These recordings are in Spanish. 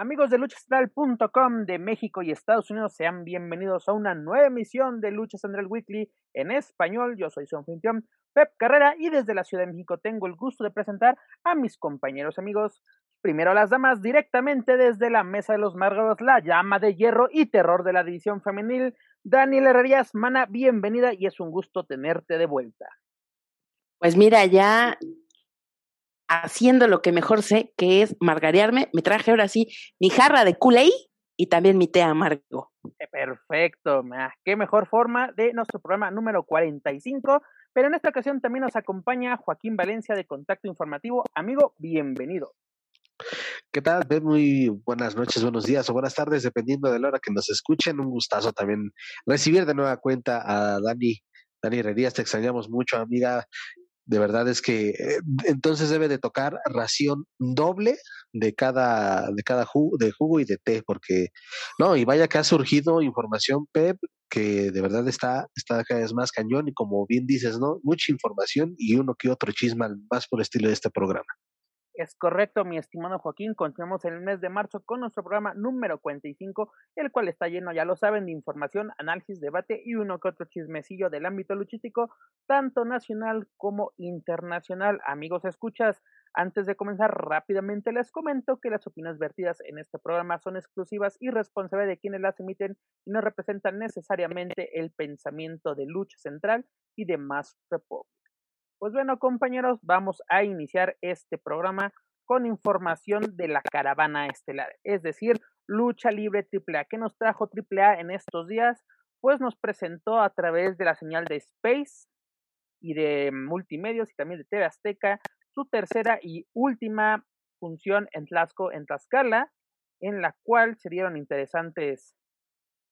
Amigos de luchacentral.com de México y Estados Unidos, sean bienvenidos a una nueva emisión de Lucha Central Weekly en español. Yo soy su anfitrión Pep Carrera y desde la Ciudad de México tengo el gusto de presentar a mis compañeros amigos. Primero las damas directamente desde la Mesa de los Márgaros, la llama de hierro y terror de la división femenil. Daniel Herrerías, mana, bienvenida y es un gusto tenerte de vuelta. Pues mira, ya haciendo lo que mejor sé, que es margarearme, me traje ahora sí mi jarra de kool y también mi té amargo. Perfecto, qué mejor forma de nuestro programa número 45. Pero en esta ocasión también nos acompaña Joaquín Valencia de Contacto Informativo. Amigo, bienvenido. ¿Qué tal? Muy buenas noches, buenos días o buenas tardes, dependiendo de la hora que nos escuchen. Un gustazo también recibir de nueva cuenta a Dani. Dani Herrerías, te extrañamos mucho, amiga de verdad es que eh, entonces debe de tocar ración doble de cada de cada jugo, de jugo y de té porque no y vaya que ha surgido información Pep que de verdad está está cada vez más cañón y como bien dices no mucha información y uno que otro chisma más por estilo de este programa es correcto, mi estimado Joaquín. Continuamos en el mes de marzo con nuestro programa número 45, el cual está lleno, ya lo saben, de información, análisis, debate y uno que otro chismecillo del ámbito luchístico, tanto nacional como internacional. Amigos, escuchas, antes de comenzar rápidamente les comento que las opiniones vertidas en este programa son exclusivas y responsables de quienes las emiten y no representan necesariamente el pensamiento de Lucha Central y de Más Republic. Pues bueno, compañeros, vamos a iniciar este programa con información de la caravana estelar, es decir, lucha libre AAA. ¿Qué nos trajo AAA en estos días? Pues nos presentó a través de la señal de Space y de multimedios y también de TV Azteca su tercera y última función en Tlaxco, en Tlaxcala, en la cual se dieron interesantes,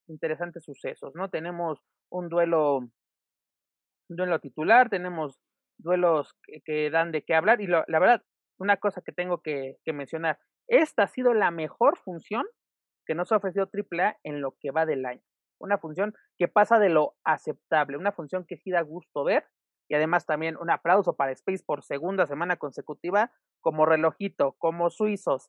interesantes sucesos, ¿no? Tenemos un duelo, un duelo titular, tenemos duelos que, dan de qué hablar. Y la verdad, una cosa que tengo que, mencionar, esta ha sido la mejor función que nos ha ofrecido AAA en lo que va del año. Una función que pasa de lo aceptable, una función que sí da gusto ver. Y además también un aplauso para Space por segunda semana consecutiva, como relojito, como suizos.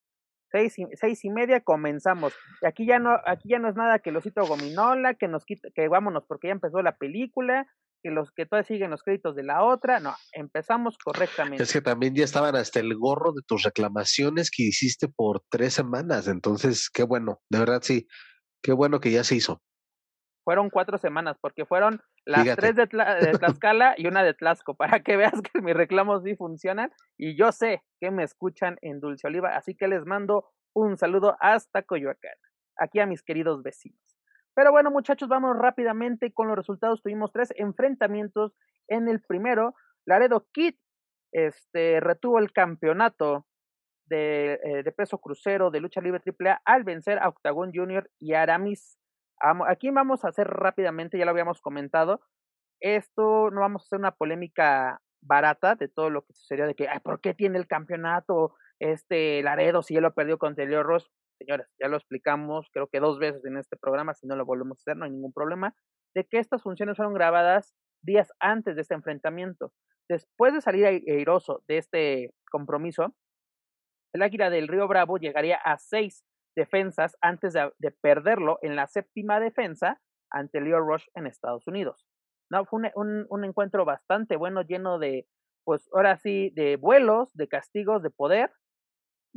Seis y, seis y media comenzamos. Y aquí ya no, aquí ya no es nada que los gominola, que nos quita, que vámonos porque ya empezó la película, que los que todavía siguen los créditos de la otra, no, empezamos correctamente. Es que también ya estaban hasta el gorro de tus reclamaciones que hiciste por tres semanas, entonces qué bueno, de verdad sí, qué bueno que ya se hizo. Fueron cuatro semanas, porque fueron las tres de, de, Tlaxcala y una de Tlaxco, para que veas que mis reclamos sí funcionan y yo sé que me escuchan en Dulce Oliva, así que les mando un saludo hasta Coyoacán, aquí a mis queridos vecinos. Pero bueno, muchachos, vamos rápidamente con los resultados. Tuvimos tres enfrentamientos. En el primero, Laredo Kid este, retuvo el campeonato de, eh, de, peso crucero de lucha libre AAA al vencer a Octagon Junior y Aramis. Aquí vamos a hacer rápidamente, ya lo habíamos comentado. Esto no vamos a hacer una polémica barata de todo lo que sucedió de que, ¿por qué tiene el campeonato este Laredo si él lo perdió contra Leo Ross? Señores, ya lo explicamos creo que dos veces en este programa, si no lo volvemos a hacer, no hay ningún problema, de que estas funciones fueron grabadas días antes de este enfrentamiento. Después de salir airoso de este compromiso, el Águila del Río Bravo llegaría a seis defensas antes de, perderlo en la séptima defensa ante Leo Rush en Estados Unidos. No, fue un, un, encuentro bastante bueno, lleno de, pues ahora sí, de vuelos, de castigos, de poder,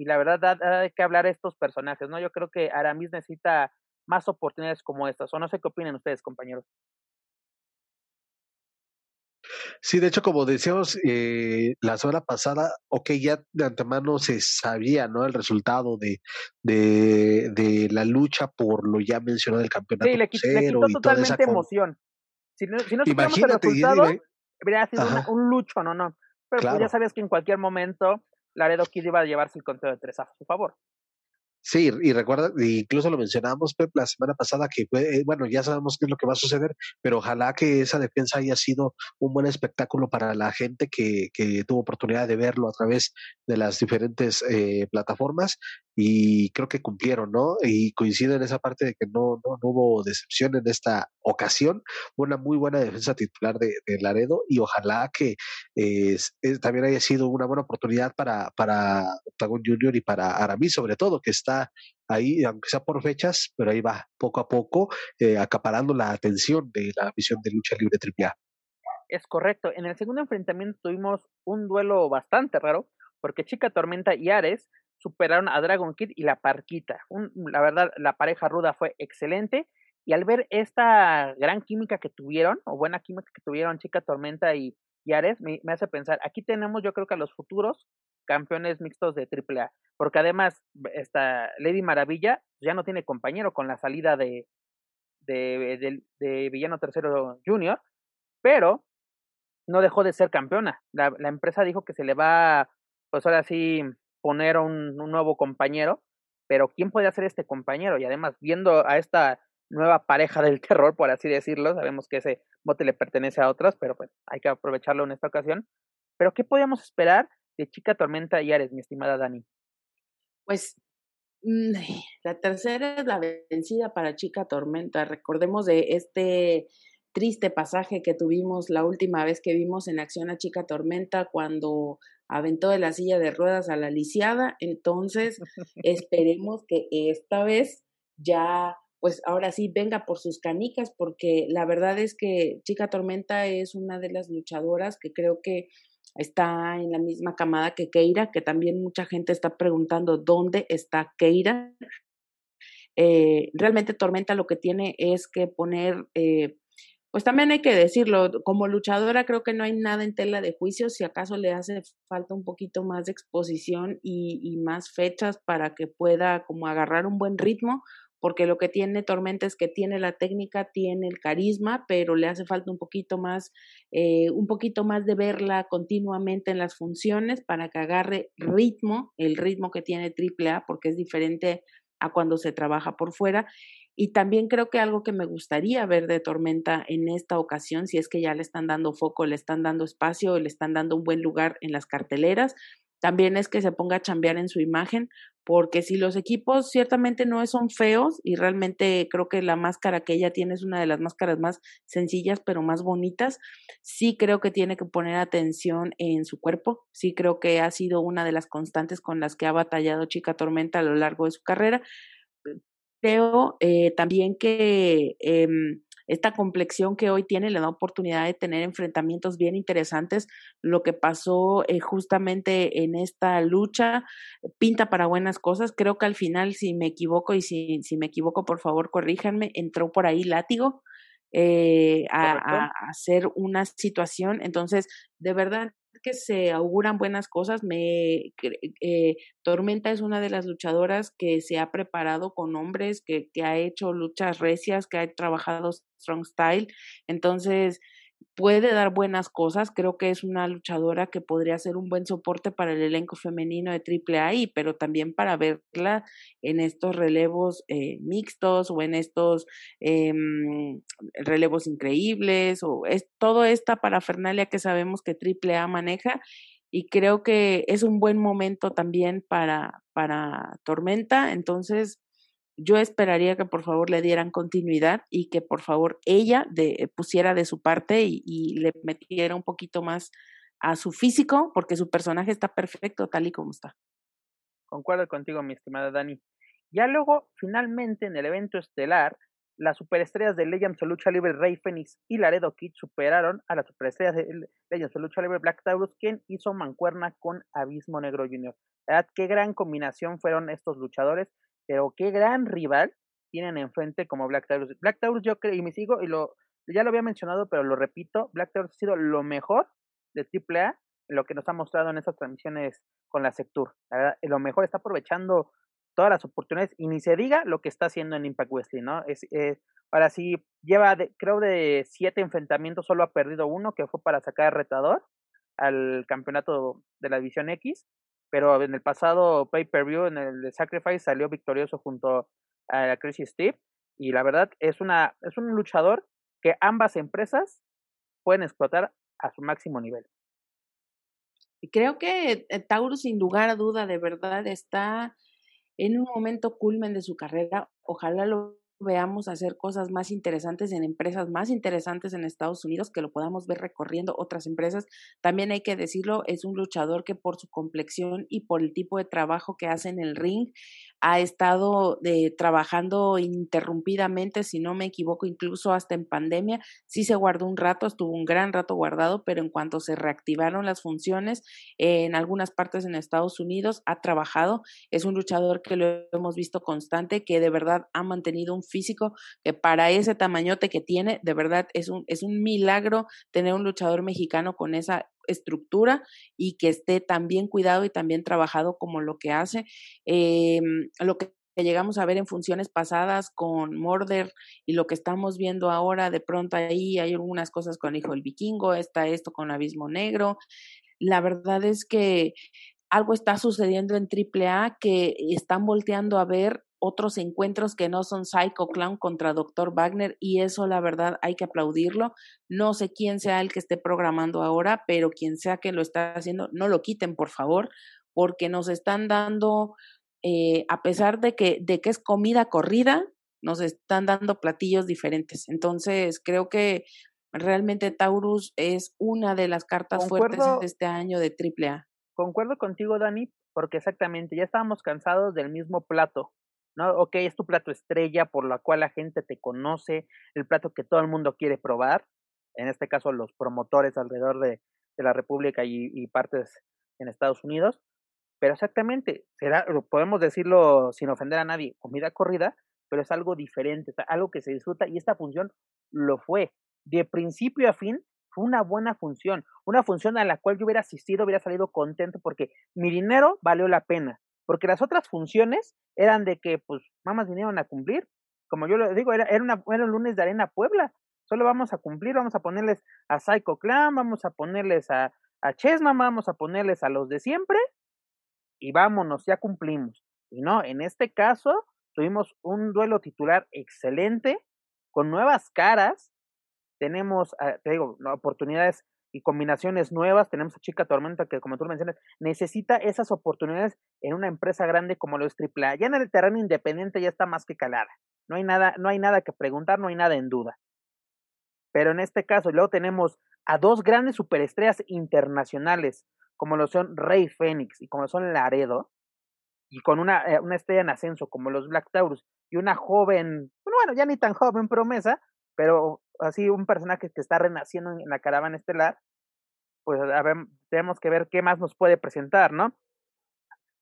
y la verdad hay que hablar de estos personajes, ¿no? Yo creo que Aramis necesita más oportunidades como estas, o no sé qué opinan ustedes, compañeros. Sí, de hecho, como decíamos eh, la semana pasada, ok, ya de antemano se sabía, ¿no? El resultado de, de, de la lucha por lo ya mencionado del campeonato. Sí, le, quitó, le quitó totalmente emoción. Si no, si no supiéramos el resultado, habría sido un, lucho, no, no. Pero pues ya sabías que en cualquier momento Laredo Kid iba a llevarse el conteo de tres a su favor. Sí, y recuerda, incluso lo mencionábamos, Pep, la semana pasada, que eh, bueno, ya sabemos qué es lo que va a suceder, pero ojalá que esa defensa haya sido un buen espectáculo para la gente que, que tuvo oportunidad de verlo a través de las diferentes eh, plataformas y creo que cumplieron, ¿no? Y coincide en esa parte de que no, no, hubo decepción en esta ocasión, una muy buena defensa titular de, Laredo y ojalá que eh, también haya sido una buena oportunidad para, para Octagon Junior y para Aramis, sobre todo, que está ahí, aunque sea por fechas, pero ahí va poco a poco eh, acaparando la atención de la visión de lucha libre AAA. Es correcto. En el segundo enfrentamiento tuvimos un duelo bastante raro, porque Chica Tormenta y Ares superaron a Dragon Kid y la Parquita. la verdad, la pareja ruda fue excelente. Y al ver esta gran química que tuvieron, o buena química que tuvieron Chica Tormenta y, Ares, me, hace pensar, aquí tenemos yo creo que a los futuros campeones mixtos de AAA. Porque además, esta Lady Maravilla ya no tiene compañero con la salida de, de, de, Villano Tercero Junior, pero no dejó de ser campeona. La, la empresa dijo que se le va, pues ahora sí, poner a un, nuevo compañero, pero ¿quién puede ser este compañero? Y además, viendo a esta nueva pareja del terror, por así decirlo, sabemos que ese bote le pertenece a otras, pero pues hay que aprovecharlo en esta ocasión. Pero ¿qué podíamos esperar de Chica Tormenta y Ares, mi estimada Dani? Pues mm, la tercera es la vencida para Chica Tormenta. Recordemos de este triste pasaje que tuvimos la última vez que vimos en acción a Chica Tormenta cuando aventó de la silla de ruedas a la lisiada. Entonces, esperemos que esta vez ya, pues ahora sí, venga por sus canicas, porque la verdad es que Chica Tormenta es una de las luchadoras que creo que está en la misma camada que Keira, que también mucha gente está preguntando dónde está Keira. Eh, realmente Tormenta lo que tiene es que poner eh, pues también hay que decirlo, como luchadora creo que no hay nada en tela de juicio, si acaso le hace falta un poquito más de exposición y, más fechas para que pueda como agarrar un buen ritmo, porque lo que tiene Tormenta es que tiene la técnica, tiene el carisma, pero le hace falta un poquito más, eh, un poquito más de verla continuamente en las funciones para que agarre ritmo, el ritmo que tiene AAA, porque es diferente a cuando se trabaja por fuera y también creo que algo que me gustaría ver de Tormenta en esta ocasión, si es que ya le están dando foco, le están dando espacio, le están dando un buen lugar en las carteleras, también es que se ponga a chambear en su imagen, porque si los equipos ciertamente no son feos y realmente creo que la máscara que ella tiene es una de las máscaras más sencillas pero más bonitas, sí creo que tiene que poner atención en su cuerpo, sí creo que ha sido una de las constantes con las que ha batallado Chica Tormenta a lo largo de su carrera, creo eh, también que em, esta complexión que hoy tiene le da oportunidad de tener enfrentamientos bien interesantes. Lo que pasó eh, justamente en esta lucha pinta para buenas cosas. Creo que al final, si me equivoco y si, si me equivoco, por favor, corríjanme, entró por ahí látigo. Eh, a, a, hacer una situación. Entonces, de verdad, que se auguran buenas cosas. Me, eh, Tormenta es una de las luchadoras que se ha preparado con hombres, que, que ha hecho luchas recias, que ha trabajado strong style. Entonces, puede dar buenas cosas. Creo que es una luchadora que podría ser un buen soporte para el elenco femenino de AAA, pero también para verla en estos relevos eh, mixtos o en estos em, relevos increíbles o es toda esta parafernalia que sabemos que AAA maneja. Y creo que es un buen momento también para, para Tormenta. Entonces, yo esperaría que por favor le dieran continuidad y que por favor ella de, pusiera de su parte y, le metiera un poquito más a su físico, porque su personaje está perfecto tal y como está. Concuerdo contigo, mi estimada Dani. Ya luego, finalmente, en el evento estelar, las superestrellas de Legends Lucha Libre Rey Fénix y Laredo Kid superaron a las superestrellas de Legends Lucha Libre Black Taurus, quien hizo mancuerna con Abismo Negro Jr. ¿Verdad? Qué gran combinación fueron estos luchadores pero qué gran rival tienen enfrente como Black Taurus. Black Taurus yo creo, y me sigo, y lo, ya lo había mencionado, pero lo repito, Black Taurus ha sido lo mejor de AAA lo que nos ha mostrado en estas transmisiones con la Sectur. Lo mejor está aprovechando todas las oportunidades y ni se diga lo que está haciendo en Impact Wrestling, ¿no? Es, ahora sí, lleva, creo, de siete enfrentamientos, solo ha perdido uno, que fue para sacar retador al campeonato de la División X, pero en el pasado pay-per-view, en el de Sacrifice, salió victorioso junto a Chrissy Steve, y la verdad es, una, es un luchador que ambas empresas pueden explotar a su máximo nivel. Creo que eh, Taurus, sin lugar a duda, de verdad está en un momento culmen de su carrera. Ojalá lo veamos hacer cosas más interesantes en empresas más interesantes en Estados Unidos, que lo podamos ver recorriendo otras empresas. También hay que decirlo, es un luchador que por su complexión y por el tipo de trabajo que hace en el ring, ha estado eh, trabajando interrumpidamente, si no me equivoco, incluso hasta en pandemia. Sí se guardó un rato, estuvo un gran rato guardado, pero en cuanto se reactivaron las funciones en algunas partes en Estados Unidos, ha trabajado. Es un luchador que lo hemos visto constante, que de verdad ha mantenido un físico que para ese tamañote que tiene, de verdad es un, es un milagro tener un luchador mexicano con esa estructura y que esté tan bien cuidado y tan bien trabajado como lo que hace. Eh, lo que llegamos a ver en funciones pasadas con Morder y lo que estamos viendo ahora, de pronto ahí hay algunas cosas con Hijo del Vikingo, está esto con Abismo Negro. La verdad es que algo está sucediendo en AAA que están volteando a ver otros encuentros que no son Psycho Clown contra Dr. Wagner y eso la verdad hay que aplaudirlo. No sé quién sea el que esté programando ahora, pero quien sea que lo está haciendo, no lo quiten por favor, porque nos están dando, eh, a pesar de que, de que es comida corrida, nos están dando platillos diferentes. Entonces creo que realmente Taurus es una de las cartas fuertes de este año de AAA. Concuerdo contigo, Dani, porque exactamente ya estábamos cansados del mismo plato ¿no? Ok, es tu plato estrella por la cual la gente te conoce, el plato que todo el mundo quiere probar, en este caso los promotores alrededor de, de la República y, partes en Estados Unidos, pero exactamente, será, podemos decirlo sin ofender a nadie, comida corrida, pero es algo diferente, algo que se disfruta y esta función lo fue. De principio a fin fue una buena función, una función a la cual yo hubiera asistido, hubiera salido contento porque mi dinero valió la pena porque las otras funciones eran de que, pues, mamás vinieron a cumplir, como yo lo digo, era, una, un lunes de Arena Puebla, solo vamos a cumplir, vamos a ponerles a Psycho Clan, vamos a ponerles a, a Chesma, vamos a ponerles a los de siempre, y vámonos, ya cumplimos. Y no, en este caso tuvimos un duelo titular excelente, con nuevas caras, tenemos, ah, te digo, oportunidades y combinaciones nuevas. Tenemos a Chica Tormenta que, como tú mencionas, necesita esas oportunidades en una empresa grande como lo es AAA. Ya en el terreno independiente ya está más que calada. No hay nada, no hay nada que preguntar, no hay nada en duda. Pero en este caso, luego tenemos a dos grandes superestrellas internacionales, como lo son Rey Fénix y como son Laredo, y con una, eh, una estrella en ascenso como los Black Taurus, y una joven, bueno, ya ni tan joven promesa, pero así un personaje que está renaciendo en la caravana estelar, pues tenemos que ver qué más nos puede presentar, ¿no?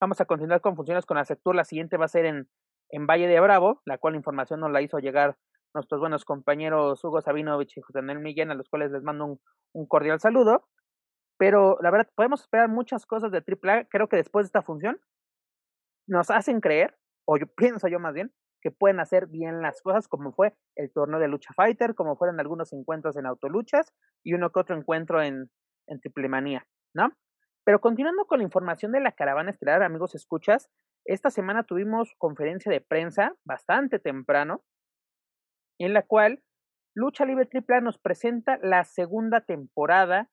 Vamos a continuar con funciones con la sector. La siguiente va a ser en, en Valle de Bravo, la cual información nos la hizo llegar nuestros buenos compañeros Hugo Sabinovich y José Daniel Millén, a los cuales les mando un, un cordial saludo. Pero la verdad, podemos esperar muchas cosas de AAA. Creo que después de esta función nos hacen creer, o yo pienso yo más bien, pueden hacer bien las cosas, como fue el torneo de Lucha Fighter, como fueron algunos encuentros en autoluchas y uno que otro encuentro en, en Triple Manía, ¿no? Pero continuando con la información de la caravana estelar, amigos escuchas, esta semana tuvimos conferencia de prensa bastante temprano, en la cual Lucha Libre Triple nos presenta la segunda temporada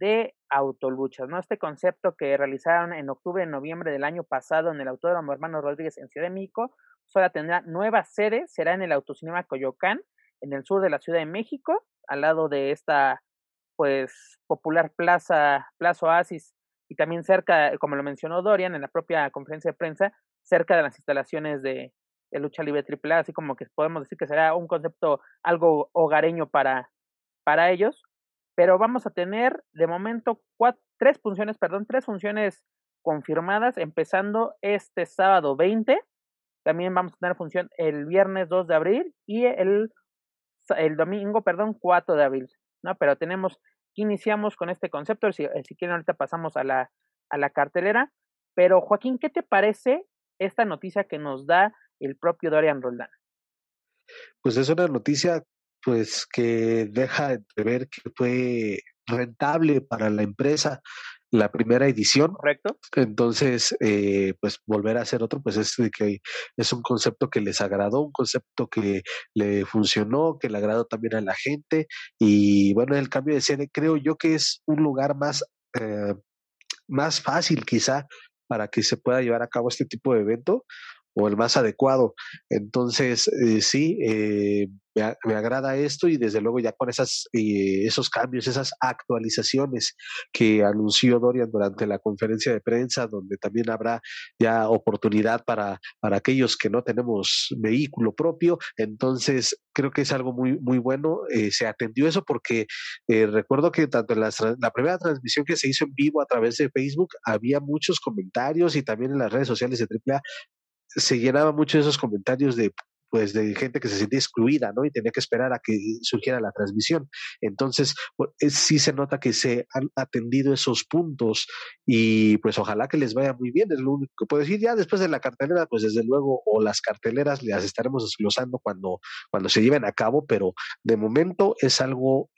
de autoluchas, ¿no? Este concepto que realizaron en octubre y noviembre del año pasado en el Autódromo Hermano Rodríguez en Ciudad de México, Ahora tendrá nueva sede, será en el Autocinema Coyoacán, en el sur de la Ciudad de México, al lado de esta pues popular plaza, Plaza Oasis, y también cerca, como lo mencionó Dorian en la propia conferencia de prensa, cerca de las instalaciones de, lucha libre AAA, así como que podemos decir que será un concepto algo hogareño para, para ellos. Pero vamos a tener de momento tres funciones, perdón, tres funciones confirmadas, empezando este sábado 20 también vamos a tener función el viernes 2 de abril y el, domingo, perdón, 4 de abril, ¿no? Pero tenemos iniciamos con este concepto, si, si quieren ahorita pasamos a la, a la cartelera, pero Joaquín, ¿qué te parece esta noticia que nos da el propio Dorian Roldán? Pues es una noticia pues que deja de ver que fue rentable para la empresa la primera edición. Correcto. Entonces, eh, pues volver a hacer otro, pues es que es un concepto que les agradó, un concepto que le funcionó, que le agradó también a la gente. Y bueno, el cambio de sede creo yo que es un lugar más, eh, más fácil quizá para que se pueda llevar a cabo este tipo de evento o el más adecuado. Entonces, eh, sí, eh, me, agrada esto y desde luego ya con esas, eh, esos cambios, esas actualizaciones que anunció Dorian durante la conferencia de prensa, donde también habrá ya oportunidad para, para aquellos que no tenemos vehículo propio. Entonces, creo que es algo muy, muy bueno. se atendió eso porque recuerdo que tanto en la, la primera transmisión que se hizo en vivo a través de Facebook, había muchos comentarios y también en las redes sociales de AAA se llenaba mucho de esos comentarios de pues de gente que se sentía excluida, ¿no? Y tenía que esperar a que surgiera la transmisión. Entonces, pues, sí se nota que se han atendido esos puntos y pues ojalá que les vaya muy bien, es lo único que puedo decir. Ya después de la cartelera, pues desde luego, o las carteleras las estaremos desglosando cuando, cuando se lleven a cabo, pero de momento es algo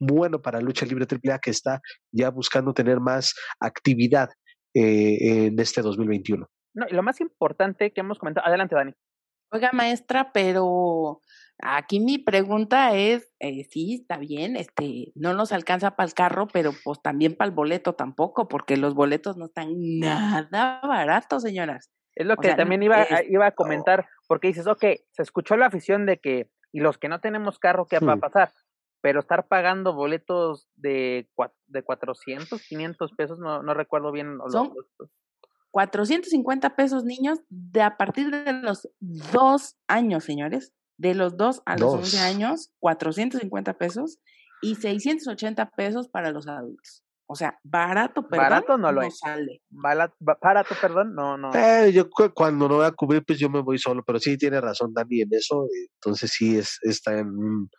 bueno para Lucha Libre AAA que está ya buscando tener más actividad eh, en este 2021. No, y lo más importante que hemos comentado, adelante Dani. Oiga, maestra, pero aquí mi pregunta es, eh, sí, está bien, este, no nos alcanza para el carro, pero pues también para el boleto tampoco, porque los boletos no están nada baratos, señoras. Es lo que también iba, iba a comentar, porque dices, ok, se escuchó la afición de que, y los que no tenemos carro, ¿qué va a pasar? Pero estar pagando boletos de, de 400, 500 pesos, no, no recuerdo bien. Son, 450 pesos niños de a partir de los dos años, señores. De los dos a los once años, 450 pesos y 680 pesos para los adultos. O sea, barato, perdón, barato no lo sale. Barato, perdón, no, no. Eh, yo cuando no voy a cubrir, pues yo me voy solo, pero sí tiene razón Dani en eso. Entonces sí es, está en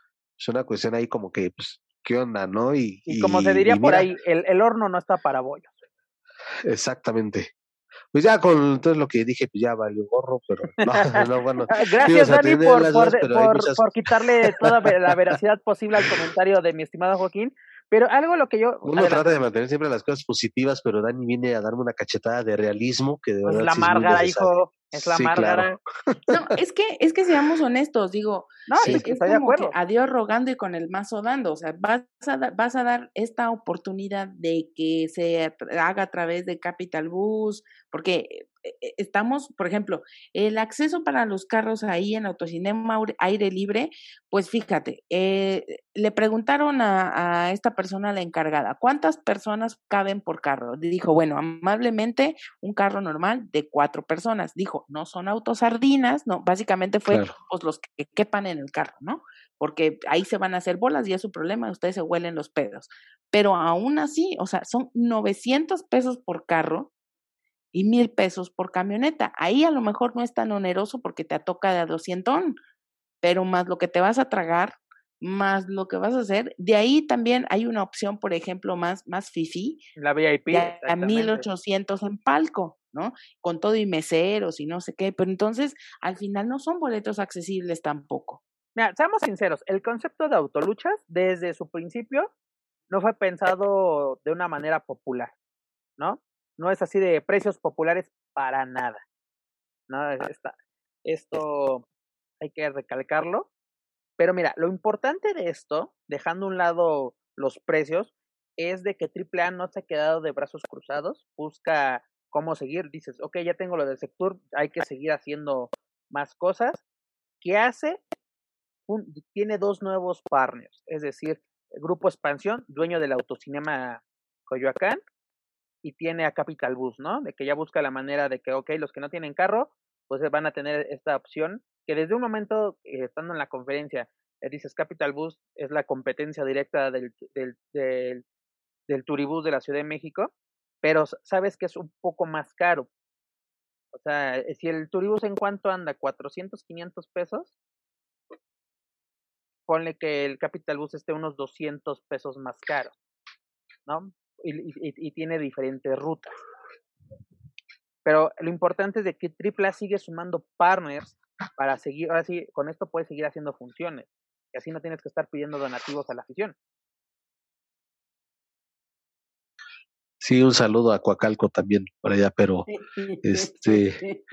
es una cuestión ahí como que, pues, ¿qué onda, no? Y, como se diría por ahí, el, el horno no está para bollos. Exactamente. Pues ya con todo lo que dije, pues ya valió gorro, pero no, no bueno. Gracias, Dani, por, por, por, quitarle toda la veracidad posible al comentario de mi estimado Joaquín. Pero algo lo que yo. Uno trata de mantener siempre las cosas positivas, pero Dani viene a darme una cachetada de realismo que de verdad. la márgara, hijo. Es la márgara. No, es que, es que seamos honestos, digo, no, es, que estoy de acuerdo. a Dios rogando y con el mazo dando. O sea, vas a, vas a dar esta oportunidad de que se haga a través de Capital Bus, porque estamos, por ejemplo, el acceso para los carros ahí en Autocinema Aire Libre, pues fíjate, eh, le preguntaron a, a, esta persona, la encargada, ¿cuántas personas caben por carro? Dijo, bueno, amablemente un carro normal de cuatro personas. Dijo, no son autosardinas, no, básicamente fue pues, los que quepan en el carro, ¿no? Porque ahí se van a hacer bolas y es su problema, ustedes se huelen los pedos. Pero aún así, o sea, son 900 pesos por carro y mil pesos por camioneta. Ahí a lo mejor no es tan oneroso porque te toca de a 200, pero más lo que te vas a tragar, más lo que vas a hacer. De ahí también hay una opción, por ejemplo, más, más fifi. La VIP. A 1800 en palco, ¿no? Con todo y meseros y no sé qué. Pero entonces, al final no son boletos accesibles tampoco. Mira, seamos sinceros, el concepto de autoluchas, desde su principio, no fue pensado de una manera popular, ¿no? No es así de precios populares para nada. ¿no? Esta, esto hay que recalcarlo. Pero mira, lo importante de esto, dejando a un lado los precios, es de que AAA no se ha quedado de brazos cruzados, busca cómo seguir. Dices, ok, ya tengo lo del sector, hay que seguir haciendo más cosas. ¿Qué hace? tiene dos nuevos partners, es decir, el Grupo Expansión, dueño del autocinema Coyoacán, y tiene a Capital Bus, ¿no? De que ya busca la manera de que, ok, los que no tienen carro, pues van a tener esta opción, que desde un momento, eh, estando en la conferencia, eh, dices Capital Bus es la competencia directa del, del, del, del Turibus de la Ciudad de México, pero sabes que es un poco más caro. O sea, eh, si el Turibus en cuánto anda, 400, 500 pesos, ponle que el Capital Bus esté unos 200 pesos más caro. ¿no? Y, tiene diferentes rutas. Pero lo importante es de que AAA sigue sumando partners para seguir, ahora sí, con esto puedes seguir haciendo funciones. Y así no tienes que estar pidiendo donativos a la afición. Sí, un saludo a Coacalco también por allá, pero este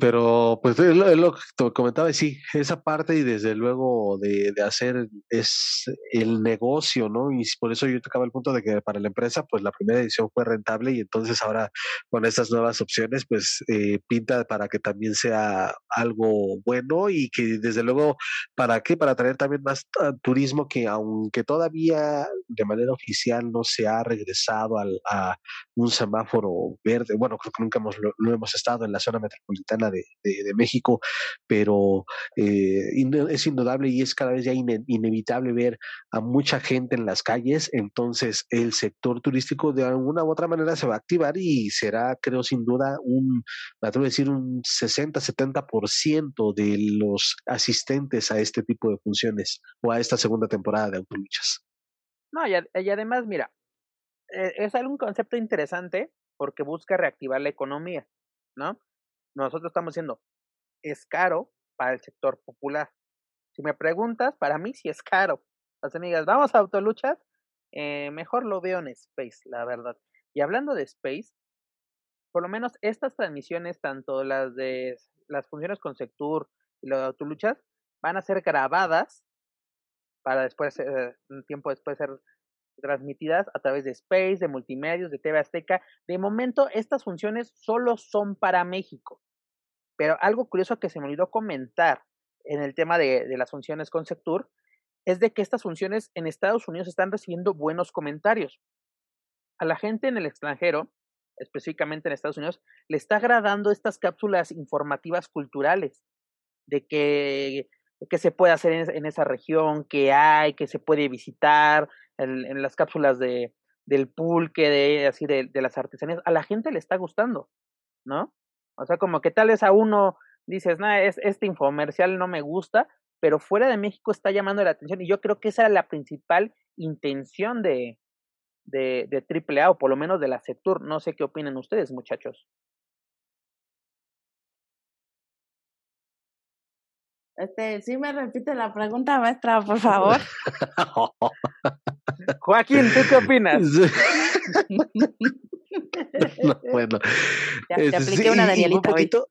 pero pues es lo, que comentaba, sí, esa parte y desde luego de, de, hacer es el negocio, ¿no? Y por eso yo tocaba el punto de que para la empresa, pues la primera edición fue rentable y entonces ahora con estas nuevas opciones, pues eh, pinta para que también sea algo bueno y que desde luego, ¿para qué? Para traer también más ah, turismo que aunque todavía de manera oficial no se ha regresado al, a un semáforo verde. Bueno, creo que nunca hemos, lo, hemos estado en la zona metropolitana de, de, México, pero eh, es indudable y es cada vez ya inevitable ver a mucha gente en las calles. Entonces, el sector turístico de alguna u otra manera se va a activar y será, creo, sin duda, un, me atrevo a decir, un 60-70% de los asistentes a este tipo de funciones o a esta segunda temporada de Autoluchas. No, y, además, mira, es algún concepto interesante porque busca reactivar la economía, ¿no? Nosotros estamos diciendo, es caro para el sector popular. Si me preguntas, para mí sí es caro. Las amigas, vamos a autoluchas, eh, mejor lo veo en Space, la verdad. Y hablando de Space, por lo menos estas transmisiones, tanto las de las funciones con Sectur y las de autoluchas, van a ser grabadas para después, eh, un tiempo después ser transmitidas a través de Space, de Multimedios, de TV Azteca. De momento, estas funciones solo son para México. Pero algo curioso que se me olvidó comentar en el tema de, las funciones con Sectur es de que estas funciones en Estados Unidos están recibiendo buenos comentarios. A la gente en el extranjero, específicamente en Estados Unidos, le está agradando estas cápsulas informativas culturales, de que que se puede hacer en, esa región, que hay, que se puede visitar, en, las cápsulas de, del pulque, de, así de, las artesanías, a la gente le está gustando, ¿no? O sea, como que tal vez a uno dices, no, es, este infomercial no me gusta, pero fuera de México está llamando la atención y yo creo que esa es la principal intención de, de, de AAA o por lo menos de la Sectur. No sé qué opinan ustedes, muchachos. Este, sí me repite la pregunta, maestra, por favor. Joaquín, ¿tú qué opinas? bueno, te, te apliqué una Danielita un poquito,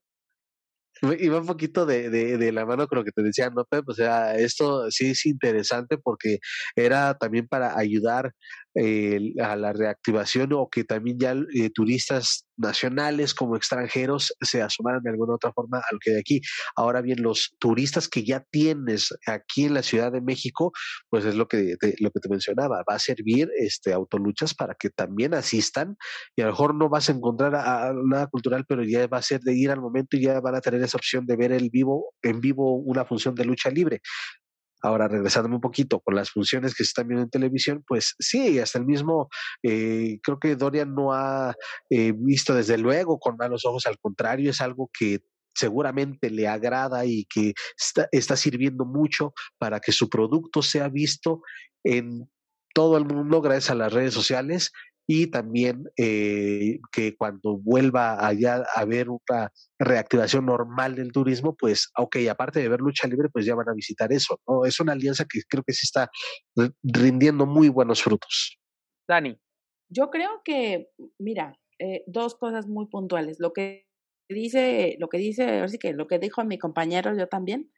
Iba un poquito de, de, de, la mano con lo que te decía, ¿no, Pep? O sea, esto sí es interesante porque era también para ayudar eh, a la reactivación o que también ya eh, turistas nacionales como extranjeros se asomaran de alguna otra forma a lo que de aquí. Ahora bien, los turistas que ya tienes aquí en la Ciudad de México, pues es lo que te, lo que te mencionaba, va a servir este autoluchas para que también asistan y a lo mejor no vas a encontrar a, nada cultural, pero ya va a ser de ir al momento y ya van a tener esa opción de ver el vivo en vivo una función de lucha libre. Ahora, regresándome un poquito con las funciones que se están viendo en televisión, pues sí, hasta el mismo, eh, creo que Dorian no ha eh, visto desde luego con malos ojos, al contrario, es algo que seguramente le agrada y que está, está sirviendo mucho para que su producto sea visto en todo el mundo gracias a las redes sociales y también eh, que cuando vuelva allá a haber una reactivación normal del turismo, pues, ok, aparte de ver lucha libre, pues ya van a visitar eso, ¿no? Es una alianza que creo que sí está rindiendo muy buenos frutos. Dani. Yo creo que, mira, eh, dos cosas muy puntuales. Lo que dice, lo que dice, así que lo que dijo mi compañero, yo también,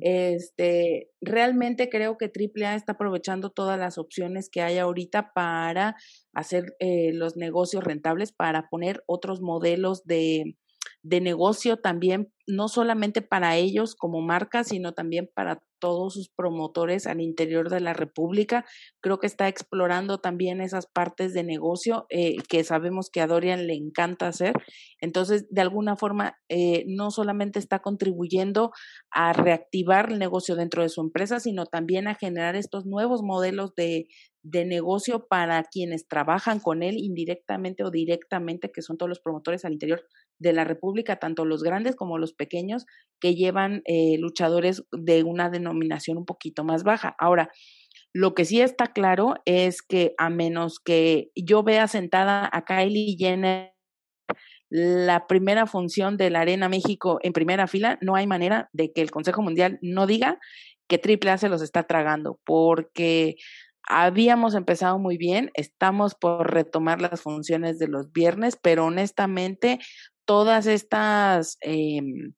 este, realmente creo que AAA está aprovechando todas las opciones que hay ahorita para hacer eh, los negocios rentables, para poner otros modelos de, de negocio también, no solamente para ellos como marca, sino también para todos sus promotores al interior de la República. Creo que está explorando también esas partes de negocio eh, que sabemos que a Dorian le encanta hacer. Entonces, de alguna forma, eh, no solamente está contribuyendo a reactivar el negocio dentro de su empresa, sino también a generar estos nuevos modelos de, de negocio para quienes trabajan con él indirectamente o directamente, que son todos los promotores al interior de la República, tanto los grandes como los pequeños, que llevan eh, luchadores de una denominación un poquito más baja. Ahora, Lo que sí está claro es que a menos que yo vea sentada a Kylie Jenner la primera función de la Arena México en primera fila, no hay manera de que el Consejo Mundial no diga que AAA se los está tragando, porque habíamos empezado muy bien, estamos por retomar las funciones de los viernes, pero honestamente todas estas... Em,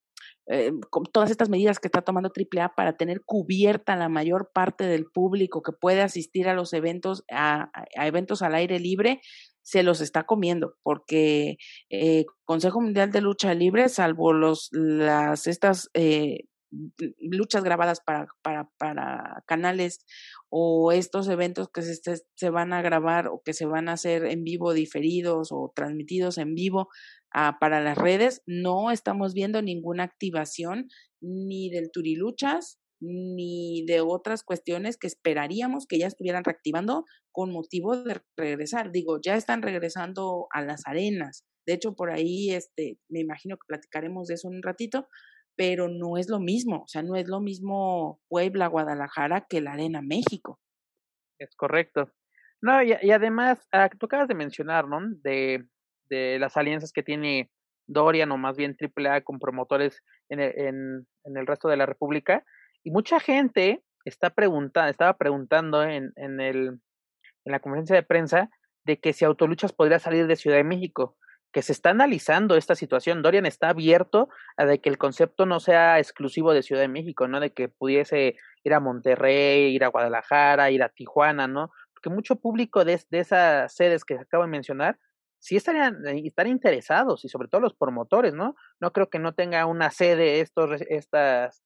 eh, todas estas medidas que está tomando AAA para tener cubierta la mayor parte del público que puede asistir a los eventos, a, eventos al aire libre, se los está comiendo, porque eh, Consejo Mundial de Lucha Libre, salvo los, las, estas eh, luchas grabadas para, para, para canales o estos eventos que se, se, van a grabar o que se van a hacer en vivo diferidos o transmitidos en vivo ah, para las redes, no estamos viendo ninguna activación ni del Turiluchas ni de otras cuestiones que esperaríamos que ya estuvieran reactivando con motivo de regresar. Digo, ya están regresando a las arenas. De hecho, por ahí, este, me imagino que platicaremos de eso en un ratito, pero no es lo mismo. O sea, no es lo mismo Puebla, Guadalajara que la Arena México. Es correcto. No, y, además, ah, tú acabas de mencionar, ¿no? De, de las alianzas que tiene Dorian o más bien AAA con promotores en en, en el resto de la República. Y mucha gente está preguntando, estaba preguntando en, en, el, en la conferencia de prensa de que si Autoluchas podría salir de Ciudad de México, que se está analizando esta situación. Dorian está abierto a de que el concepto no sea exclusivo de Ciudad de México, ¿no? De que pudiese ir a Monterrey, ir a Guadalajara, ir a Tijuana, ¿no? Porque mucho público de, de esas sedes que acabo de mencionar sí estarían, eh, estarían interesados y sobre todo los promotores, ¿no? No creo que no tenga una sede estos, estas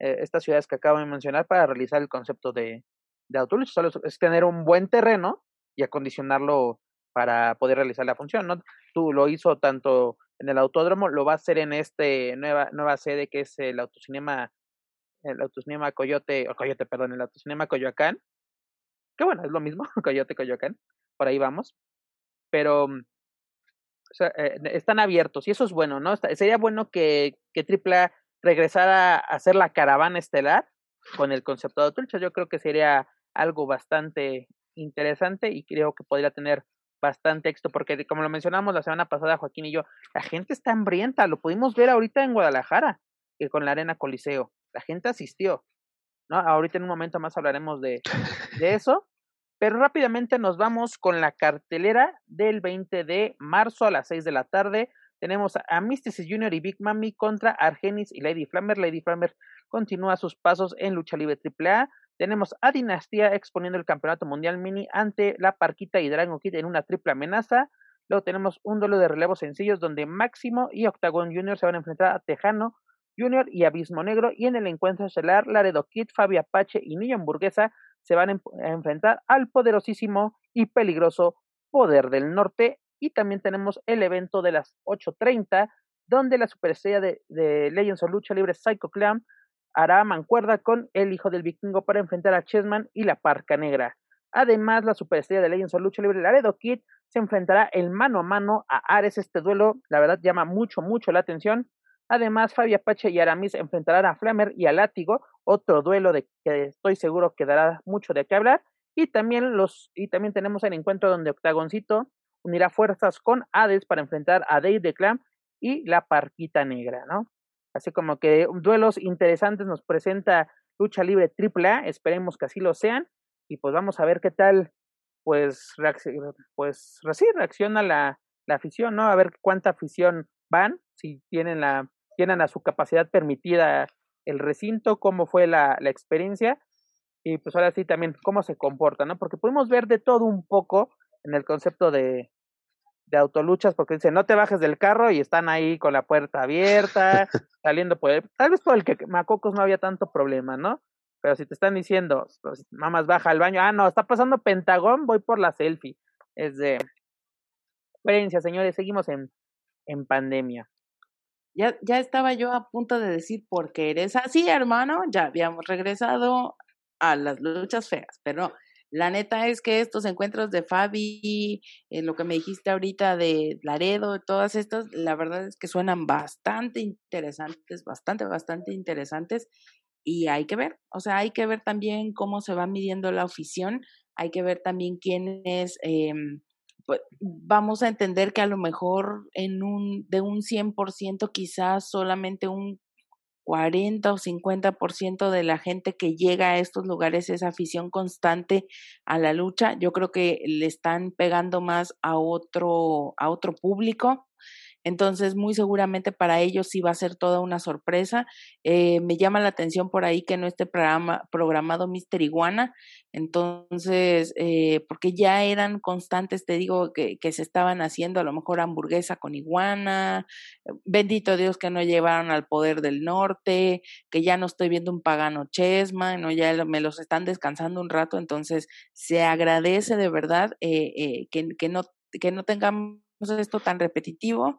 eh, estas ciudades que acabo de mencionar para realizar el concepto de, de. Solo es tener un buen terreno y acondicionarlo para poder realizar la función, ¿no? Tú lo hizo tanto en el autódromo, lo va a hacer en este nueva nueva sede que es el autocinema el autocinema Coyote, o Coyote, perdón, el autocinema Coyoacán. Que bueno, es lo mismo, Coyote Coyoacán. Por ahí vamos. Pero eh, están abiertos y eso es bueno, ¿no? sería bueno que, que AAA regresar a hacer la caravana estelar con el concepto de Autolucha. Yo creo que sería algo bastante interesante y creo que podría tener bastante éxito, porque como lo mencionamos la semana pasada, Joaquín y yo, la gente está hambrienta, lo pudimos ver ahorita en Guadalajara, que con la Arena Coliseo, la gente asistió, ¿no? Ahorita en un momento más hablaremos de, de eso, pero rápidamente nos vamos con la cartelera del 20 de marzo a las 6 de la tarde, tenemos a Mysticis Jr. y Big Mami contra Argenis y Lady Flammer. Lady Flammer continúa sus pasos en lucha libre AAA. Tenemos a Dinastía exponiendo el campeonato mundial mini ante la Parquita y Dragon Kid en una triple amenaza. Luego tenemos un duelo de relevos sencillos donde Máximo y Octagon Jr. se van a enfrentar a Tejano Jr. y Abismo Negro. Y en el encuentro estelar, Laredo Kid, Fabi Apache y Niño Hamburguesa se van a enfrentar al poderosísimo y peligroso Poder del Norte y también tenemos el evento de las 8.30, donde la superestrella de, de Legends of Lucha Libre, Psycho Clan, hará mancuerda con el hijo del vikingo para enfrentar a Chessman y la Parca Negra. Además, la superestrella de Legends of Lucha Libre, Laredo Kid, se enfrentará el mano a mano a Ares. Este duelo, la verdad, llama mucho, mucho la atención. Además, Fabi Apache y Aramis enfrentarán a Flamer y a Látigo, otro duelo de que estoy seguro que dará mucho de qué hablar. Y también los, y también tenemos el encuentro donde Octagoncito unirá fuerzas con Hades para enfrentar a Dave de Clan y la Parquita Negra, ¿no? Así como que duelos interesantes nos presenta Lucha Libre AAA, esperemos que así lo sean, y pues vamos a ver qué tal, pues, pues sí, reacciona la, la afición, ¿no? A ver cuánta afición van, si tienen la, tienen a su capacidad permitida el recinto, cómo fue la, la experiencia, y pues ahora sí también cómo se comporta, ¿no? Porque podemos ver de todo un poco en el concepto de, de autoluchas, porque dicen, no te bajes del carro y están ahí con la puerta abierta, saliendo por el, tal vez por el que Macocos no había tanto problema, ¿no? Pero si te están diciendo, pues, mamás baja al baño, ah, no, está pasando Pentagón, voy por la selfie. Es de experiencia, señores, seguimos en, en pandemia. Ya, ya estaba yo a punto de decir, porque eres así, hermano, ya habíamos regresado a las luchas feas, pero la neta es que estos encuentros de Fabi, en lo que me dijiste ahorita de Laredo, todas estas, la verdad es que suenan bastante interesantes, bastante, bastante interesantes. y hay que ver, o sea, hay que ver también cómo se va midiendo la afición, hay que ver también quién es, eh, vamos a entender que a lo mejor en un, de un 100% quizás solamente un 40 o 50% de la gente que llega a estos lugares es afición constante a la lucha. Yo creo que le están pegando más a otro, a otro público. Entonces, muy seguramente para ellos sí va a ser toda una sorpresa. Eh, me llama la atención por ahí que no esté programa, programado Mister Iguana. Entonces, eh, porque ya eran constantes, te digo, que, que, se estaban haciendo a lo mejor hamburguesa con iguana. Bendito Dios que no llevaron al poder del norte, que ya no estoy viendo un pagano chesma, no ya me los están descansando un rato. Entonces, se agradece de verdad eh, eh que, que, no, que no tengamos esto tan repetitivo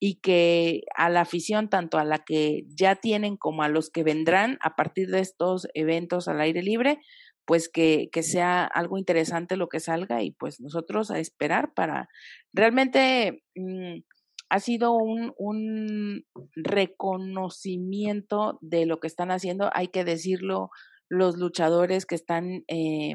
y que a la afición, tanto a la que ya tienen como a los que vendrán a partir de estos eventos al aire libre, pues que, que sea algo interesante lo que salga y pues nosotros a esperar para realmente mmm, ha sido un, un reconocimiento de lo que están haciendo, hay que decirlo, los luchadores que están eh,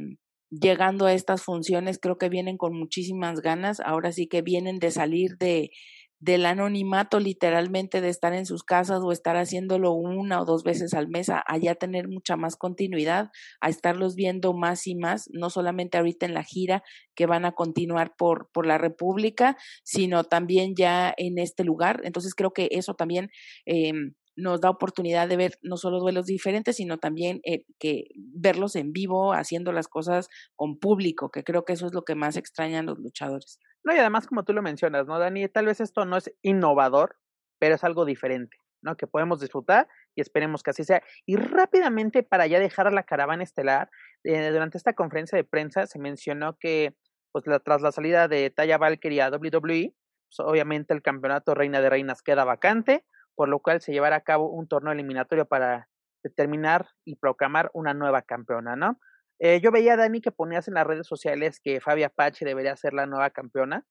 llegando a estas funciones creo que vienen con muchísimas ganas, ahora sí que vienen de salir de, del anonimato literalmente de estar en sus casas o estar haciéndolo una o dos veces al mes, a, a, ya tener mucha más continuidad, a estarlos viendo más y más, no solamente ahorita en la gira que van a continuar por, por la República, sino también ya en este lugar. Entonces creo que eso también eh, nos da oportunidad de ver no solo duelos diferentes, sino también eh, que verlos en vivo, haciendo las cosas con público, que creo que eso es lo que más extrañan los luchadores. No, y además, como tú lo mencionas, ¿no, Dani? Tal vez esto no es innovador, pero es algo diferente, ¿no? Que podemos disfrutar y esperemos que así sea. Y rápidamente, para ya dejar a la caravana estelar, eh, durante esta conferencia de prensa se mencionó que, pues, la, tras la salida de Taya Valkyrie a WWE, pues, obviamente el campeonato Reina de Reinas queda vacante, por lo cual se llevará a cabo un torneo eliminatorio para determinar y proclamar una nueva campeona, ¿no? Eh, yo veía a Dani que ponías en las redes sociales que Fabi Apache debería ser la nueva campeona,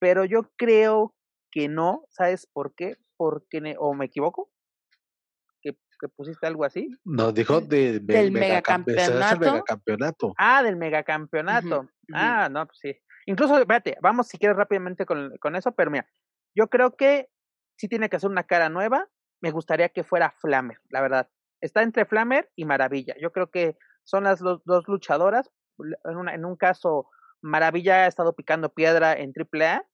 pero yo creo que no, ¿sabes por qué? Porque, o me equivoco, que, que pusiste algo así. No, dijo de, de, del megacampeonato. megacampeonato. Ah, del megacampeonato. Uh -huh, ah, no, pues sí. Incluso, espérate, vamos si quieres rápidamente con, con eso, pero mira, yo creo que sí tiene que hacer una cara nueva. Me gustaría que fuera Flamer, la verdad. Está entre Flamer y Maravilla. Yo creo que son las dos, luchadoras. En, una, en, un caso, Maravilla ha estado picando piedra en AAA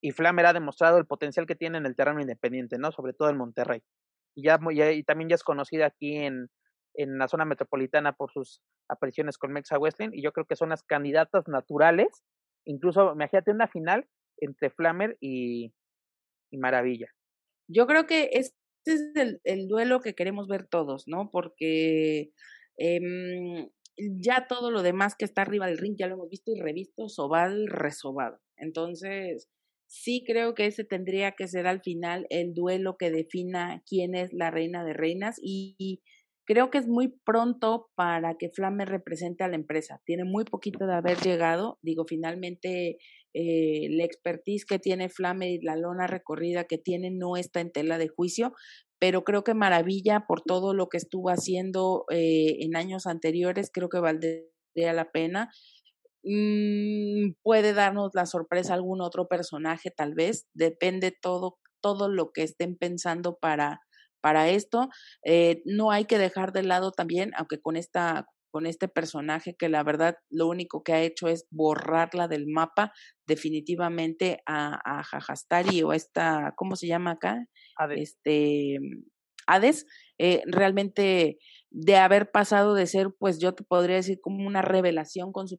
y Flamer ha demostrado el potencial que tiene en el terreno independiente, ¿no? Sobre todo en Monterrey. Y, ya, y también ya es conocida aquí en, en la zona metropolitana por sus apariciones con Mexa Wrestling. Y yo creo que son las candidatas naturales. Incluso, imagínate una final entre Flamer y, y Maravilla. Yo creo que este es el, el, duelo que queremos ver todos, ¿no? Porque eh, ya todo lo demás que está arriba del ring ya lo hemos visto y revisto, sobado y resobado. Entonces, sí creo que ese tendría que ser al final el duelo que defina quién es la reina de reinas y, y creo que es muy pronto para que Flamer represente a la empresa. Tiene muy poquito de haber llegado. Digo, finalmente eh, la expertise que tiene Flamer y la lona recorrida que tiene no está en tela de juicio, pero creo que maravilla por todo lo que estuvo haciendo eh, en años anteriores, creo que valdría la pena. Mm, puede darnos la sorpresa algún otro personaje, tal vez, depende todo, todo lo que estén pensando para, para esto. Eh, no hay que dejar de lado también, aunque con esta con este personaje que la verdad lo único que ha hecho es borrarla del mapa definitivamente a, a Jajastari o esta, ¿cómo se llama acá? Hades. Este, Hades, eh, realmente de haber pasado de ser, pues yo te podría decir como una revelación con su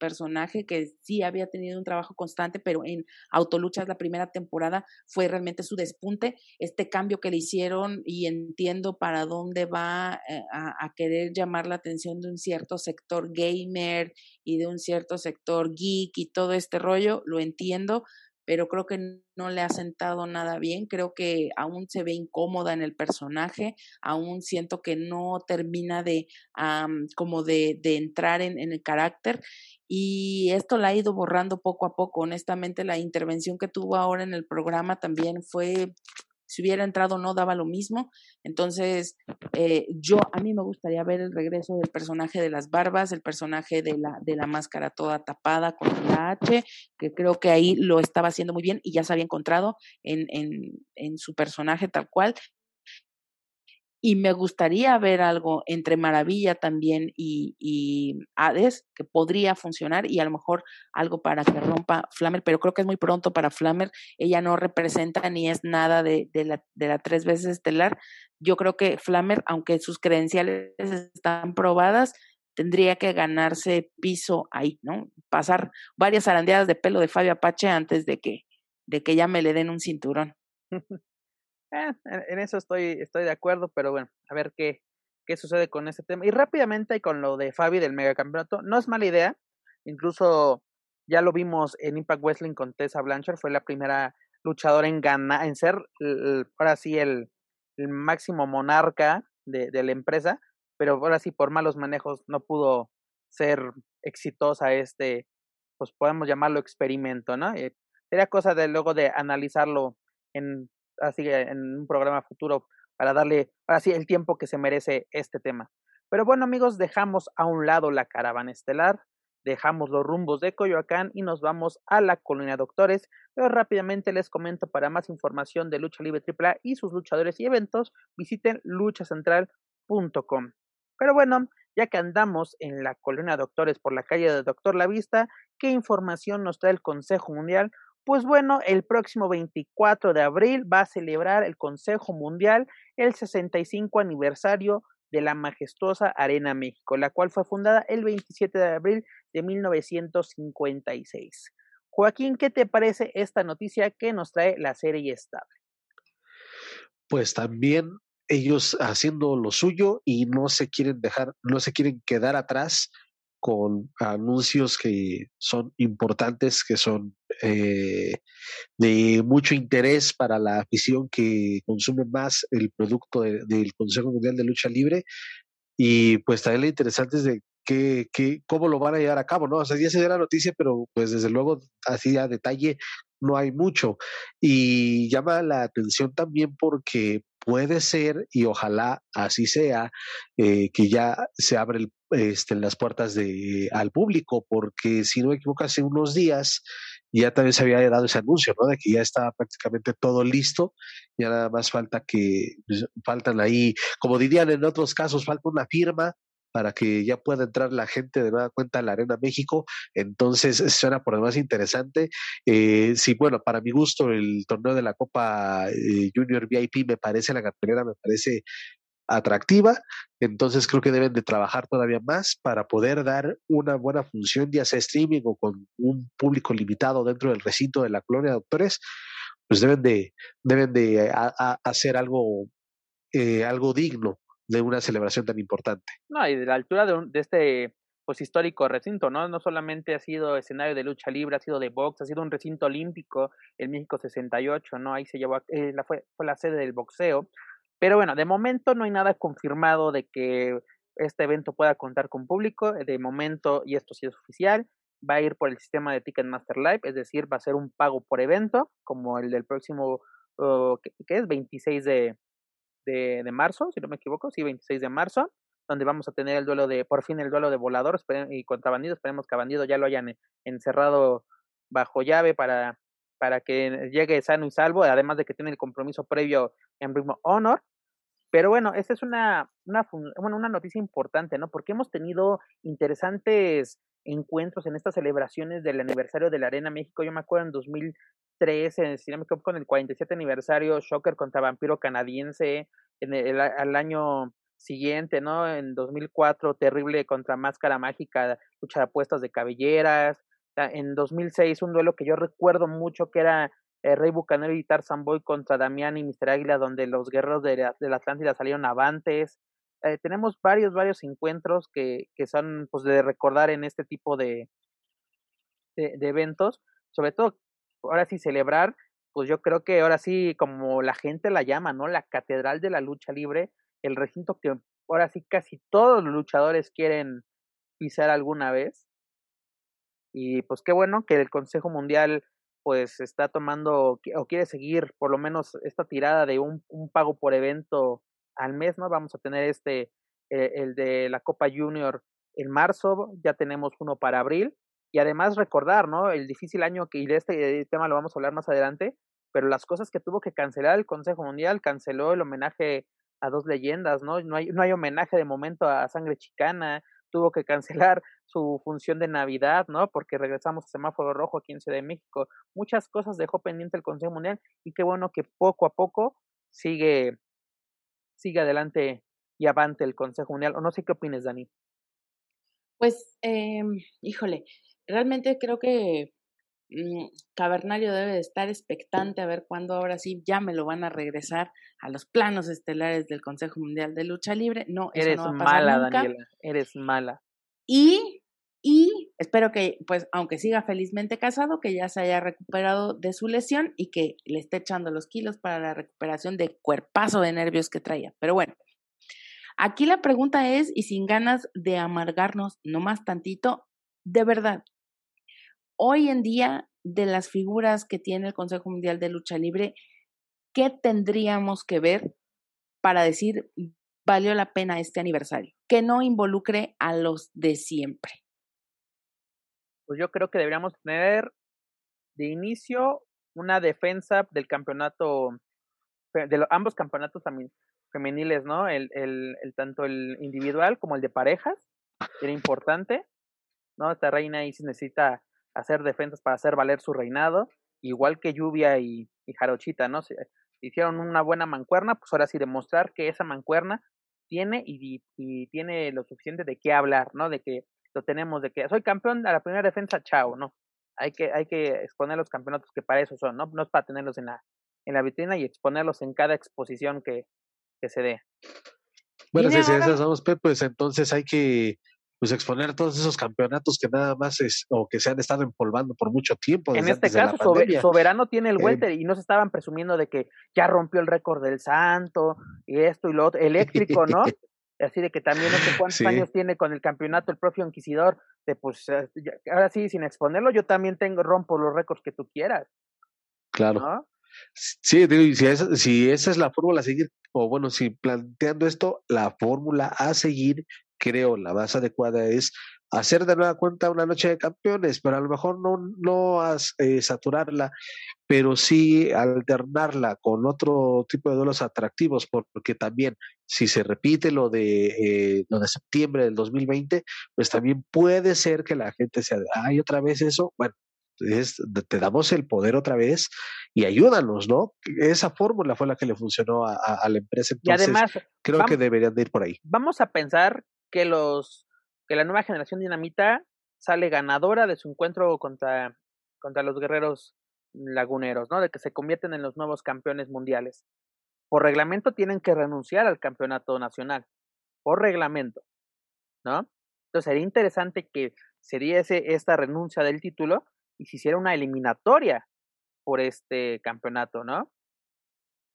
personaje que sí había tenido un trabajo constante, pero en Autoluchas la primera temporada fue realmente su despunte, este cambio que le hicieron y entiendo para dónde va eh, a, a, querer llamar la atención de un cierto sector gamer y de un cierto sector geek y todo este rollo, lo entiendo, pero creo que no le ha sentado nada bien, creo que aún se ve incómoda en el personaje, aún siento que no termina de como de, de entrar en, en, el carácter y esto la ha ido borrando poco a poco, honestamente la intervención que tuvo ahora en el programa también fue si hubiera entrado no daba lo mismo. Entonces, eh, yo, a mí me gustaría ver el regreso del personaje de las barbas, el personaje de la, de la máscara toda tapada con la H, que creo que ahí lo estaba haciendo muy bien y ya se había encontrado en, en, en su personaje tal cual y me gustaría ver algo entre Maravilla también y, Hades que podría funcionar y a lo mejor algo para que rompa Flammer, pero creo que es muy pronto para Flammer. Ella no representa ni es nada de, de, la, de la tres veces estelar. Yo creo que Flammer, aunque sus credenciales están probadas, tendría que ganarse piso ahí, ¿no? Pasar varias arandeadas de pelo de Fabio Apache antes de que, de que ya me le den un cinturón. Eh, en eso estoy, estoy de acuerdo, pero bueno, a ver qué, qué sucede con ese tema. Y rápidamente con lo de Fabi del megacampeonato, no es mala idea, incluso ya lo vimos en Impact Wrestling con Tessa Blanchard, fue la primera luchadora en ganar, en ser ahora sí el, el máximo monarca de, de, la empresa, pero ahora sí por malos manejos no pudo ser exitosa este, pues podemos llamarlo experimento, ¿no? Eh, sería cosa de luego de analizarlo en así en un programa futuro para darle así el tiempo que se merece este tema. Pero bueno amigos, dejamos a un lado la caravana estelar, dejamos los rumbos de Coyoacán y nos vamos a la colonia Doctores, pero rápidamente les comento para más información de Lucha Libre AAA y sus luchadores y eventos, visiten luchacentral.com. Pero bueno, ya que andamos en la colonia Doctores por la calle de Doctor La Vista, ¿qué información nos trae el Consejo Mundial? Pues bueno, el próximo 24 de abril va a celebrar el Consejo Mundial el 65 aniversario de la majestuosa Arena México, la cual fue fundada el 27 de abril de 1956. Joaquín, ¿qué te parece esta noticia que nos trae la serie estable? Pues también ellos haciendo lo suyo y no se quieren dejar, no se quieren quedar atrás con anuncios que son importantes, que son eh, de mucho interés para la afición que consume más el producto de, del Consejo Mundial de Lucha Libre. Y pues también lo interesante es de que, que, cómo lo van a llevar a cabo, ¿no? O sea, ya se dio la noticia, pero pues desde luego así a detalle no hay mucho. Y llama la atención también porque puede ser, y ojalá así sea, eh, que ya se abren este, las puertas de, al público, porque si no me equivoco, hace unos días ya también se había dado ese anuncio, ¿no? De que ya está prácticamente todo listo, ya nada más falta que, pues, faltan ahí, como dirían en otros casos, falta una firma para que ya pueda entrar la gente de nueva cuenta a la Arena México. Entonces, suena por demás interesante. Eh, sí, bueno, para mi gusto, el torneo de la Copa eh, Junior VIP me parece, la cartelera me parece atractiva, entonces creo que deben de trabajar todavía más para poder dar una buena función, ya sea streaming o con un público limitado dentro del recinto de la colonia de doctores, pues deben de, deben de a, a hacer algo, eh, algo digno de una celebración tan importante. No, y de la altura de, un, de este pues histórico recinto, ¿no? No solamente ha sido escenario de lucha libre, ha sido de box, ha sido un recinto olímpico en México 68, ¿no? Ahí se llevó, eh, la, fue, fue la sede del boxeo. Pero bueno, de momento no hay nada confirmado de que este evento pueda contar con público. De momento, y esto sí es oficial, va a ir por el sistema de Ticketmaster Live, es decir, va a ser un pago por evento, como el del próximo, uh, que, que, es 26 de, de, marzo, si no me equivoco, sí, 26 de marzo, donde vamos a tener el duelo de, por fin el duelo de volador y contra bandido, esperemos que a bandido ya lo hayan encerrado bajo llave para, para que llegue sano y salvo, además de que tiene el compromiso previo en Ring Honor. Pero bueno, esta es una, una, bueno, una noticia importante, ¿no? Porque hemos tenido interesantes encuentros en estas celebraciones del aniversario de la Arena México. Yo me acuerdo en 2013, si no me equivoco, con el 47 aniversario, Shocker contra Vampiro Canadiense, en el, el año siguiente, ¿no? En 2004, Terrible contra Máscara Mágica, lucha de apuestas de cabelleras. En 2006, un duelo que yo recuerdo mucho que era eh, Rey Bucanero y Tarzan Boy contra Damián y Mister Águila, donde los guerreros de la, Atlántida salieron avantes. Eh, tenemos varios, varios encuentros que, que son pues de recordar en este tipo de, de, de eventos. Sobre todo, ahora sí, celebrar, pues yo creo que ahora sí, como la gente la llama, ¿no? La catedral de la lucha libre, el recinto que ahora sí casi todos los luchadores quieren pisar alguna vez. Y pues qué bueno que el Consejo Mundial pues está tomando o quiere seguir por lo menos esta tirada de un, pago por evento al mes, ¿no? Vamos a tener este, eh, el de la Copa Junior en marzo, ya tenemos uno para abril, y además recordar, ¿no? El difícil año que, y este tema lo vamos a hablar más adelante, pero las cosas que tuvo que cancelar el Consejo Mundial, canceló el homenaje a dos leyendas, ¿no? No hay, no hay homenaje de momento a Sangre Chicana, tuvo que cancelar su función de Navidad, ¿no? Porque regresamos a semáforo rojo aquí en Ciudad de México. Muchas cosas dejó pendiente el Consejo Mundial y qué bueno que poco a poco sigue, sigue adelante y avante el Consejo Mundial. O no sé qué opines, Dani. Pues, eh, híjole, realmente creo que Cavernario debe de estar expectante a ver cuándo ahora sí ya me lo van a regresar a los planos estelares del Consejo Mundial de Lucha Libre. No, eres eso no va a pasar mala, nunca. Daniela. Eres mala. Y, y espero que, pues, aunque siga felizmente casado, que ya se haya recuperado de su lesión y que le esté echando los kilos para la recuperación de cuerpazo de nervios que traía. Pero bueno, aquí la pregunta es, y sin ganas de amargarnos nomás tantito, de verdad, hoy en día, de las figuras que tiene el Consejo Mundial de Lucha Libre, ¿qué tendríamos que ver para decir valió la pena este aniversario? Que no involucre a los de siempre. Pues yo creo que deberíamos tener de inicio una defensa del campeonato, de lo- ambos campeonatos femeniles, ¿no? El, tanto el individual como el de parejas, era importante, ¿no? Esta reina ahí sí necesita hacer defensas para hacer valer su reinado, igual que Lluvia y, y Jarochita, ¿no? Se, hicieron una buena mancuerna, pues ahora sí demostrar que esa mancuerna tiene y, y tiene lo suficiente de qué hablar, ¿no? De que lo tenemos, de que soy campeón a la primera defensa, chao, ¿no? Hay que, hay que exponer los campeonatos que para eso son, ¿no? No es para tenerlos en la, en la vitrina y exponerlos en cada exposición que, que se dé. Bueno, si, esas somos, Pep, pues entonces hay que pues exponer todos esos campeonatos que nada más es, o que se han estado empolvando por mucho tiempo. En este antes de la caso, pandemia. Soberano tiene el Eh, welter y no se estaban presumiendo de que ya rompió el récord del Santo y esto y lo otro. Eléctrico, ¿no? Así de que también no sé cuántos Sí. años tiene con el campeonato el propio Inquisidor. De pues, eh, ya- ahora sí, sin exponerlo, yo también tengo, rompo los récords que tú quieras, Claro. ¿no? Sí, si, esa- si esa es la fórmula a seguir, o bueno, si planteando esto, la fórmula a seguir, creo, la más adecuada es hacer de nueva cuenta una noche de campeones, pero a lo mejor no, no as- eh, saturarla, pero sí alternarla con otro tipo de duelos atractivos, por- porque también si se repite lo de eh, lo de septiembre del 2020, pues también puede ser que la gente sea, ay, otra vez eso, bueno, es- te damos el poder otra vez y ayúdanos, ¿no? Esa fórmula fue la que le funcionó a, a- a la empresa, Y entonces además, creo que deberían de ir por ahí. vamos a pensar que los que la nueva generación dinamita sale ganadora de su encuentro contra, contra los guerreros laguneros, ¿no? De que se convierten en los nuevos campeones mundiales. Por reglamento tienen que renunciar al campeonato nacional. Por reglamento, ¿no? Entonces sería interesante que se diese esta renuncia del título y se hiciera una eliminatoria por este campeonato, ¿no?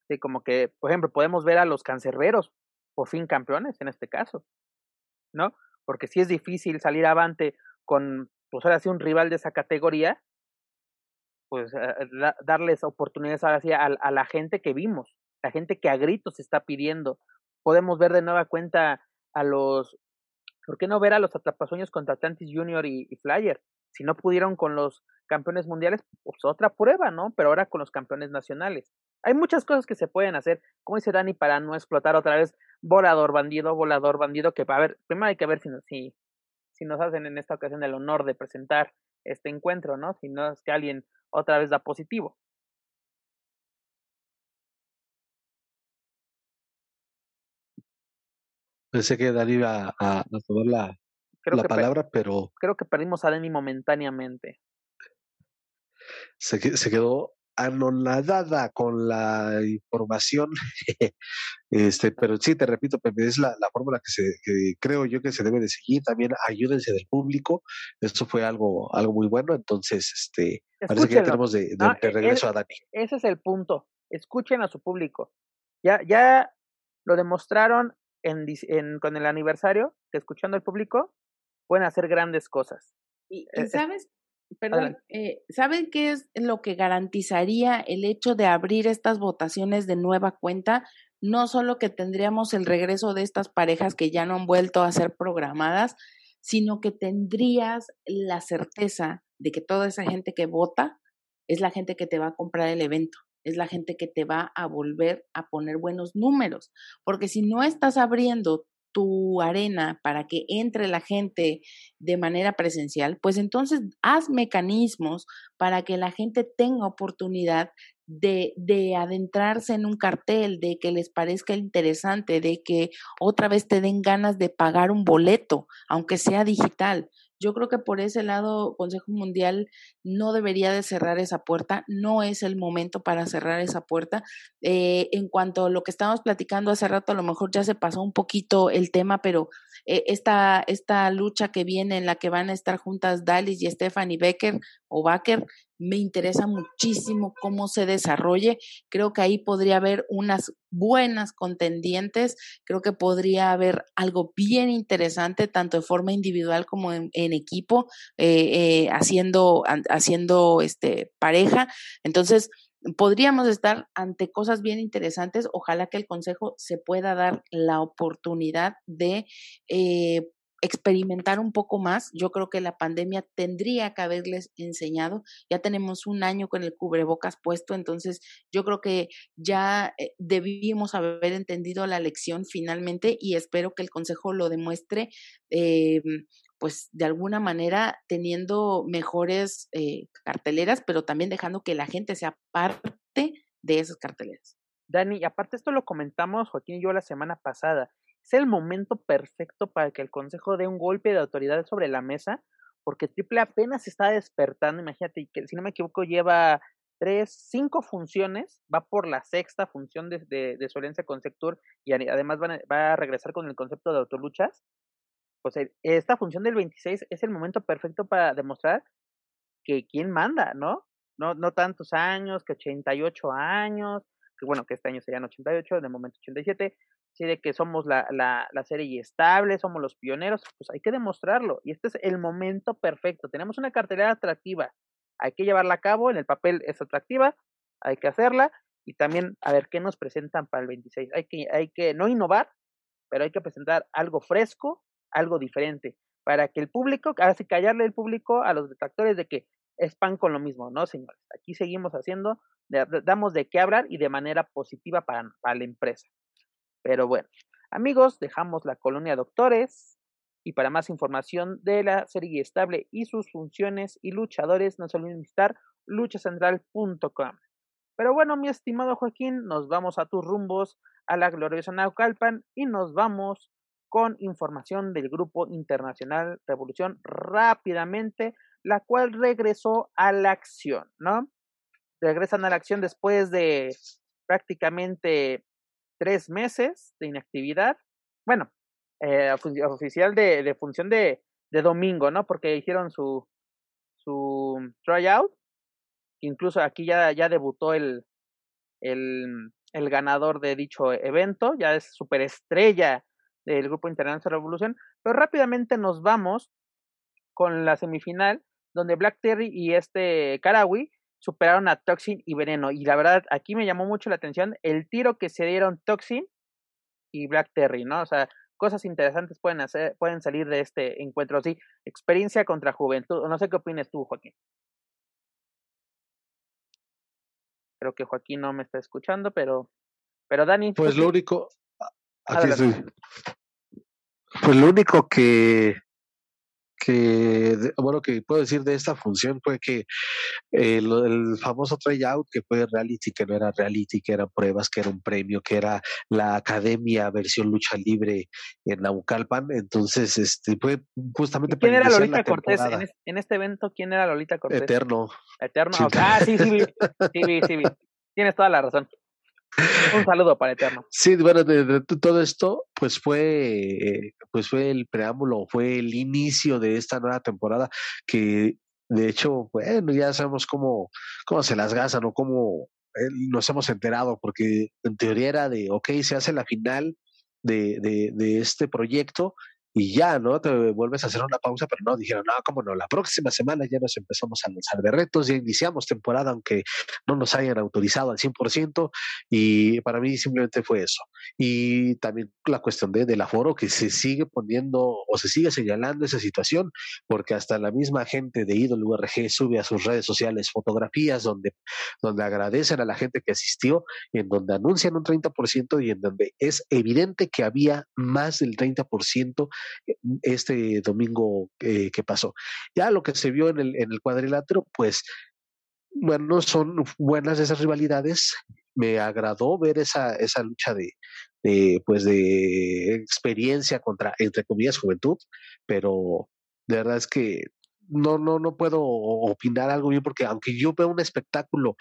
Sí, como que, por ejemplo, podemos ver a los cancerberos por fin campeones en este caso, ¿no? Porque si es difícil salir avante con, pues ahora sí, un rival de esa categoría, pues eh, da- darles oportunidades ahora sí a, a la gente que vimos, la gente que a gritos está pidiendo. Podemos ver de nueva cuenta a los, ¿por qué no ver a los atrapasueños contra Atlantis Junior y Flyer? Si no pudieron con los campeones mundiales, pues otra prueba, ¿no? Pero ahora con los campeones nacionales. Hay muchas cosas que se pueden hacer, como dice Dani, para no explotar otra vez volador bandido, volador bandido, que a ver, primero hay que ver si, nos- si, si nos hacen en esta ocasión el honor de presentar este encuentro, ¿no? Si no es que alguien otra vez da positivo. Pensé que Dani iba a, a tomar la, Creo, la que, palabra, pero creo que perdimos a Dani momentáneamente. se quedó anonadada con la información. este, pero sí, te repito, Pepe, es la, la fórmula que, se, que creo yo que se debe de seguir. También ayúdense del público. Esto fue algo, algo muy bueno. Entonces, este, parece que ya tenemos de, de- de e- regreso a Dani. Ese es el punto. Escuchen a su público. Ya, ya lo demostraron en, en- con el aniversario, que escuchando al público pueden hacer grandes cosas. Y, y sabes Perdón, eh, ¿saben qué es lo que garantizaría el hecho de abrir estas votaciones de nueva cuenta? No solo que tendríamos el regreso de estas parejas que ya no han vuelto a ser programadas, sino que tendrías la certeza de que toda esa gente que vota es la gente que te va a comprar el evento, es la gente que te va a volver a poner buenos números, porque si no estás abriendo tu arena para que entre la gente de manera presencial, pues entonces haz mecanismos para que la gente tenga oportunidad de, de, adentrarse en un cartel, de que les parezca interesante, de que otra vez te den ganas de pagar un boleto, aunque sea digital. Yo creo que por ese lado Consejo Mundial no debería de cerrar esa puerta, no es el momento para cerrar esa puerta. Eh, en cuanto a lo que estábamos platicando hace rato, a lo mejor ya se pasó un poquito el tema, pero eh, esta, esta lucha que viene en la que van a estar juntas Dalis y Stephanie Becker o Baker, me interesa muchísimo cómo se desarrolle. Creo que ahí podría haber unas buenas contendientes, creo que podría haber algo bien interesante, tanto de forma individual como en, equipo, eh, eh, haciendo, haciendo este, pareja. Entonces, podríamos estar ante cosas bien interesantes. Ojalá que el Consejo se pueda dar la oportunidad de eh, experimentar un poco más. Yo creo que la pandemia tendría que haberles enseñado. Ya tenemos un año con el cubrebocas puesto, entonces yo creo que ya eh, debimos haber entendido la lección finalmente y espero que el Consejo lo demuestre. Eh, pues de alguna manera teniendo mejores eh, carteleras, pero también dejando que la gente sea parte de esas carteleras. Dani, aparte esto lo comentamos Joaquín y yo la semana pasada es el momento perfecto para que el Consejo dé un golpe de autoridad sobre la mesa, porque Triple apenas está despertando, imagínate, que si no me equivoco lleva tres, cinco funciones, va por la sexta función de, de, de Solencia con Sector y además va a regresar con el concepto de autoluchas. Pues esta función del 26 es el momento perfecto para demostrar que quién manda, ¿no? No, no tantos años, que 88 años, que bueno, que este año serían 88, de momento 87, sí, de que somos la, la, la serie estable, somos los pioneros, pues hay que demostrarlo. Y este es el momento perfecto. Tenemos una cartelera atractiva, hay que llevarla a cabo, en el papel es atractiva, hay que hacerla y también a ver qué nos presentan para el 26. Hay que, hay que no innovar, pero hay que presentar algo fresco, algo diferente, para que el público, hace callarle el público a los detractores de que es pan con lo mismo, ¿no, señores? Aquí seguimos haciendo, damos de qué hablar y de manera positiva para, la empresa. Pero bueno, amigos, dejamos la colonia doctores y para más información de la serie estable y sus funciones y luchadores, no se olviden visitar luchacentral.com. Pero bueno, mi estimado Joaquín, nos vamos a tus rumbos a la gloriosa Naucalpan y nos vamos con información del Grupo Internacional Revolución rápidamente, la cual regresó a la acción, ¿no? Regresan a la acción después de prácticamente tres meses de inactividad. Bueno, eh, oficial de, de función de, de, domingo, ¿no? Porque hicieron su, su tryout. Incluso aquí ya, ya debutó el, el, el ganador de dicho evento, ya es superestrella del Grupo Internacional Revolución. Pero rápidamente nos vamos con la semifinal, donde Black Terry y este Karawi superaron a Toxin y Veneno. Y la verdad, aquí me llamó mucho la atención el tiro que se dieron Toxin y Black Terry, ¿no? O sea, cosas interesantes pueden hacer, pueden salir de este encuentro así. Experiencia contra juventud. No sé qué opinas tú, Joaquín. Creo que Joaquín no me está escuchando, pero, pero Dani. Pues lo único, aquí estoy. Pues lo único que que, bueno, que puedo decir de esta función fue que el, el famoso tryout, que fue reality, que no era reality, que eran pruebas, que era un premio, que era la academia versión lucha libre en Naucalpan, entonces este fue justamente ¿Quién era Lolita Cortés en, este evento? ¿Quién era Lolita Cortés? Eterno. Eterno, ah, sí, sí, sí, sí, sí, tienes toda la razón. Un saludo para Eterno. Sí, bueno, de, todo esto, pues fue, pues fue el preámbulo, fue el inicio de esta nueva temporada que, de hecho, bueno, ya sabemos cómo, cómo se las gasan o cómo eh, nos hemos enterado, porque en teoría era de, ok, se hace la final de, de este proyecto y ya, ¿no? Te vuelves a hacer una pausa, pero no, dijeron, no, cómo no, la próxima semana ya nos empezamos a lanzar de retos, ya iniciamos temporada, aunque no nos hayan autorizado al 100%, y para mí simplemente fue eso. Y también la cuestión de, del aforo, que se sigue poniendo o se sigue señalando esa situación, porque hasta la misma gente de Idol URG sube a sus redes sociales fotografías donde, donde agradecen a la gente que asistió, en donde anuncian un 30% y en donde es evidente que había más del 30% este domingo eh, que pasó. Ya lo que se vio en el, en el cuadrilátero, pues bueno, son buenas esas rivalidades. Me agradó ver esa, esa lucha de, de, pues de experiencia contra, entre comillas, juventud, pero de verdad es que no, no, no puedo opinar algo bien porque aunque yo veo un espectáculo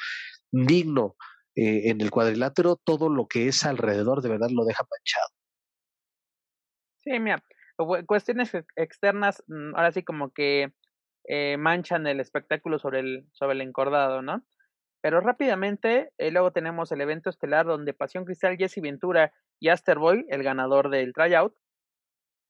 digno eh, en el cuadrilátero, todo lo que es alrededor de verdad lo deja manchado. Sí, mira, cuestiones externas, mm, ahora sí como que eh, manchan el espectáculo sobre el, sobre el encordado, ¿no? Pero rápidamente, eh, luego tenemos el evento estelar donde Pasión Cristal, Jesse Ventura y Asterboy, el ganador del tryout,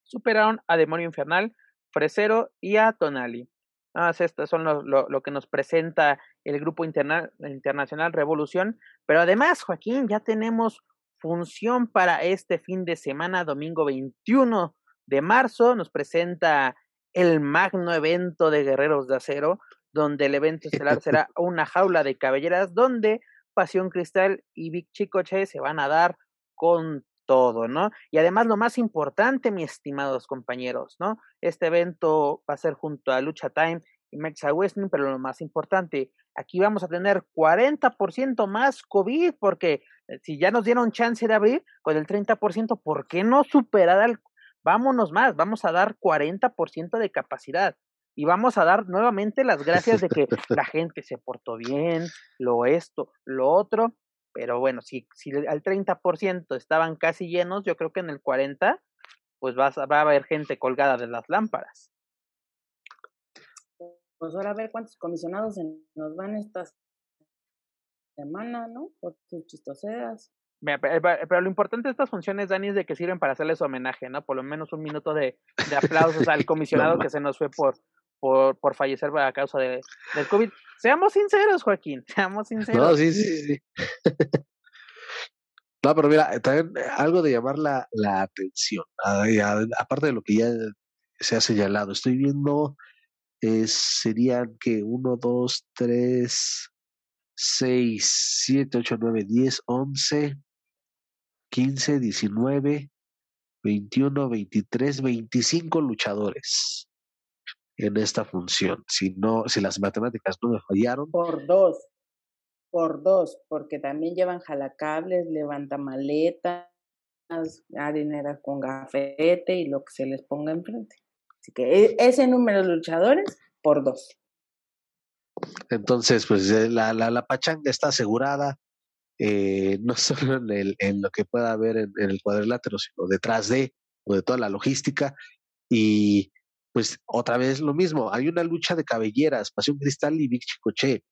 superaron a Demonio Infernal, Fresero y a Tonali. Ah, estas son lo, lo, lo, que nos presenta el grupo interna internacional Revolución. Pero además, Joaquín, ya tenemos función para este fin de semana, domingo 21 de marzo nos presenta el magno evento de Guerreros de Acero, donde el evento estelar será una jaula de cabelleras donde Pasión Cristal y Big Chicoche se van a dar con todo, ¿no? Y además lo más importante, mis estimados compañeros, ¿no? Este evento va a ser junto a Lucha Time y Mexa Wrestling, pero lo más importante, aquí vamos a tener 40% más COVID, porque eh, si ya nos dieron chance de abrir con el 30%, ¿por qué no superar al vámonos más, vamos a dar 40% de capacidad y vamos a dar nuevamente las gracias de que la gente se portó bien, lo esto, lo otro, pero bueno, si, si al 30% estaban casi llenos, yo creo que en el 40% pues va a, va a haber gente colgada de las lámparas. Pues ahora a ver cuántos comisionados nos van estas semana, ¿no? Por sus chistoseras. Pero lo importante de estas funciones, Dani, es de que sirven para hacerles homenaje, ¿no? Por lo menos un minuto de, de aplausos al comisionado que se nos fue por, por, por fallecer a causa de, del COVID. Seamos sinceros, Joaquín, seamos sinceros. No, sí, sí, sí. no, pero mira, también algo de llamar la, la atención, aparte de lo que ya se ha señalado, estoy viendo, eh, serían que uno, dos, tres, seis, siete, ocho, nueve, diez, once, 15, 19, 21, 23, 25 luchadores en esta función. Si no, si las matemáticas no me fallaron. Por dos, por dos, porque también llevan jalacables, levanta maletas, harineras con gafete y lo que se les ponga enfrente. Así que e, ese número de luchadores por dos. Entonces, pues eh, la, la, la pachanga está asegurada, eh, no solo en, el, en, lo que pueda haber en, en, el cuadrilátero, sino detrás de, o de toda la logística. Y pues otra vez lo mismo, hay una lucha de cabelleras, Pasión Cristal y Big Chicoche.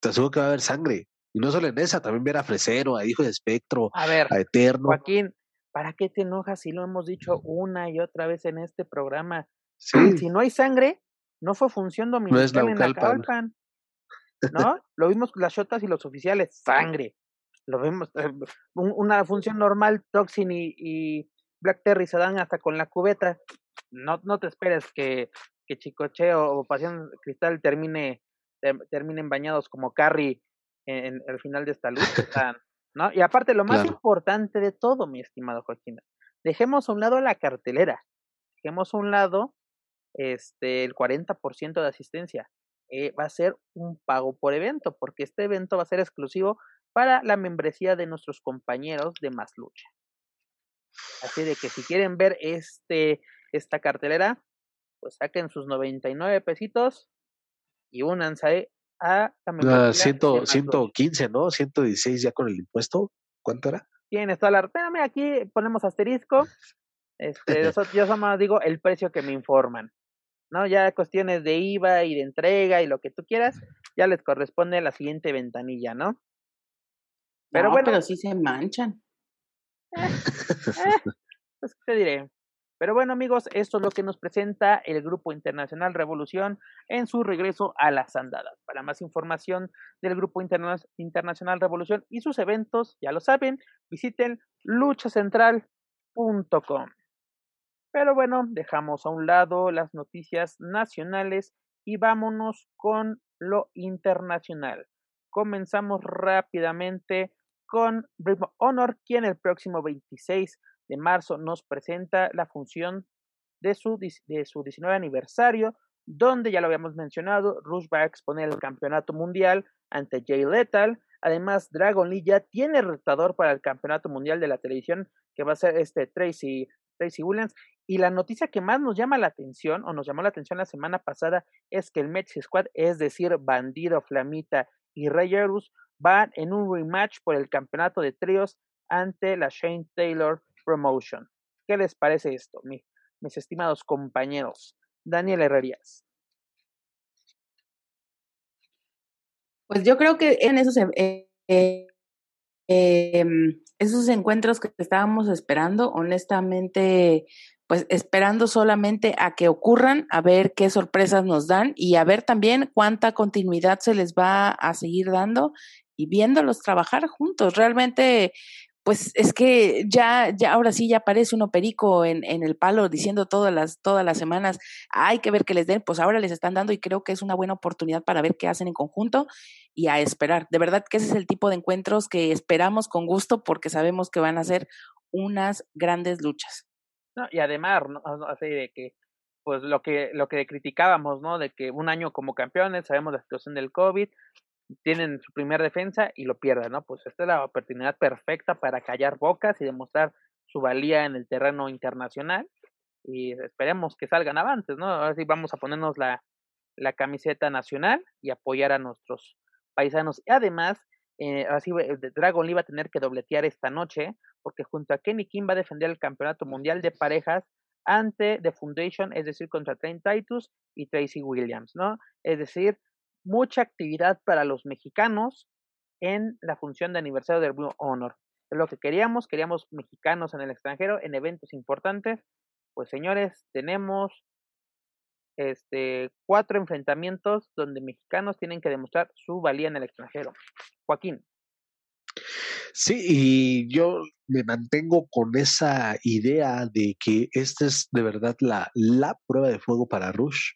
Te aseguro que va a haber sangre. Y no solo en esa, también ver a Fresero, a Hijo de Espectro, a, ver, a Eterno. Joaquín, ¿para qué te enojas si lo hemos dicho una y otra vez en este programa? Sí. Si no hay sangre, no fue función dominical no es en Naucalpan. ¿No? Lo vimos las shotas y los oficiales, sangre lo vemos, eh, una función normal, Toxin y, y, Black Terry se dan hasta con la cubeta. No, no te esperes que, que Chicoche o Pasión Cristal termine, terminen bañados como Carrie en, el final de esta lucha. ¿no? Y aparte, lo más claro. importante de todo, mi estimado Joaquín, dejemos a un lado la cartelera, dejemos a un lado este, el 40% de asistencia. Eh, va a ser un pago por evento, porque este evento va a ser exclusivo para la membresía de nuestros compañeros de Más Lucha. Así de que si quieren ver este, esta cartelera, pues saquen sus 99 pesitos y únanse a la membresía. Uh, ciento, 115, ¿no? 116 ya con el impuesto. ¿Cuánto era? Tienes toda la... Espérame, aquí ponemos asterisco. Este, yo solo digo el precio que me informan. ¿no? Ya cuestiones de IVA y de entrega y lo que tú quieras, ya les corresponde la siguiente ventanilla, ¿no? Pero no, bueno. Pero sí se manchan. Eh, eh, pues, te diré? Pero bueno amigos, esto es lo que nos presenta el Grupo Internacional Revolución en su regreso a las andadas. Para más información del Grupo Internacional Revolución y sus eventos, ya lo saben, visiten luchacentral.com. Pero bueno, dejamos a un lado las noticias nacionales y vámonos con lo internacional. Comenzamos rápidamente con Ring Honor, quien el próximo 26 de marzo nos presenta la función de su, de su 19 aniversario, donde ya lo habíamos mencionado, Rush va a exponer el campeonato mundial ante Jay Lethal. Además, Dragon Lee ya tiene retador para el campeonato mundial de la televisión, que va a ser este Tracy, Tracy Williams. Y la noticia que más nos llama la atención, o nos llamó la atención la semana pasada, es que el Mets Squad, es decir, Bandido, Flamita y Reyerus, van en un rematch por el campeonato de tríos ante la Shane Taylor Promotion. ¿Qué les parece esto, mis estimados compañeros? Daniel Herrerías. Pues yo creo que en esos, eh, em, esos encuentros que estábamos esperando, honestamente, pues esperando solamente a que ocurran, a ver qué sorpresas nos dan y a ver también cuánta continuidad se les va a seguir dando y viéndolos trabajar juntos. Realmente, pues es que ya, ya ahora sí ya aparece uno perico en, en el palo diciendo todas las, todas las semanas, hay que ver que les den, pues ahora les están dando y creo que es una buena oportunidad para ver qué hacen en conjunto y a esperar. De verdad que ese es el tipo de encuentros que esperamos con gusto porque sabemos que van a ser unas grandes luchas. No, y además, ¿no? así de que, pues lo que, lo que criticábamos, ¿no? De que un año como campeones, sabemos la situación del COVID, tienen su primer defensa y lo pierden, ¿no? Pues esta es la oportunidad perfecta para callar bocas y demostrar su valía en el terreno internacional y esperemos que salgan avantes, ¿no? Ahora sí vamos a ponernos la, la camiseta nacional y apoyar a nuestros paisanos. Además, eh, así Dragon Lee va a tener que dobletear esta noche porque junto a Kenny King va a defender el campeonato mundial de parejas ante The Foundation, es decir, contra Trent Titus y Tracy Williams, ¿no? Es decir, mucha actividad para los mexicanos en la función de aniversario del Blue Honor. Es lo que queríamos, queríamos mexicanos en el extranjero en eventos importantes. Pues señores, tenemos este cuatro enfrentamientos donde mexicanos tienen que demostrar su valía en el extranjero. Joaquín. Sí, y yo me mantengo con esa idea de que esta es de verdad la, la prueba de fuego para Rush.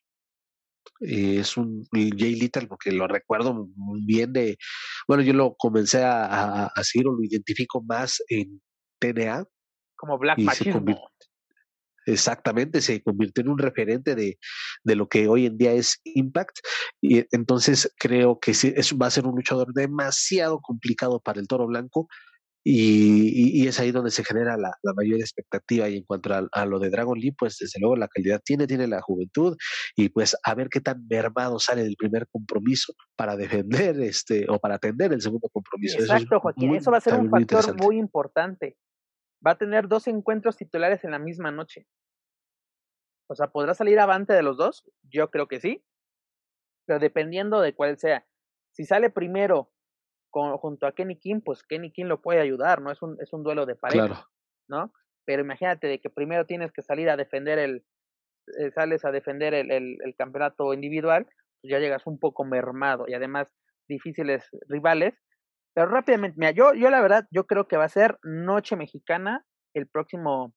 Eh, es un Jay Little, porque lo recuerdo muy bien de, bueno, yo lo comencé a, a, seguir o lo identifico más en TNA. Como Black Machismo. Exactamente, se convirtió en un referente de, de, lo que hoy en día es Impact. Y entonces creo que sí, eso va a ser un luchador demasiado complicado para el toro blanco. Y, y, es ahí donde se genera la, la mayor expectativa. Y en cuanto a, a, lo de Dragon Lee, pues desde luego la calidad tiene, tiene la juventud, y pues a ver qué tan mermado sale del primer compromiso para defender este o para atender el segundo compromiso. Exacto, eso Joaquín, eso va a ser un factor muy importante. Va a tener dos encuentros titulares en la misma noche. O sea, ¿podrá salir avante de los dos? Yo creo que sí. Pero dependiendo de cuál sea. Si sale primero con, junto a Kenny King, pues Kenny King lo puede ayudar, ¿no? Es un, es un duelo de pareja, claro. ¿no? Pero imagínate de que primero tienes que salir a defender el, eh, sales a defender el, el, el, campeonato individual, pues ya llegas un poco mermado y además difíciles rivales. Pero rápidamente, mira, yo, yo la verdad, yo creo que va a ser Noche Mexicana el próximo,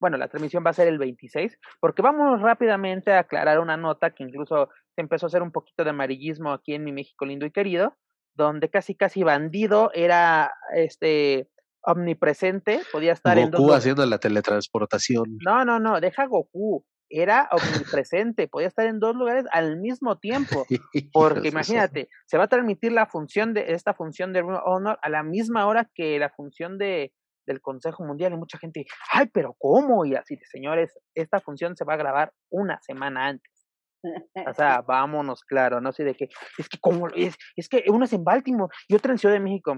bueno, la transmisión va a ser el 26, porque vamos rápidamente a aclarar una nota que incluso se empezó a hacer un poquito de amarillismo aquí en mi México lindo y querido, donde casi casi bandido era este omnipresente, podía estar Goku en dos haciendo la teletransportación. No, no, no, deja Goku. Era omnipresente, podía estar en dos lugares al mismo tiempo. Porque imagínate, se va a transmitir la función de esta función de Honor a la misma hora que la función de del Consejo Mundial y mucha gente, ay, pero ¿cómo? Y así, señores, esta función se va a grabar una semana antes. O sea, vámonos, claro, no sé de qué. Es que como es, es que uno es en Baltimore y otro en Ciudad de México.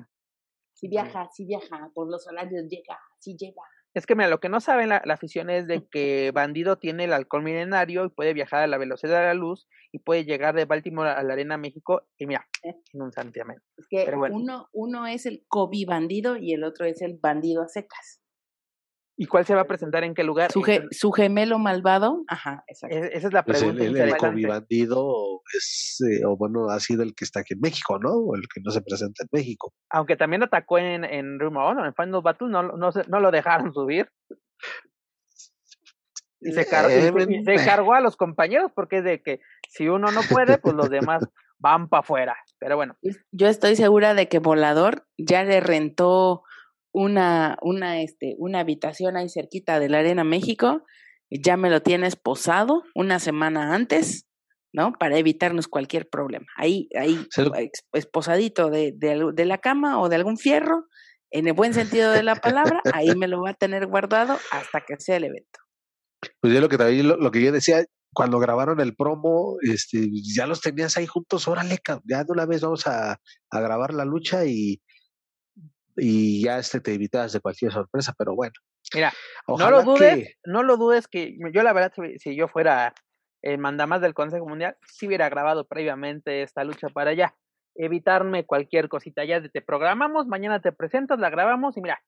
Si viaja, si viaja, por los horarios llega, si llega. Es que mira, lo que no saben la, la afición es de que Bandido tiene el alcohol milenario y puede viajar a la velocidad de la luz y puede llegar de Baltimore a la Arena México y mira, en un santiamén. Es que bueno. uno, uno es el Kobe bandido y el otro es el bandido a secas. ¿Y cuál se va a presentar en qué lugar? Su, su gemelo malvado, ajá, exacto. esa es la Pues pregunta. el, el, el es, eh, o bueno, ha sido el que está aquí en México, ¿no? O el que no se presenta en México. Aunque también atacó en, en Room of Honor, en Final Battle no, no, se- no lo dejaron subir. Y se, car- Eh, y se cargó a los compañeros porque es de que si uno no puede, pues los demás van para afuera. Pero bueno, Yo estoy segura de que Volador ya le rentó una, una, este, una habitación ahí cerquita de la Arena México, ya me lo tienes posado una semana antes, ¿no? Para evitarnos cualquier problema. Ahí, ahí, esposadito de, de, de la cama o de algún fierro, en el buen sentido de la palabra, ahí me lo va a tener guardado hasta que sea el evento. Pues yo lo que también, lo, lo que yo decía, cuando grabaron el promo, este, ya los tenías ahí juntos, órale, ya de una vez vamos a, a grabar la lucha y, y ya este te evitas de cualquier sorpresa, pero bueno. Mira, Ojalá no lo dudes, que, no lo dudes que yo la verdad, si, si yo fuera el mandamás del Consejo Mundial, si hubiera grabado previamente esta lucha para allá. Evitarme cualquier cosita. Ya te programamos, mañana te presentas, la grabamos y mira,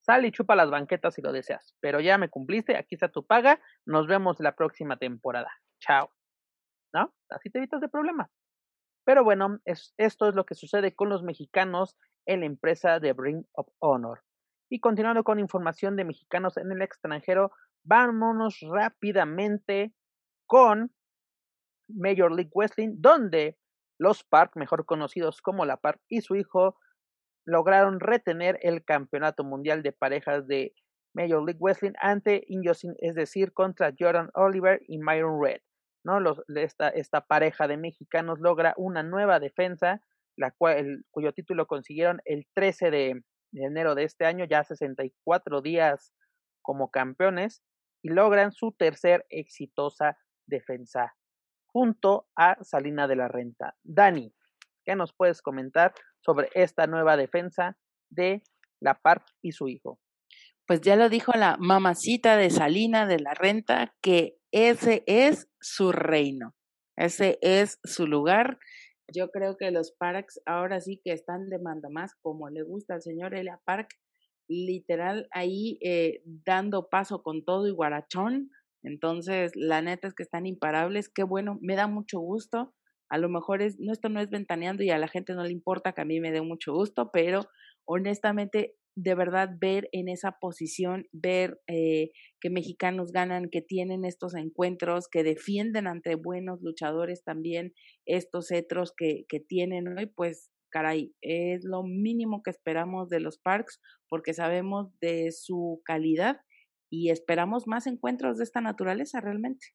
sal y chupa las banquetas si lo deseas. Pero ya me cumpliste, aquí está tu paga, nos vemos la próxima temporada. Chao. ¿No? Así te evitas de problemas. Pero bueno, es, esto es lo que sucede con los mexicanos en la empresa de Bring of Honor. Y continuando con información de mexicanos en el extranjero, vámonos rápidamente con Major League Wrestling, donde los Park, mejor conocidos como la Park y su hijo, lograron retener el campeonato mundial de parejas de Major League Wrestling ante Inyosin, es decir, contra Jordan Oliver y Myron Red. ¿No? Los, esta, esta pareja de mexicanos logra una nueva defensa, la cual, cuyo título consiguieron el 13 de, de enero de este año, ya 64 días como campeones, y logran su tercer exitosa defensa junto a Salina de la Renta. Dani, ¿qué nos puedes comentar sobre esta nueva defensa de la Park y su hijo? Pues ya lo dijo la mamacita de Salina de la Renta, que ese es su reino, ese es su lugar. Yo creo que los Parks ahora sí que están de manda más, como le gusta al señor Elia Park, literal ahí eh, dando paso con todo y guarachón. Entonces, la neta es que están imparables. Qué bueno, me da mucho gusto. A lo mejor es, no, esto no es ventaneando y a la gente no le importa que a mí me dé mucho gusto, pero honestamente, de verdad, ver en esa posición, ver eh, que mexicanos ganan, que tienen estos encuentros, que defienden ante buenos luchadores también estos cetros que, que tienen hoy, pues caray, es lo mínimo que esperamos de los Parks porque sabemos de su calidad y esperamos más encuentros de esta naturaleza realmente.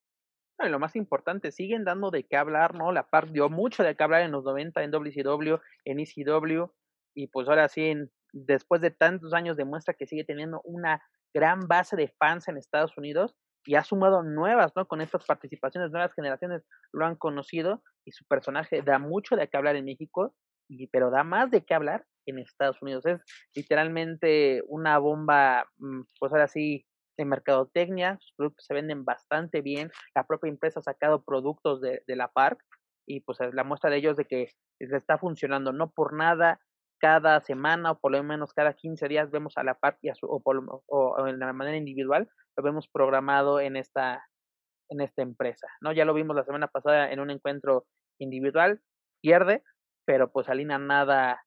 Y lo más importante, siguen dando de qué hablar, ¿no? La PAR dio mucho de qué hablar en los 90 en WCW, en ECW, y pues ahora sí, en, después de tantos años demuestra que sigue teniendo una gran base de fans en Estados Unidos y ha sumado nuevas, ¿no? Con estas participaciones, nuevas generaciones lo han conocido y su personaje da mucho de qué hablar en México, y, pero da más de qué hablar en Estados Unidos. Es literalmente una bomba, pues ahora sí, de mercadotecnia, sus productos se venden bastante bien, la propia empresa ha sacado productos de, de la Park y pues la muestra de ellos de que está funcionando, no por nada, cada semana o por lo menos cada 15 días vemos a la Park y a su, o, por, o en la manera individual lo vemos programado en esta en esta empresa, ¿no? Ya lo vimos la semana pasada en un encuentro individual, pierde, pero pues Alina nada,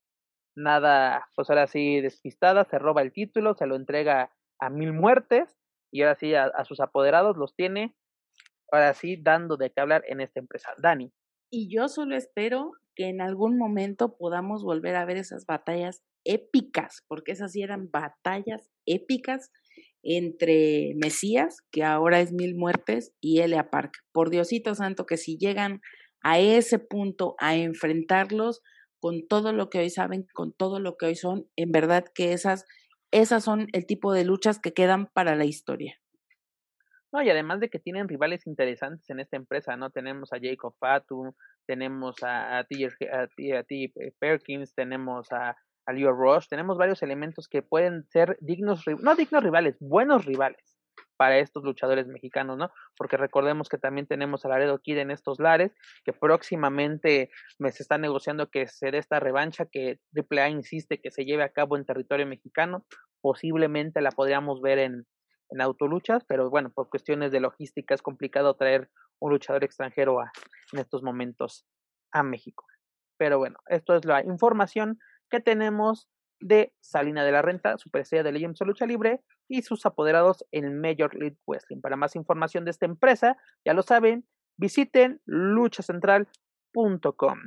nada, pues ahora sí despistada, se roba el título, se lo entrega a mil muertes y ahora sí a, a, sus apoderados los tiene ahora sí dando de qué hablar en esta empresa. Dani. Y yo solo espero que en algún momento podamos volver a ver esas batallas épicas, porque esas sí eran batallas épicas entre Mesías, que ahora es Mil Muertes, y Elia Park. Por Diosito Santo, que si llegan a ese punto a enfrentarlos con todo lo que hoy saben, con todo lo que hoy son, en verdad que esas esas son el tipo de luchas que quedan para la historia. No, y además de que tienen rivales interesantes en esta empresa, ¿no? Tenemos a Jacob Fatu, tenemos a, T, a, T, a T Perkins, tenemos a, a Leo Rush, tenemos varios elementos que pueden ser dignos, no dignos rivales, buenos rivales para estos luchadores mexicanos, ¿no? Porque recordemos que también tenemos a Laredo Kid en estos lares, que próximamente me se está negociando que se dé esta revancha que AAA insiste que se lleve a cabo en territorio mexicano, posiblemente la podríamos ver en, en autoluchas, pero bueno, por cuestiones de logística es complicado traer un luchador extranjero a, en estos momentos a México. Pero bueno, esto es la información que tenemos de Salina de la Renta, superestrella de Legends Lucha Libre, y sus apoderados en Major League Wrestling. Para más información de esta empresa, ya lo saben, visiten luchacentral.com.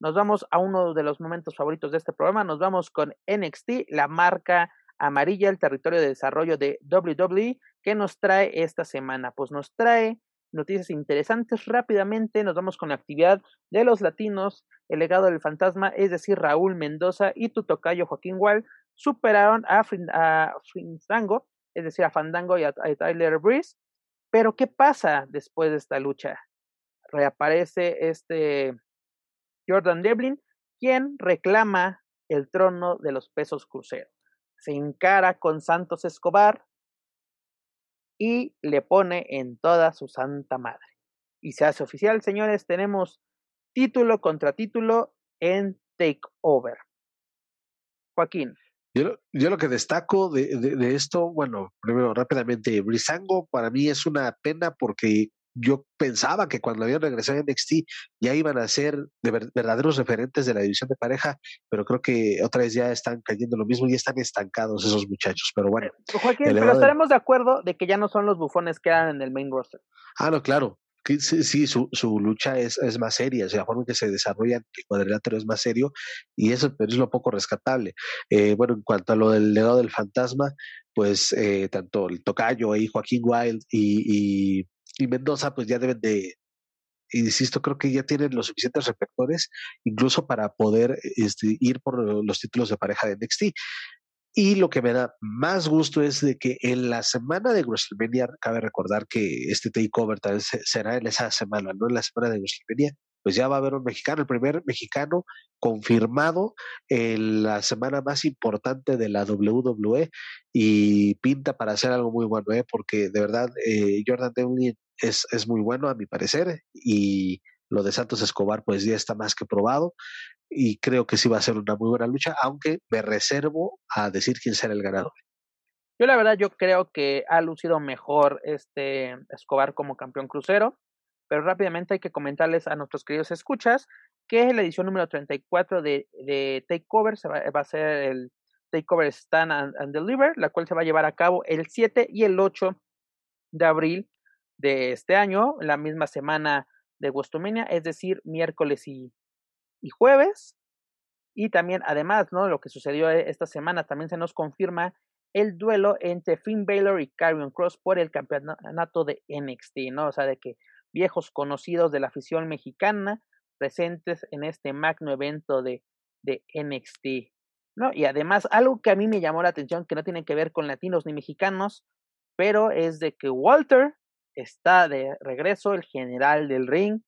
Nos vamos a uno de los momentos favoritos de este programa, nos vamos con NXT, la marca amarilla, el territorio de desarrollo de WWE, que nos trae esta semana. Pues nos trae noticias interesantes rápidamente. Nos vamos con la actividad de los latinos. El legado del fantasma, es decir, Raúl Mendoza y tu tocayo Joaquín Wall, superaron a, Fandango, es decir, a Fandango y a, Tyler Breeze. Pero, ¿qué pasa después de esta lucha? Reaparece este Jordan Devlin, quien reclama el trono de los pesos cruceros. Se encara con Santos Escobar, y le pone en toda su santa madre. Y se hace oficial, señores, tenemos título contra título en Takeover. Joaquín. Yo, lo que destaco de, de, esto, bueno, primero rápidamente, Brisango para mí es una pena porque yo pensaba que cuando habían regresado a NXT ya iban a ser de verdaderos referentes de la división de pareja, pero creo que otra vez ya están cayendo lo mismo y están estancados esos muchachos. Pero bueno. Joaquín, pero estaremos de acuerdo de que ya no son los bufones que eran en el main roster. Ah, no, claro. Sí, sí su, su lucha es, es más seria, o sea, la forma en que se desarrolla el cuadrilátero es más serio y eso pero es lo poco rescatable. Eh, bueno, en cuanto a lo del legado del fantasma, pues eh, tanto el tocayo ahí, Joaquín Wild y, y y Mendoza pues ya deben de, insisto, creo que ya tienen los suficientes reflectores incluso para poder este, ir por los títulos de pareja de NXT. Y lo que me da más gusto es de que en la semana de WrestleMania, cabe recordar que este takeover tal vez será en esa semana, no en la semana de WrestleMania, pues ya va a haber un mexicano, el primer mexicano confirmado en la semana más importante de la WWE y pinta para hacer algo muy bueno, ¿eh? porque de verdad eh, Jordan Devlin es, es muy bueno a mi parecer y lo de Santos Escobar pues ya está más que probado y creo que sí va a ser una muy buena lucha, aunque me reservo a decir quién será el ganador. Yo la verdad yo creo que ha lucido mejor este Escobar como campeón crucero, pero rápidamente hay que comentarles a nuestros queridos escuchas que la edición número 34 de, de Takeover se va, a ser el Takeover Stand and, Deliver, la cual se va a llevar a cabo el 7 y el 8 de abril de este año, la misma semana de Westomania, es decir, miércoles y, y jueves. Y también, además, ¿no? Lo que sucedió e, esta semana, también se nos confirma el duelo entre Finn Balor y Karrion Cross por el campeonato de NXT, ¿no? O sea, de que viejos conocidos de la afición mexicana presentes en este magno evento de, de NXT, ¿no? Y además, algo que a mí me llamó la atención, que no tiene que ver con latinos ni mexicanos, pero es de que Walter está de regreso, el general del ring,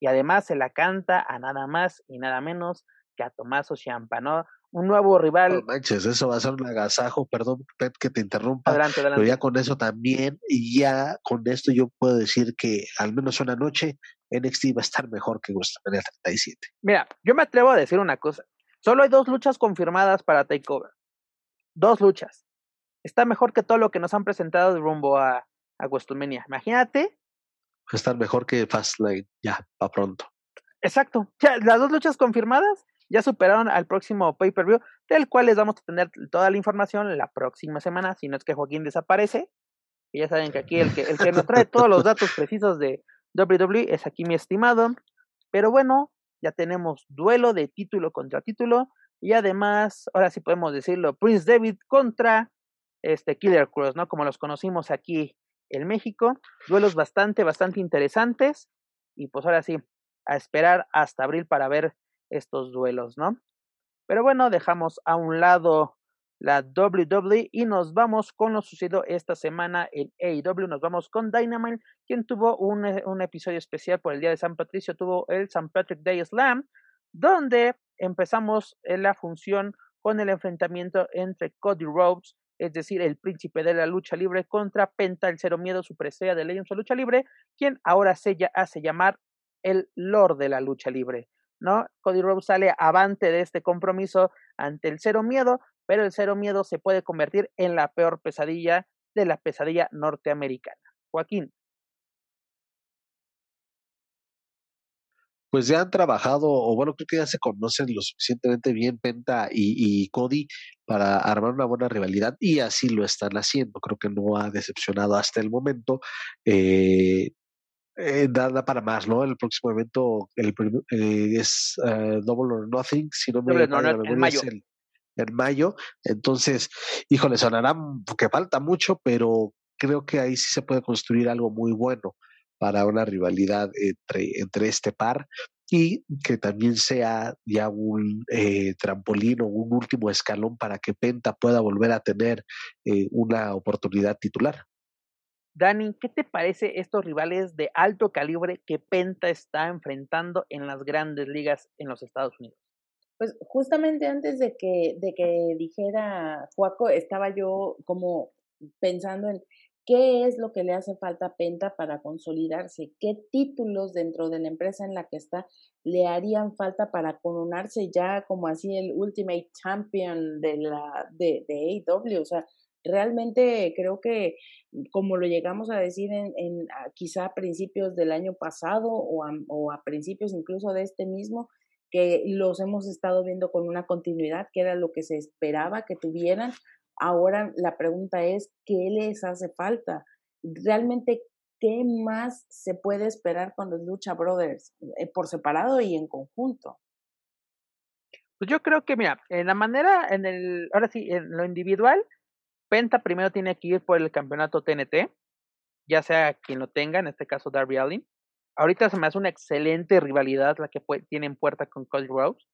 y además se la canta a nada más y nada menos que a Tomaso Ciampa, ¿no? Un nuevo rival. No manches, eso va a ser un agasajo, perdón, Pet, que te interrumpa. Adelante, adelante. Pero ya con eso también, y ya con esto yo puedo decir que al menos una noche NXT va a estar mejor que WrestleMania 37. Mira, yo me atrevo a decir una cosa. Solo hay dos luchas confirmadas para Takeover. Dos luchas. Está mejor que todo lo que nos han presentado de rumbo a, a WrestleMania. Imagínate. Va a estar mejor que Fastlane. Ya, para pronto. Exacto. Ya, las dos luchas confirmadas ya superaron al próximo pay-per-view, del cual les vamos a tener toda la información la próxima semana, si no es que Joaquín desaparece. Y ya saben que aquí el que, el que nos trae todos los datos precisos de WWE es aquí mi estimado. Pero bueno, ya tenemos duelo de título contra título. Y además, ahora sí podemos decirlo, Prince David contra este Killer Cross, ¿no? Como los conocimos aquí en México. Duelos bastante, bastante interesantes. Y pues ahora sí, a esperar hasta abril para ver estos duelos, ¿no? Pero bueno, dejamos a un lado la WWE y nos vamos con lo sucedido esta semana en AEW. Nos vamos con Dynamite, quien tuvo un, eh, un, episodio especial por el Día de San Patricio, tuvo el San Patrick Day Slam, donde empezamos en la función con el enfrentamiento entre Cody Rhodes, es decir, el príncipe de la lucha libre, contra Penta, el cero miedo, su presea de Legends de Lucha Libre, quien ahora se hace llamar el Lord de la lucha libre. ¿no? Cody Rhodes sale avante de este compromiso ante el cero miedo, pero el cero miedo se puede convertir en la peor pesadilla de la pesadilla norteamericana. Joaquín. Pues ya han trabajado, o bueno, creo que ya se conocen lo suficientemente bien Penta y, Cody para armar una buena rivalidad y así lo están haciendo. Creo que no ha decepcionado hasta el momento. Eh, eh, nada para más, ¿no? El próximo evento el, eh, es uh, Double or Nothing, si no me equivoco, en mayo. en mayo. Entonces, híjole, sonará que falta mucho, pero creo que ahí sí se puede construir algo muy bueno para una rivalidad entre, entre este par y que también sea ya un eh, trampolín o un último escalón para que Penta pueda volver a tener eh, una oportunidad titular. Dani, ¿qué te parece estos rivales de alto calibre que Penta está enfrentando en las grandes ligas en los Estados Unidos? Pues justamente antes de que, de que dijera Juaco, estaba yo como pensando en qué es lo que le hace falta a Penta para consolidarse, qué títulos dentro de la empresa en la que está le harían falta para coronarse ya como así el Ultimate Champion de la de, de AEW. O sea, realmente creo que como lo llegamos a decir en, en quizá a principios del año pasado o a, o a principios incluso de este mismo, que los hemos estado viendo con una continuidad, que era lo que se esperaba que tuvieran, Ahora la pregunta es, ¿qué les hace falta? Realmente, ¿qué más se puede esperar con los Lucha Brothers eh, por separado y en conjunto? Pues yo creo que, mira, en la manera, en el, ahora sí, en lo individual, Penta primero tiene que ir por el campeonato TNT, ya sea quien lo tenga, en este caso Darby Allin. Ahorita se me hace una excelente rivalidad la que tiene en puerta con Cody Rhodes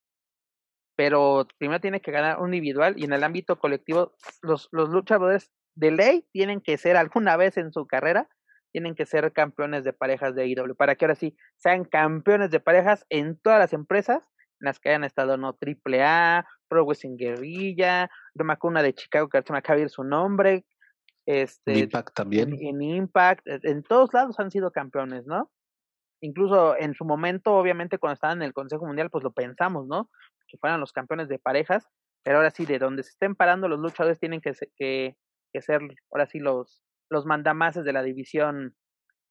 pero primero tiene que ganar un individual y en el ámbito colectivo los, los luchadores de ley tienen que ser alguna vez en su carrera, tienen que ser campeones de parejas de IW, para que ahora sí sean campeones de parejas en todas las empresas en las que hayan estado, no AAA, Pro Wrestling Guerrilla, no me una de Chicago que se me acaba de ir su nombre, este, Impact también. En, Impact, en todos lados han sido campeones, ¿no? Incluso en su momento, obviamente, cuando estaban en el Consejo Mundial, pues lo pensamos, ¿no? Que fueran los campeones de parejas, pero ahora sí, de donde se estén parando los luchadores tienen que, que, que ser, ahora sí, los, los mandamases de la división,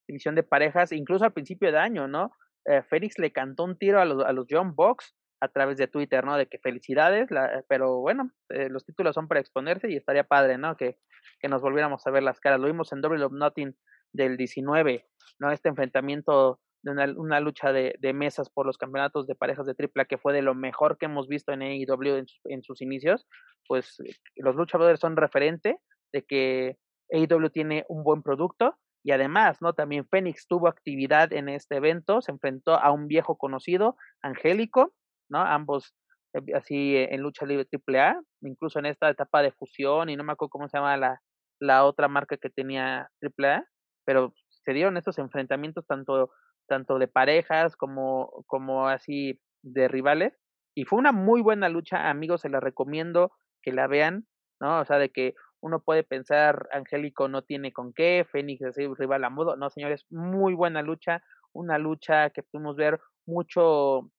división de parejas, incluso al principio de año, ¿no? Eh, Félix le cantó un tiro a los, a los John Box a través de Twitter, ¿no? De que felicidades, pero bueno, eh, los títulos son para exponerse y estaría padre, ¿no? Que, que nos volviéramos a ver las caras. Lo vimos en Double of Nothing del 19, ¿no? Este enfrentamiento de una, una lucha de, de, mesas por los campeonatos de parejas de tripla que fue de lo mejor que hemos visto en AEW en, en sus inicios, pues eh, los luchadores son referente de que AEW tiene un buen producto y además, ¿no? También Phoenix tuvo actividad en este evento, se enfrentó a un viejo conocido, Angélico, ¿no? Ambos eh, así en lucha libre AAA, incluso en esta etapa de fusión y no me acuerdo cómo se llama la, la otra marca que tenía AAA, pero se dieron estos enfrentamientos tanto tanto de parejas como, como así de rivales. Y fue una muy buena lucha, amigos, se la recomiendo que la vean, ¿no? O sea, de que uno puede pensar, Angélico no tiene con qué, Fénix es rival a modo. No, señores, muy buena lucha, una lucha que pudimos ver mucho,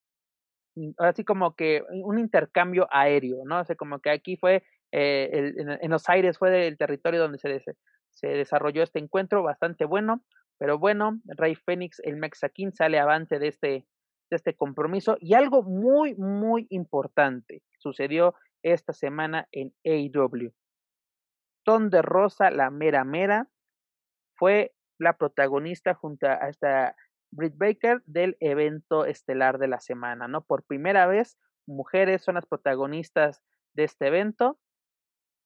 así como que un intercambio aéreo, ¿no? O como que aquí fue, eh, el, en, los aires fue el territorio donde se, se desarrolló este encuentro, bastante bueno. Pero bueno, Rey Fénix, el Mexaquín, sale avante de este, de este compromiso. Y algo muy, muy importante sucedió esta semana en AEW. Ton de Rosa, la mera mera, fue la protagonista junto a esta Britt Baker del evento estelar de la semana, ¿no? Por primera vez, mujeres son las protagonistas de este evento,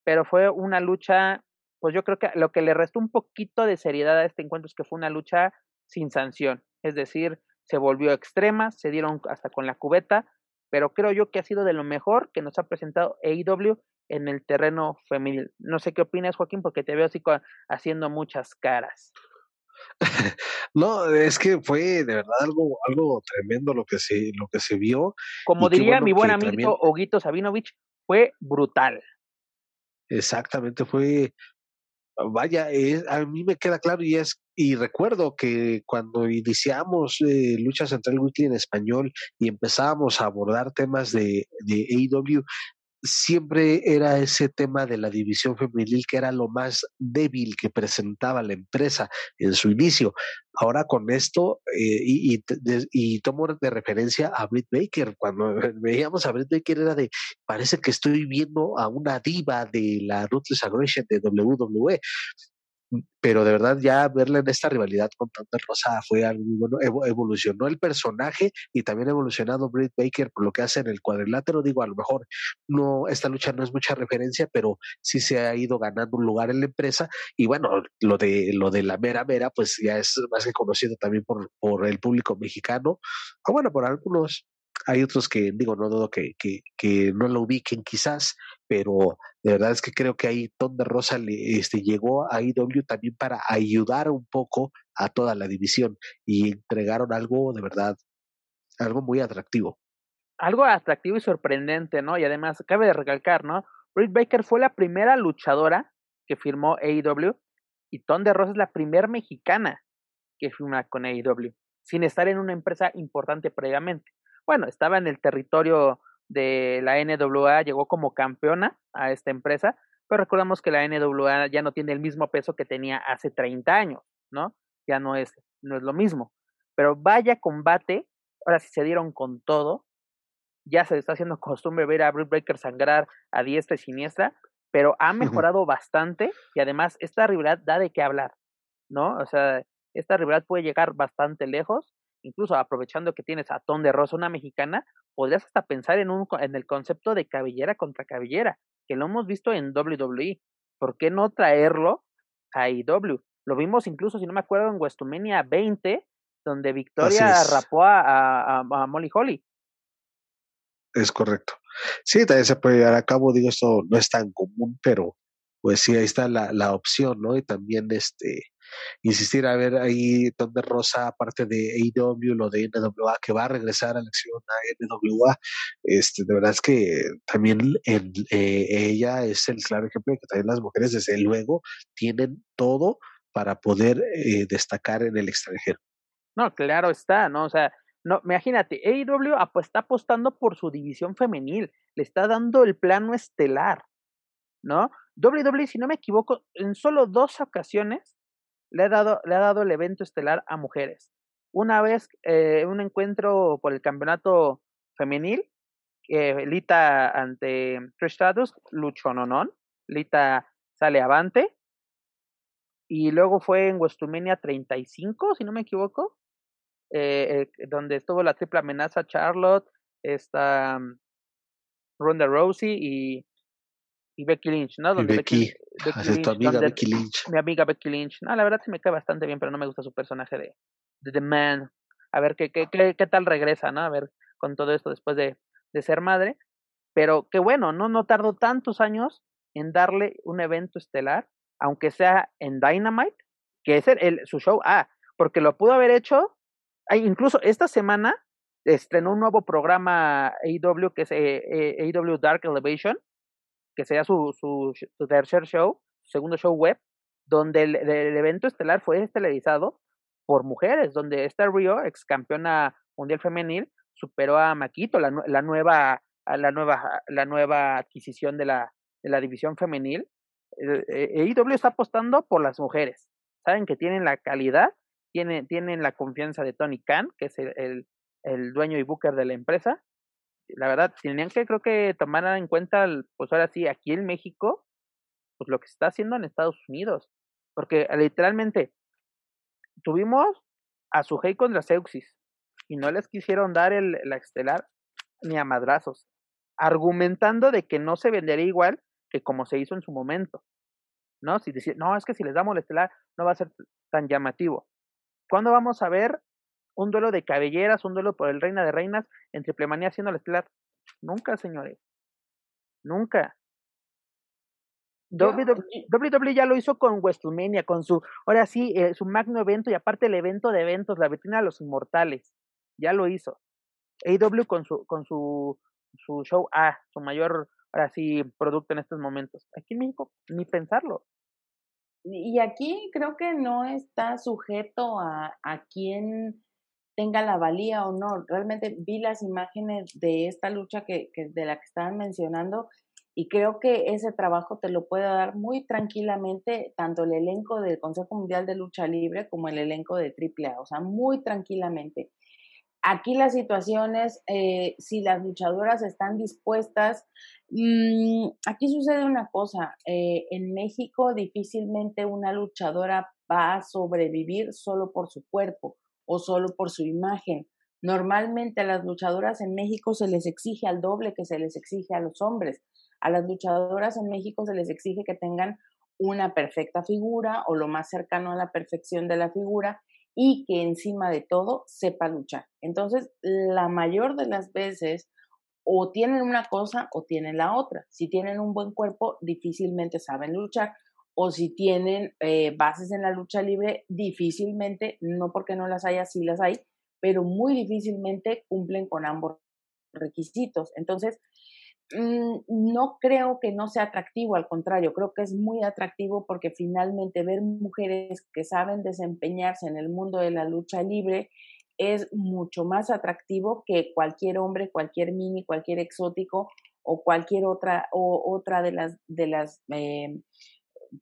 pero fue una lucha pues yo creo que lo que le restó un poquito de seriedad a este encuentro es que fue una lucha sin sanción, es decir, se volvió extrema, se dieron hasta con la cubeta, pero creo yo que ha sido de lo mejor que nos ha presentado AEW en el terreno femenil. No sé qué opinas, Joaquín, porque te veo así haciendo muchas caras. No, es que fue de verdad algo, algo tremendo lo que se, lo que se vio. Como diría mi buen amigo Oguito Sabinovich, fue brutal. Exactamente, fue vaya, a mí me queda claro y es y recuerdo que cuando iniciamos eh, Lucha Central Weekly en español y empezábamos a abordar temas de, de AEW, siempre era ese tema de la división femenil que era lo más débil que presentaba la empresa en su inicio. Ahora con esto, eh, y, y, tomo de referencia a Britt Baker, cuando veíamos a Britt Baker era de, parece que estoy viendo a una diva de la Ruthless Aggression de WWE pero de verdad ya verla en esta rivalidad con Thunder Rosa fue algo muy bueno, evolucionó el personaje y también ha evolucionado Britt Baker por lo que hace en el cuadrilátero, digo, a lo mejor no, esta lucha no es mucha referencia, pero sí se ha ido ganando un lugar en la empresa. Y bueno, lo de, lo de la mera mera, pues ya es más que conocido también por, por el público mexicano, o bueno, por algunos, hay otros que, digo, no dudo que, que, no lo ubiquen quizás, pero de verdad es que creo que ahí Tom de Rosa le, este, llegó a IW también para ayudar un poco a toda la división y entregaron algo de verdad, algo muy atractivo. Algo atractivo y sorprendente, ¿no? Y además, cabe de recalcar, ¿no? Britt Baker fue la primera luchadora que firmó AEW y Tom de Rosa es la primera mexicana que firma con AEW, sin estar en una empresa importante previamente bueno, estaba en el territorio de la NWA, llegó como campeona a esta empresa, pero recordamos que la NWA ya no tiene el mismo peso que tenía hace 30 años, ¿no? Ya no es, no es lo mismo. Pero vaya combate, ahora sí se dieron con todo, ya se está haciendo costumbre ver a Britt Breaker sangrar a diestra y siniestra, pero ha mejorado bastante y además esta rivalidad da de qué hablar, ¿no? O sea, esta rivalidad puede llegar bastante lejos incluso aprovechando que tienes a Ton de Rosa, una mexicana, podrías hasta pensar en, un, en el concepto de cabellera contra cabellera, que lo hemos visto en WWE. ¿Por qué no traerlo a IW? Lo vimos incluso, si no me acuerdo, en WrestleMania 20, donde Victoria rapó a, a, Molly Holly. Es correcto. Sí, también se puede llevar a cabo, digo, esto no es tan común, pero pues sí, ahí está la, la opción, ¿no? Y también este, insistir a ver ahí donde Rosa, aparte de AEW, lo de NWA, que va a regresar a la acción a NWA, este, de verdad es que también eh, ella es el claro ejemplo de que también las mujeres, desde luego, tienen todo para poder eh, destacar en el extranjero. No, claro está, ¿no? O sea, no, imagínate, AEW está apostando por su división femenil, le está dando el plano estelar, ¿no? WWE, si no me equivoco, en solo dos ocasiones le ha dado, le ha dado el evento estelar a mujeres. Una vez, eh, un encuentro por el campeonato femenil, eh, Lita ante Trish Stratus, luchó non, Lita sale avante. Y luego fue en WrestleMania 35, si no me equivoco, eh, donde estuvo la triple amenaza Charlotte, esta mm, Ronda Rousey y y Becky Lynch, ¿no? Donde Becky, Becky, tu amiga Becky Lynch. Mi amiga Becky Lynch. No, la verdad se me cae bastante bien, pero no me gusta su personaje de, de The Man. A ver qué, qué, qué, qué, tal regresa, ¿no? A ver con todo esto después de, de ser madre. Pero qué bueno, ¿no? No tardó tantos años en darle un evento estelar, aunque sea en Dynamite, que es el, su show Ah, porque lo pudo haber hecho, incluso esta semana estrenó un nuevo programa AEW que es eh, AEW Dark Elevation, que sería su, su, tercer show, segundo show web, donde el, evento estelar fue estelarizado por mujeres, donde esta Rio, ex campeona mundial femenil, superó a Maquito, la, la nueva, la nueva, la nueva adquisición de la, de la división femenil. EIW está apostando por las mujeres. Saben que tienen la calidad, tienen, tienen la confianza de Tony Khan, que es el, el, el dueño y booker de la empresa, la verdad, tenían que creo que tomar en cuenta, pues ahora sí, aquí en México, pues lo que se está haciendo en Estados Unidos. Porque literalmente tuvimos a Sujei contra Seuxis y no les quisieron dar el, la estelar ni a madrazos, argumentando de que no se vendería igual que como se hizo en su momento. ¿No? Si decir, no, es que si les damos el estelar no va a ser tan llamativo. ¿Cuándo vamos a ver un duelo de cabelleras, un duelo por el Reina de Reinas en Triple Manía haciendo el estelar. Nunca, señores. Nunca. WWE, ya lo hizo con WrestleMania, con su, ahora sí, eh, su magno evento y aparte el evento de eventos, la vitrina de los inmortales. Ya lo hizo. AEW con su, con su, su show A, su mayor, ahora sí, producto en estos momentos. Aquí en México, ni pensarlo. Y aquí creo que no está sujeto a, a quién tenga la valía o no. Realmente vi las imágenes de esta lucha que, que de la que estaban mencionando Y creo que ese trabajo te lo puede dar muy tranquilamente tanto el elenco del Consejo Mundial de Lucha Libre como el elenco de AAA, o sea, muy tranquilamente. Aquí la situación es eh, si las luchadoras están dispuestas. Mm, aquí sucede una cosa, eh, en México difícilmente una luchadora va a sobrevivir solo por su cuerpo o solo por su imagen. Normalmente a las luchadoras en México se les exige al doble que se les exige a los hombres. A las luchadoras en México se les exige que tengan una perfecta figura o lo más cercano a la perfección de la figura y que encima de todo sepa luchar. Entonces, la mayor de las veces o tienen una cosa o tienen la otra. Si tienen un buen cuerpo, difícilmente saben luchar. O si tienen eh, bases en la lucha libre, difícilmente, no porque no las haya, sí las hay, pero muy difícilmente cumplen con ambos requisitos. Entonces, Mm, no creo que no sea atractivo, al contrario, creo que es muy atractivo porque finalmente ver mujeres que saben desempeñarse en el mundo de la lucha libre es mucho más atractivo que cualquier hombre, cualquier mini, cualquier exótico o cualquier otra, o, otra de las, de las eh,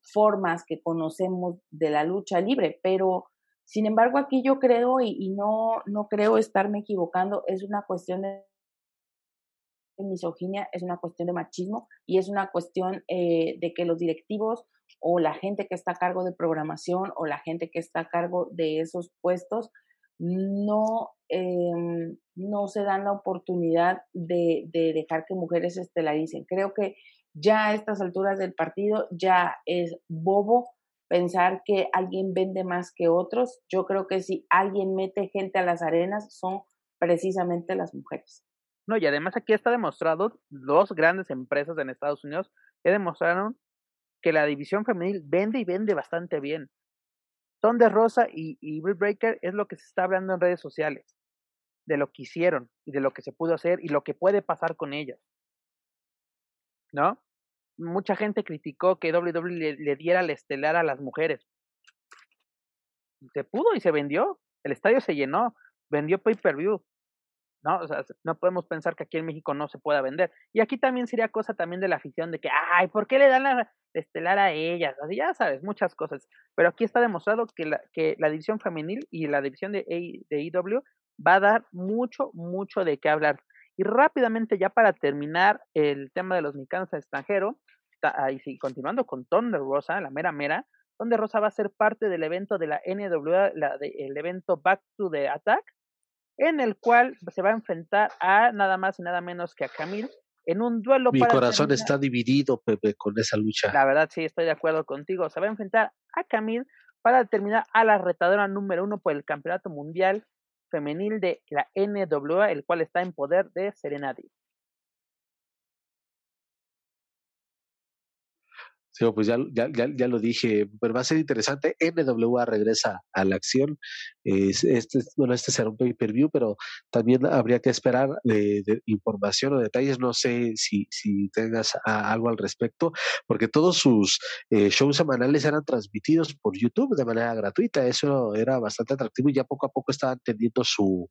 formas que conocemos de la lucha libre. Pero, sin embargo, aquí yo creo, y, no, no creo estarme equivocando, es una cuestión de misoginia, es una cuestión de machismo y es una cuestión eh, de que los directivos o la gente que está a cargo de programación o la gente que está a cargo de esos puestos no, em, no se dan la oportunidad de, de dejar que mujeres estelaricen. Creo que ya a estas alturas del partido ya es bobo pensar que alguien vende más que otros. Yo creo que si alguien mete gente a las arenas son precisamente las mujeres. No, y además aquí está demostrado, dos grandes empresas en Estados Unidos ya demostraron que la división femenil vende y vende bastante bien. Thunder Rosa y, y Breaker es lo que se está hablando en redes sociales, de lo que hicieron y de lo que se pudo hacer y lo que puede pasar con ellas. ¿No? Mucha gente criticó que WWE le, le diera el estelar a las mujeres. Se pudo y se vendió. El estadio se llenó. Vendió pay-per-view. ¿no? O sea, no podemos pensar que aquí en México no se pueda vender. Y aquí también sería cosa también de la afición de que, ay, ¿por qué le dan la estelar a ellas? Así ya sabes, muchas cosas. Pero aquí está demostrado que la, que la división femenil y la división de, de va a dar mucho, mucho de qué hablar. Y rápidamente, ya para terminar el tema de los mexicanos extranjeros, ahí sí, continuando con Thunder Rosa, la mera mera, Thunder Rosa va a ser parte del evento de la NWA, la de, el evento Back to the Attack, en el cual se va a enfrentar a nada más y nada menos que a Camil en un duelo. Mi corazón está dividido, Pepe, con esa lucha. La verdad, sí, estoy de acuerdo contigo. Se va a enfrentar a Camil para determinar a la retadora número uno por el campeonato mundial femenil de la NWA, el cual está en poder de Pues ya, ya, ya, lo dije, pero va a ser interesante. NWA regresa a la acción. este, bueno, este será un pay-per-view, pero también habría que esperar de, información o detalles. No sé si, si tengas algo al respecto, porque todos sus eh, shows semanales eran transmitidos por YouTube de manera gratuita. Eso era bastante atractivo y ya poco a poco estaban teniendo su,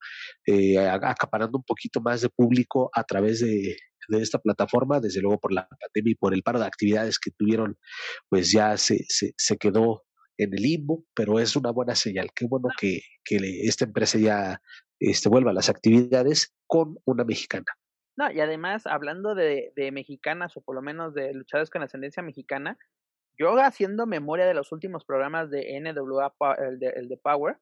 eh, acaparando un poquito más de público a través de, de esta plataforma, desde luego por la pandemia y por el paro de actividades que tuvieron, pues ya se, se, quedó en el limbo, pero es una buena señal. Qué bueno que, que esta empresa ya este, vuelva a las actividades con una mexicana. No, y además, hablando de, de mexicanas, o por lo menos de luchadores con ascendencia mexicana, yo haciendo memoria de los últimos programas de NWA, el de, el de Power,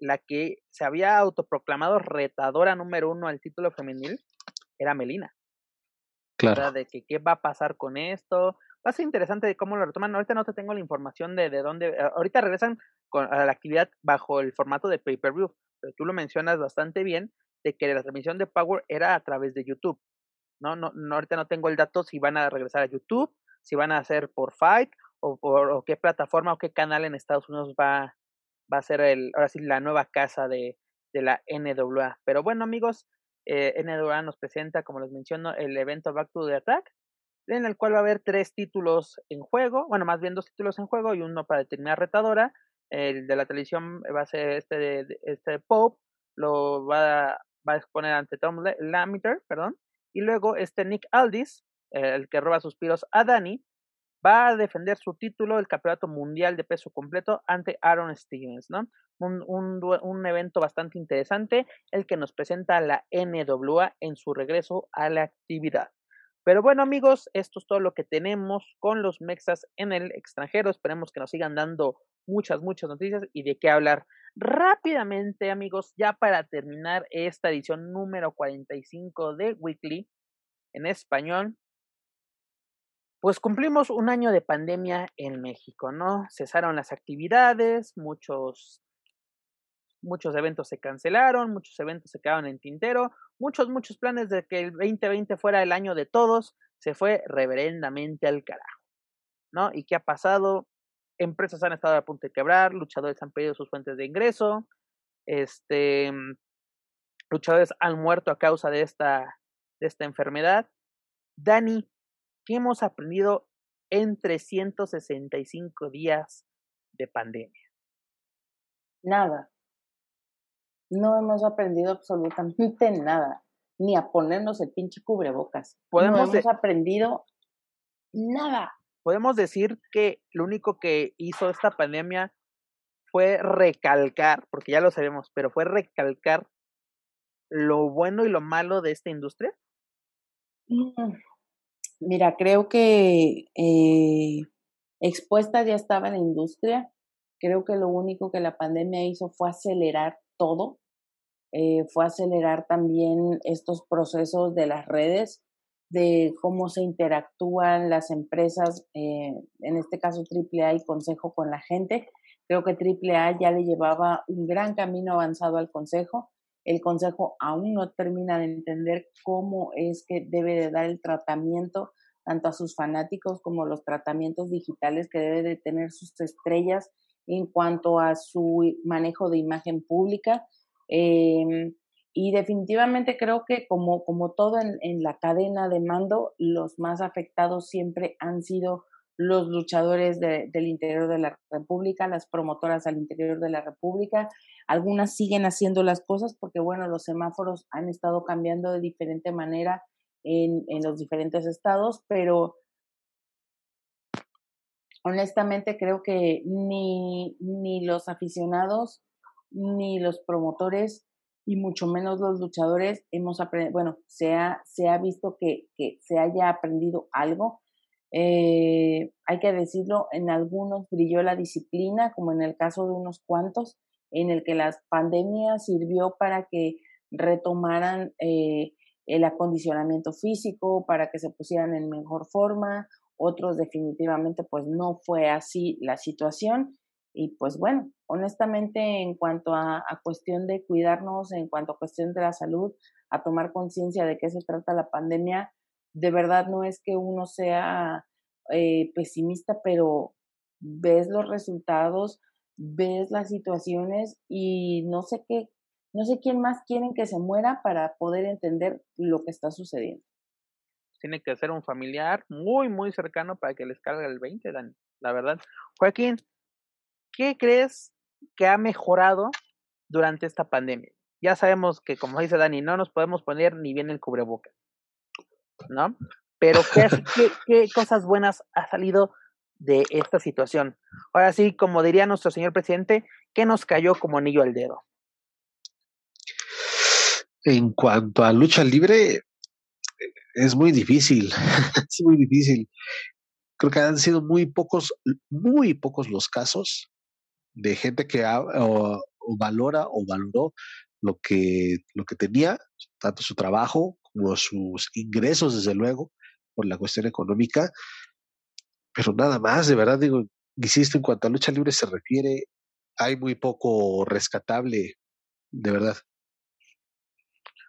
la que se había autoproclamado retadora número uno al título femenil era Melina. Claro. De que qué va a pasar con esto. Va a ser interesante de cómo lo retoman. Ahorita no te tengo la información de, de dónde. Ahorita regresan con, a la actividad bajo el formato de pay-per-view. Pero tú lo mencionas bastante bien de que la transmisión de Power era a través de YouTube. No, no, no ahorita no tengo el dato si van a regresar a YouTube, si van a hacer por Fight o por o qué plataforma o qué canal en Estados Unidos va, va a ser el, ahora sí, la nueva casa de, de la NWA. Pero bueno, amigos, eh, NWA nos presenta, como les menciono, el evento Back to the Attack, en el cual va a haber tres títulos en juego, bueno, más bien dos títulos en juego y uno para determinar retadora. El de la televisión va a ser este de, este Pope, lo va a, exponer ante Tom Lamiter, perdón, y luego este Nick Aldis el que roba suspiros a Dani, va a defender su título, el campeonato mundial de peso completo, ante Aaron Stevens, ¿no? Un, un, un, evento bastante interesante, el que nos presenta la NWA en su regreso a la actividad. Pero bueno, amigos, esto es todo lo que tenemos con los Mexas en el extranjero. Esperemos que nos sigan dando muchas, muchas noticias y de qué hablar. Rápidamente, amigos, ya para terminar esta edición número 45 de Weekly en español, pues cumplimos un año de pandemia en México, ¿no? Cesaron las actividades, muchos, muchos eventos se cancelaron, muchos eventos se quedaron en tintero, muchos, muchos planes de que el 2020 fuera el año de todos, se fue reverendamente al carajo, ¿no? ¿Y qué ha pasado? Empresas han estado a punto de quebrar, luchadores han perdido sus fuentes de ingreso, este, luchadores han muerto a causa de esta, de esta enfermedad. Dani, ¿Qué hemos aprendido en 365 días de pandemia? Nada. No hemos aprendido absolutamente nada, ni a ponernos el pinche cubrebocas. Podemos no hemos aprendido nada. Podemos decir que lo único que hizo esta pandemia fue recalcar, porque ya lo sabemos, pero fue recalcar lo bueno y lo malo de esta industria. Mm, Mira, creo que eh, expuesta ya estaba la industria. Creo que lo único que la pandemia hizo fue acelerar todo, eh, fue acelerar también estos procesos de las redes, de cómo se interactúan las empresas, eh, en este caso AAA y Consejo con la gente. Creo que AAA ya le llevaba un gran camino avanzado al Consejo. El Consejo aún no termina de entender cómo es que debe de dar el tratamiento tanto a sus fanáticos como los tratamientos digitales que debe de tener sus estrellas en cuanto a su manejo de imagen pública. Em, y definitivamente creo que como, como todo en, en, la cadena de mando, los más afectados siempre han sido los luchadores del interior de la República, las promotoras al interior de la República. Algunas siguen haciendo las cosas porque, bueno, los semáforos han estado cambiando de diferente manera en, en los diferentes estados, pero honestamente creo que ni, ni los aficionados, ni los promotores, y mucho menos los luchadores hemos aprendido, bueno, se ha, se ha visto que, que se haya aprendido algo. Eh, hay que decirlo, en algunos brilló la disciplina, como en el caso de unos cuantos, en el que las pandemias sirvió para que retomaran eh, el acondicionamiento físico, para que se pusieran en mejor forma, otros definitivamente pues no fue así la situación. Y pues bueno, honestamente en cuanto a, cuestión de cuidarnos, en cuanto a cuestión de la salud, a tomar conciencia de qué se trata la pandemia, de verdad no es que uno sea eh, pesimista, pero ves los resultados, ves las situaciones y no sé qué, no sé quién más quieren que se muera para poder entender lo que está sucediendo. Tiene que ser un familiar muy, muy cercano para que les cargue el 20, Dani. La verdad. Joaquín, ¿qué crees que ha mejorado durante esta pandemia? Ya sabemos que, como dice Dani, no nos podemos poner ni bien el cubreboca, ¿no? Pero ¿qué, cosas buenas ha salido de esta situación? Ahora sí, como diría nuestro señor presidente, ¿qué nos cayó como anillo al dedo? En cuanto a lucha libre, es muy difícil, es muy difícil. Creo que han sido muy pocos, muy pocos los casos de gente que o, valora o valoró lo que, lo que tenía, tanto su trabajo como sus ingresos, desde luego, por la cuestión económica. Pero nada más, de verdad, digo, insisto, en cuanto a lucha libre se refiere, hay muy poco rescatable, de verdad.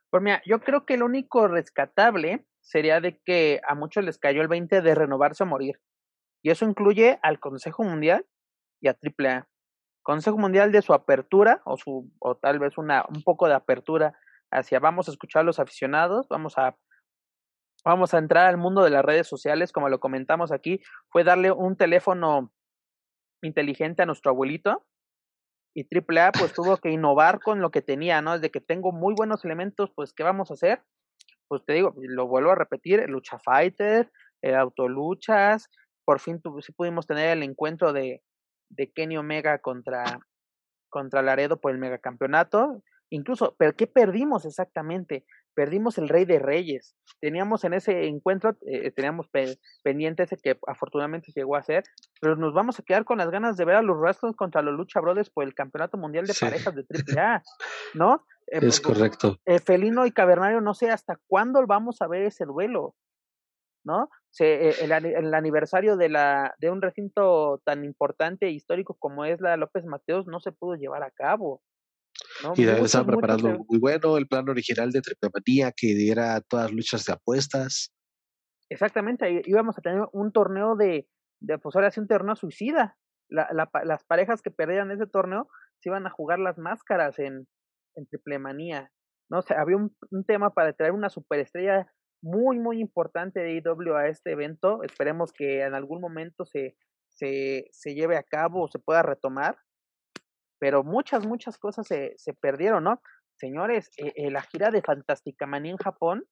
Pues mira, yo creo que lo único rescatable sería de que a muchos les cayó el 20 de renovarse o morir. Y eso incluye al Consejo Mundial y a AAA. Consejo Mundial de su apertura o su o tal vez una un poco de apertura hacia vamos a escuchar a los aficionados, vamos a vamos a entrar al mundo de las redes sociales, como lo comentamos aquí, fue darle un teléfono inteligente a nuestro abuelito y AAA pues tuvo que innovar con lo que tenía, ¿no? Desde que tengo muy buenos elementos, pues ¿qué vamos a hacer? pues te digo, lo vuelvo a repetir, Lucha Fighter, eh, Autoluchas, por fin sí pudimos tener el encuentro de, de Kenny Omega contra, contra Laredo por el megacampeonato. Incluso, ¿pero qué perdimos exactamente? Perdimos el Rey de Reyes. Teníamos en ese encuentro, eh, teníamos pendiente ese que afortunadamente llegó a ser, pero nos vamos a quedar con las ganas de ver a los Rastos contra los Lucha Brothers por el Campeonato Mundial de Parejas de AAA, ¿no? Eh, es correcto. Eh, Felino y Cavernario, no sé hasta cuándo vamos a ver ese duelo, ¿no? Se, el, el, aniversario de, la, de un recinto tan importante e histórico como es la López Mateos no se pudo llevar a cabo. Y de estaban preparando muy bueno el plan original de Triplemanía que diera todas las luchas de apuestas. Exactamente, íbamos a tener un torneo de, de pues ahora sí un torneo suicida. La, la, las parejas que perdían ese torneo se iban a jugar las máscaras en, en Triplemanía. ¿no? O había un, un, tema para traer una superestrella muy, muy importante de IW a este evento. Esperemos que en algún momento se, se, se lleve a cabo o se pueda retomar pero muchas, muchas cosas se, se perdieron, ¿no? Señores, eh, eh, la gira de Fantástica Manía en Japón,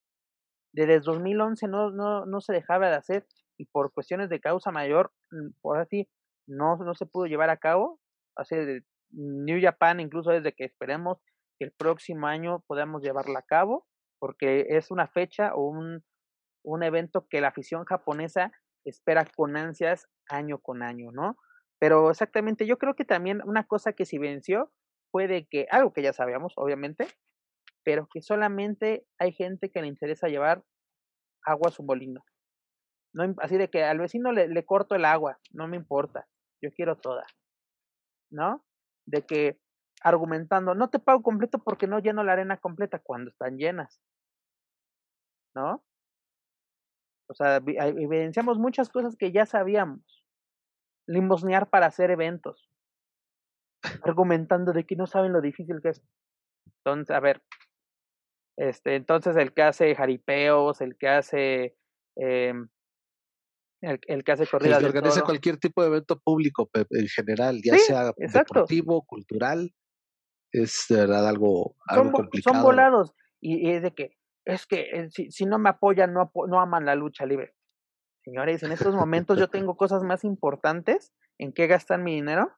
desde 2011 no, no, no se dejaba de hacer y por cuestiones de causa mayor, mm, por así, no, no se pudo llevar a cabo. Hace New Japan, incluso desde que esperemos que el próximo año podamos llevarla a cabo, porque es una fecha o un, un evento que la afición japonesa espera con ansias año con año, ¿no? Pero exactamente, yo creo que también una cosa que se venció fue de que, algo que ya sabíamos, obviamente, pero que solamente hay gente que le interesa llevar agua a su molino. No, así de que al vecino le, le corto el agua, no me importa, yo quiero toda. ¿No? De que argumentando, no te pago completo porque no lleno la arena completa cuando están llenas. ¿No? O sea, evidenciamos muchas cosas que ya sabíamos limosnear para hacer eventos, argumentando de que no saben lo difícil que es. Entonces, a ver, este, entonces el que hace jaripeos, el que hace eh, el, el, que hace corridas. El que organiza cualquier tipo de evento público en general, ya sea deportivo, cultural, es de verdad algo, algo complicado. Son volados y, es de que es que eh, si, si no me apoyan, no, no aman la lucha libre. Señores, en estos momentos yo tengo cosas más importantes en qué gastar mi dinero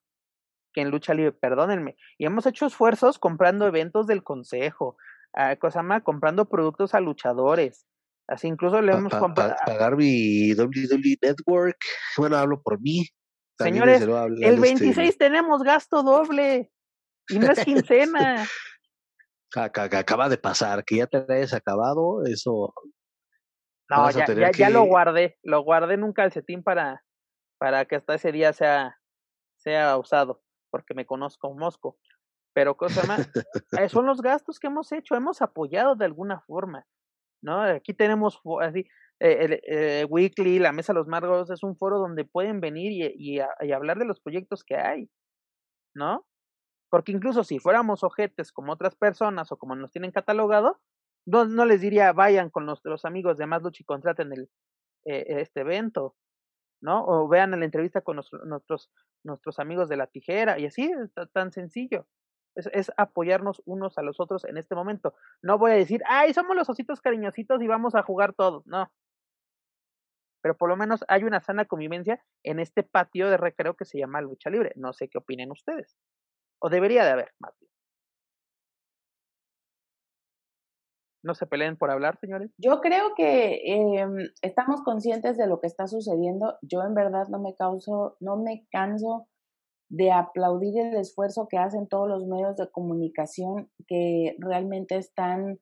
que en lucha libre, perdónenme. Y hemos hecho esfuerzos comprando eventos del consejo, uh, cosa más, comprando productos a luchadores. Así incluso le hemos comprado. pagar mi WWE Network. Bueno, hablo por mí. Señores, el 26 este tenemos gasto doble. Y no es quincena. Acaba de pasar, que ya te hayas acabado, eso no, ya, ya, ya, lo guardé, lo guardé en un calcetín para, para que hasta ese día sea, sea usado, porque me conozco Mosco. Pero cosa más, eh, son los gastos que hemos hecho, hemos apoyado de alguna forma, ¿no? Aquí tenemos así, eh, el, eh, Weekly, la Mesa de los Margos, es un foro donde pueden venir y, y, y hablar de los proyectos que hay, ¿no? Porque incluso si fuéramos ojetes como otras personas o como nos tienen catalogado, no, no les diría vayan con nuestros amigos de Más Lucha y contraten el, eh, este evento, ¿no? O vean la entrevista con nuestros, nuestros amigos de la tijera y así, tan sencillo. Es, es, apoyarnos unos a los otros en este momento. No voy a decir, ay, somos los ositos cariñositos y vamos a jugar todos. No. Pero por lo menos hay una sana convivencia en este patio de recreo que se llama lucha libre. No sé qué opinen ustedes. O debería de haber, más no se peleen por hablar, señores? Yo creo que eh, estamos conscientes de lo que está sucediendo. Yo en verdad no me causo, no me canso de aplaudir el esfuerzo que hacen todos los medios de comunicación que realmente están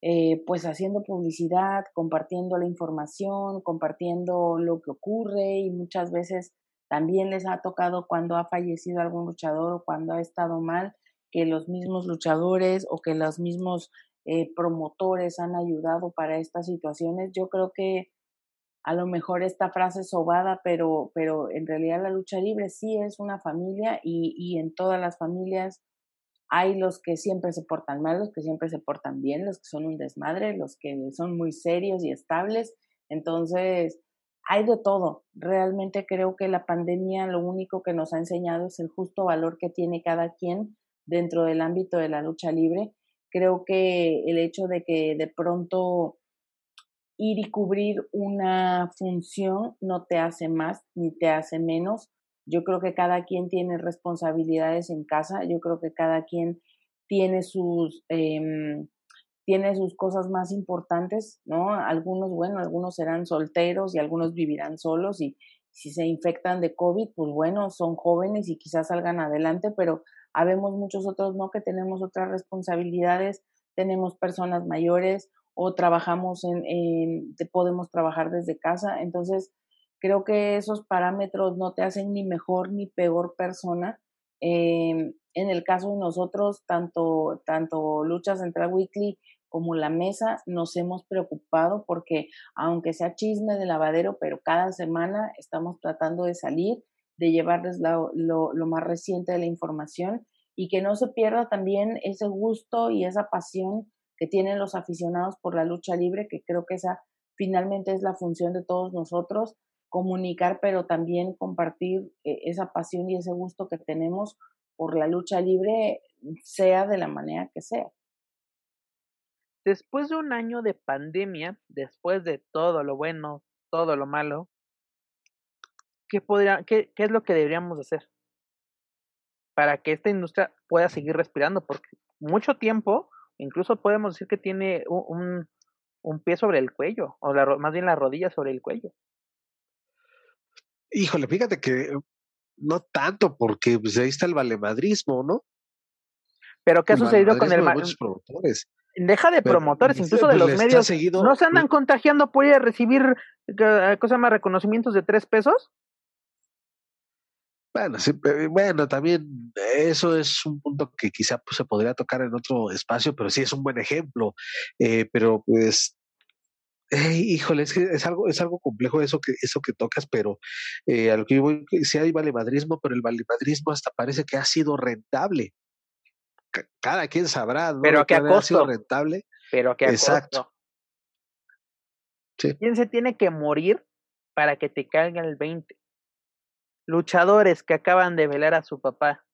eh, pues haciendo publicidad, compartiendo la información, compartiendo lo que ocurre y muchas veces también les ha tocado cuando ha fallecido algún luchador o cuando ha estado mal que los mismos luchadores o que los mismos eh, promotores han ayudado para estas situaciones. Yo creo que a lo mejor esta frase es sobada, pero, pero en realidad la lucha libre sí es una familia y, y en todas las familias hay los que siempre se portan mal, los que siempre se portan bien, los que son un desmadre, los que son muy serios y estables. Entonces, hay de todo. Realmente creo que la pandemia lo único que nos ha enseñado es el justo valor que tiene cada quien dentro del ámbito de la lucha libre creo que el hecho de que de pronto ir y cubrir una función no te hace más ni te hace menos. Yo creo que cada quien tiene responsabilidades en casa, yo creo que cada quien tiene sus, eh, tiene sus cosas más importantes, ¿no? Algunos, bueno, algunos serán solteros y algunos vivirán solos y si se infectan de COVID, pues bueno, son jóvenes y quizás salgan adelante, pero habemos muchos otros, ¿no? Que tenemos otras responsabilidades, tenemos personas mayores o trabajamos en, en podemos trabajar desde casa, entonces creo que esos parámetros no te hacen ni mejor ni peor persona. Eh, en el caso de nosotros, tanto, tanto Lucha Central Weekly como la mesa nos hemos preocupado porque aunque sea chisme de lavadero, pero cada semana estamos tratando de salir, de llevarles lo, lo, más reciente de la información y que no se pierda también ese gusto y esa pasión que tienen los aficionados por la lucha libre, que creo que esa finalmente es la función de todos nosotros, comunicar, pero también compartir eh, esa pasión y ese gusto que tenemos por la lucha libre, sea de la manera que sea. Después de un año de pandemia, después de todo lo bueno, todo lo malo, ¿qué, podría, qué, qué es lo que deberíamos hacer para que esta industria pueda seguir respirando? Porque mucho tiempo, incluso podemos decir que tiene un, un pie sobre el cuello, o la, más bien la rodilla sobre el cuello. Híjole, fíjate que no tanto, porque pues, ahí está el valemadrismo, ¿no? Pero ¿qué ha sucedido con el promotores? Deja de promotores, pues, incluso de pues, los medios. Seguido, ¿No se andan contagiando por ir a recibir eh, cosa más reconocimientos de tres pesos? Bueno, sí, bueno, también eso es un punto que quizá pues, se podría tocar en otro espacio, pero sí es un buen ejemplo. Eh, pero pues híjole, es que es algo, es algo complejo eso que, eso que tocas, pero eh, a lo que yo voy, sí hay valemadrismo, pero el valemadrismo hasta parece que ha sido rentable. cada quien sabrá, ¿no? Pero a qué ha sido rentable. Pero a qué Exacto. ¿Quién se tiene que morir para que te caiga el 20? Luchadores que acaban de velar a su papá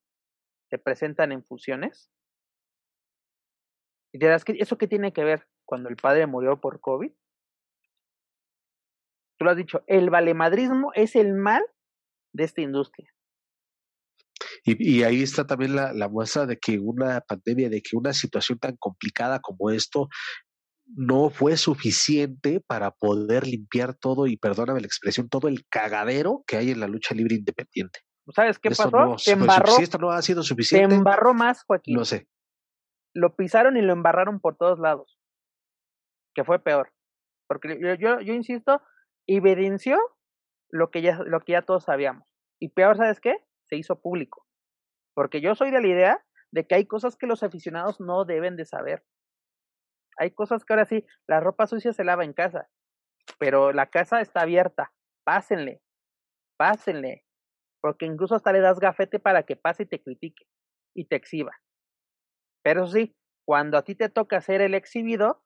se presentan en fusiones. Y dirás, ¿eso qué tiene que ver cuando el padre murió por COVID? tú lo has dicho, el valemadrismo es el mal de esta industria. Y, ahí está también la, la, muestra de que una pandemia, de que una situación tan complicada como esto no fue suficiente para poder limpiar todo, y perdóname la expresión, todo el cagadero que hay en la lucha libre independiente. ¿Sabes qué pasó? No, embarró, si esto no ha sido suficiente. Se embarró más, Joaquín. No sé. Lo pisaron y lo embarraron por todos lados. Que fue peor. Porque yo, yo, yo insisto, evidenció lo que ya, lo que ya todos sabíamos. Y peor, ¿sabes qué? Se hizo público. Porque yo soy de la idea de que hay cosas que los aficionados no deben de saber. Hay cosas que ahora sí, la ropa sucia se lava en casa, pero la casa está abierta. Pásenle, pásenle. Porque incluso hasta le das gafete para que pase y te critique y te exhiba. Pero sí, cuando a ti te toca ser el exhibido,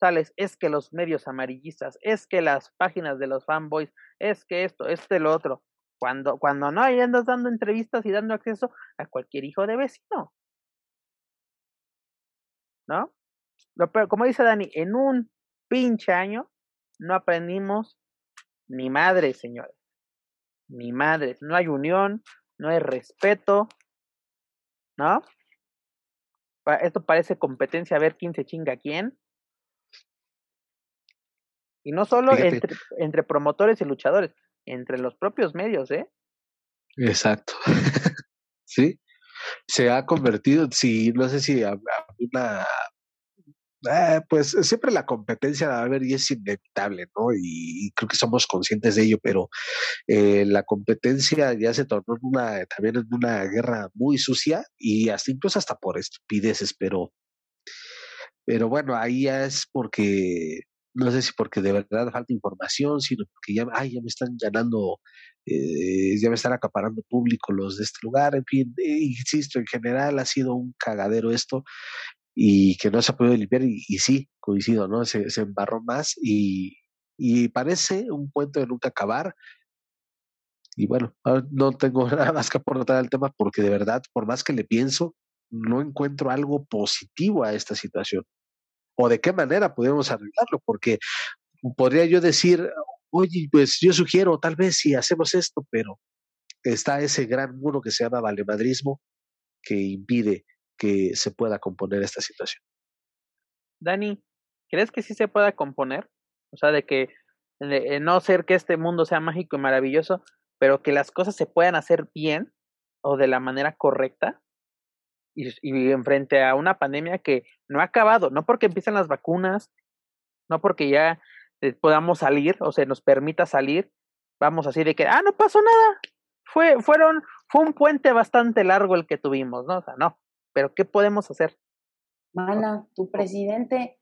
sales, es que los medios amarillistas, es que las páginas de los fanboys, es que esto, este, lo otro. Cuando, cuando no, ahí andas dando entrevistas y dando acceso a cualquier hijo de vecino. ¿No? Como dice Dani, en un pinche año no aprendimos ni madres, señores. Ni madres. No hay unión, no hay respeto. ¿No? Esto parece competencia a ver quién se chinga a quién. Y no solo entre, entre, promotores y luchadores, entre los propios medios, ¿eh? Exacto. sí. Se ha convertido, sí, no sé si una eh, pues siempre la competencia va a haber y es inevitable, ¿no? Y, creo que somos conscientes de ello, pero eh, la competencia ya se tornó en una, también en una guerra muy sucia y hasta incluso hasta por estupideces, pero, pero bueno, ahí ya es porque no sé si porque de verdad falta información, sino porque ya, ay, ya me están ganando, eh, ya me están acaparando público los de este lugar, en fin, eh, insisto, en general ha sido un cagadero esto y que no se ha podido limpiar y, sí, coincido, ¿no? Se, se embarró más y, y parece un cuento de nunca acabar. Y bueno, no tengo nada más que aportar al tema porque de verdad, por más que le pienso, no encuentro algo positivo a esta situación o de qué manera podemos arreglarlo, porque podría yo decir, oye, pues yo sugiero, tal vez si hacemos esto, pero está ese gran muro que se llama valemadrismo que impide que se pueda componer esta situación. Dani, ¿crees que sí se pueda componer? O sea, de que de no ser que este mundo sea mágico y maravilloso, pero que las cosas se puedan hacer bien o de la manera correcta y, y en frente a una pandemia que no ha acabado, no porque empiecen las vacunas, no porque ya eh, podamos salir o se nos permita salir, vamos así de que, ah, no pasó nada, fue, fueron, fue un puente bastante largo el que tuvimos, ¿no? O sea, no, pero ¿qué podemos hacer? Mana, tu presidente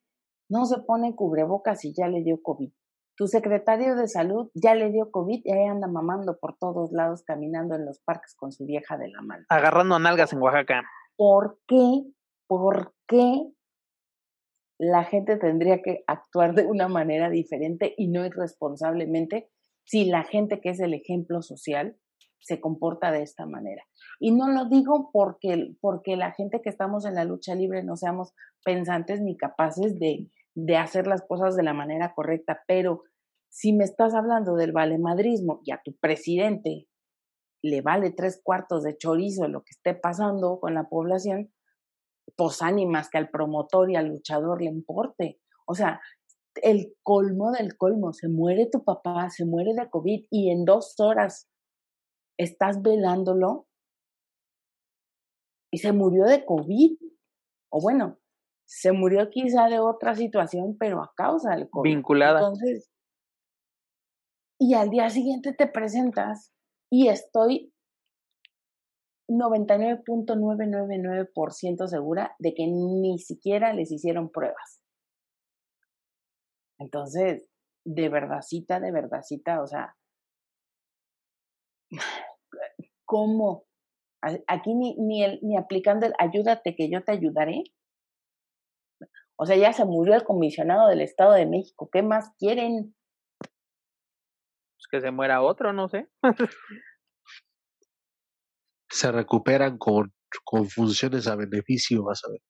no se pone cubrebocas y ya le dio COVID. Tu secretario de salud ya le dio COVID y ahí anda mamando por todos lados, caminando en los parques con su vieja de la mano. Agarrando nalgas en Oaxaca. ¿Por qué? ¿Por qué la gente tendría que actuar de una manera diferente y no irresponsablemente si la gente que es el ejemplo social se comporta de esta manera. Y no lo digo porque, porque la gente que estamos en la lucha libre no seamos pensantes ni capaces de, de hacer las cosas de la manera correcta, pero si me estás hablando del valemadrismo y a tu presidente le vale tres cuartos de chorizo lo que esté pasando con la población, pues ánimas que al promotor y al luchador le importe. O sea, el colmo del colmo, se muere tu papá, se muere de COVID y en dos horas estás velándolo y se murió de COVID. O bueno, se murió quizá de otra situación, pero a causa del COVID. Vinculada. Entonces, y al día siguiente te presentas y estoy 99.999% segura de que ni siquiera les hicieron pruebas. Entonces, de verdadcita, de verdadcita, o sea, ¿cómo? Aquí ni, ni, el, ni aplicando el ayúdate que yo te ayudaré. O sea, ya se murió el comisionado del Estado de México. ¿Qué más quieren? Pues que se muera otro, no sé. se recuperan con, con funciones a beneficio, vas a ver.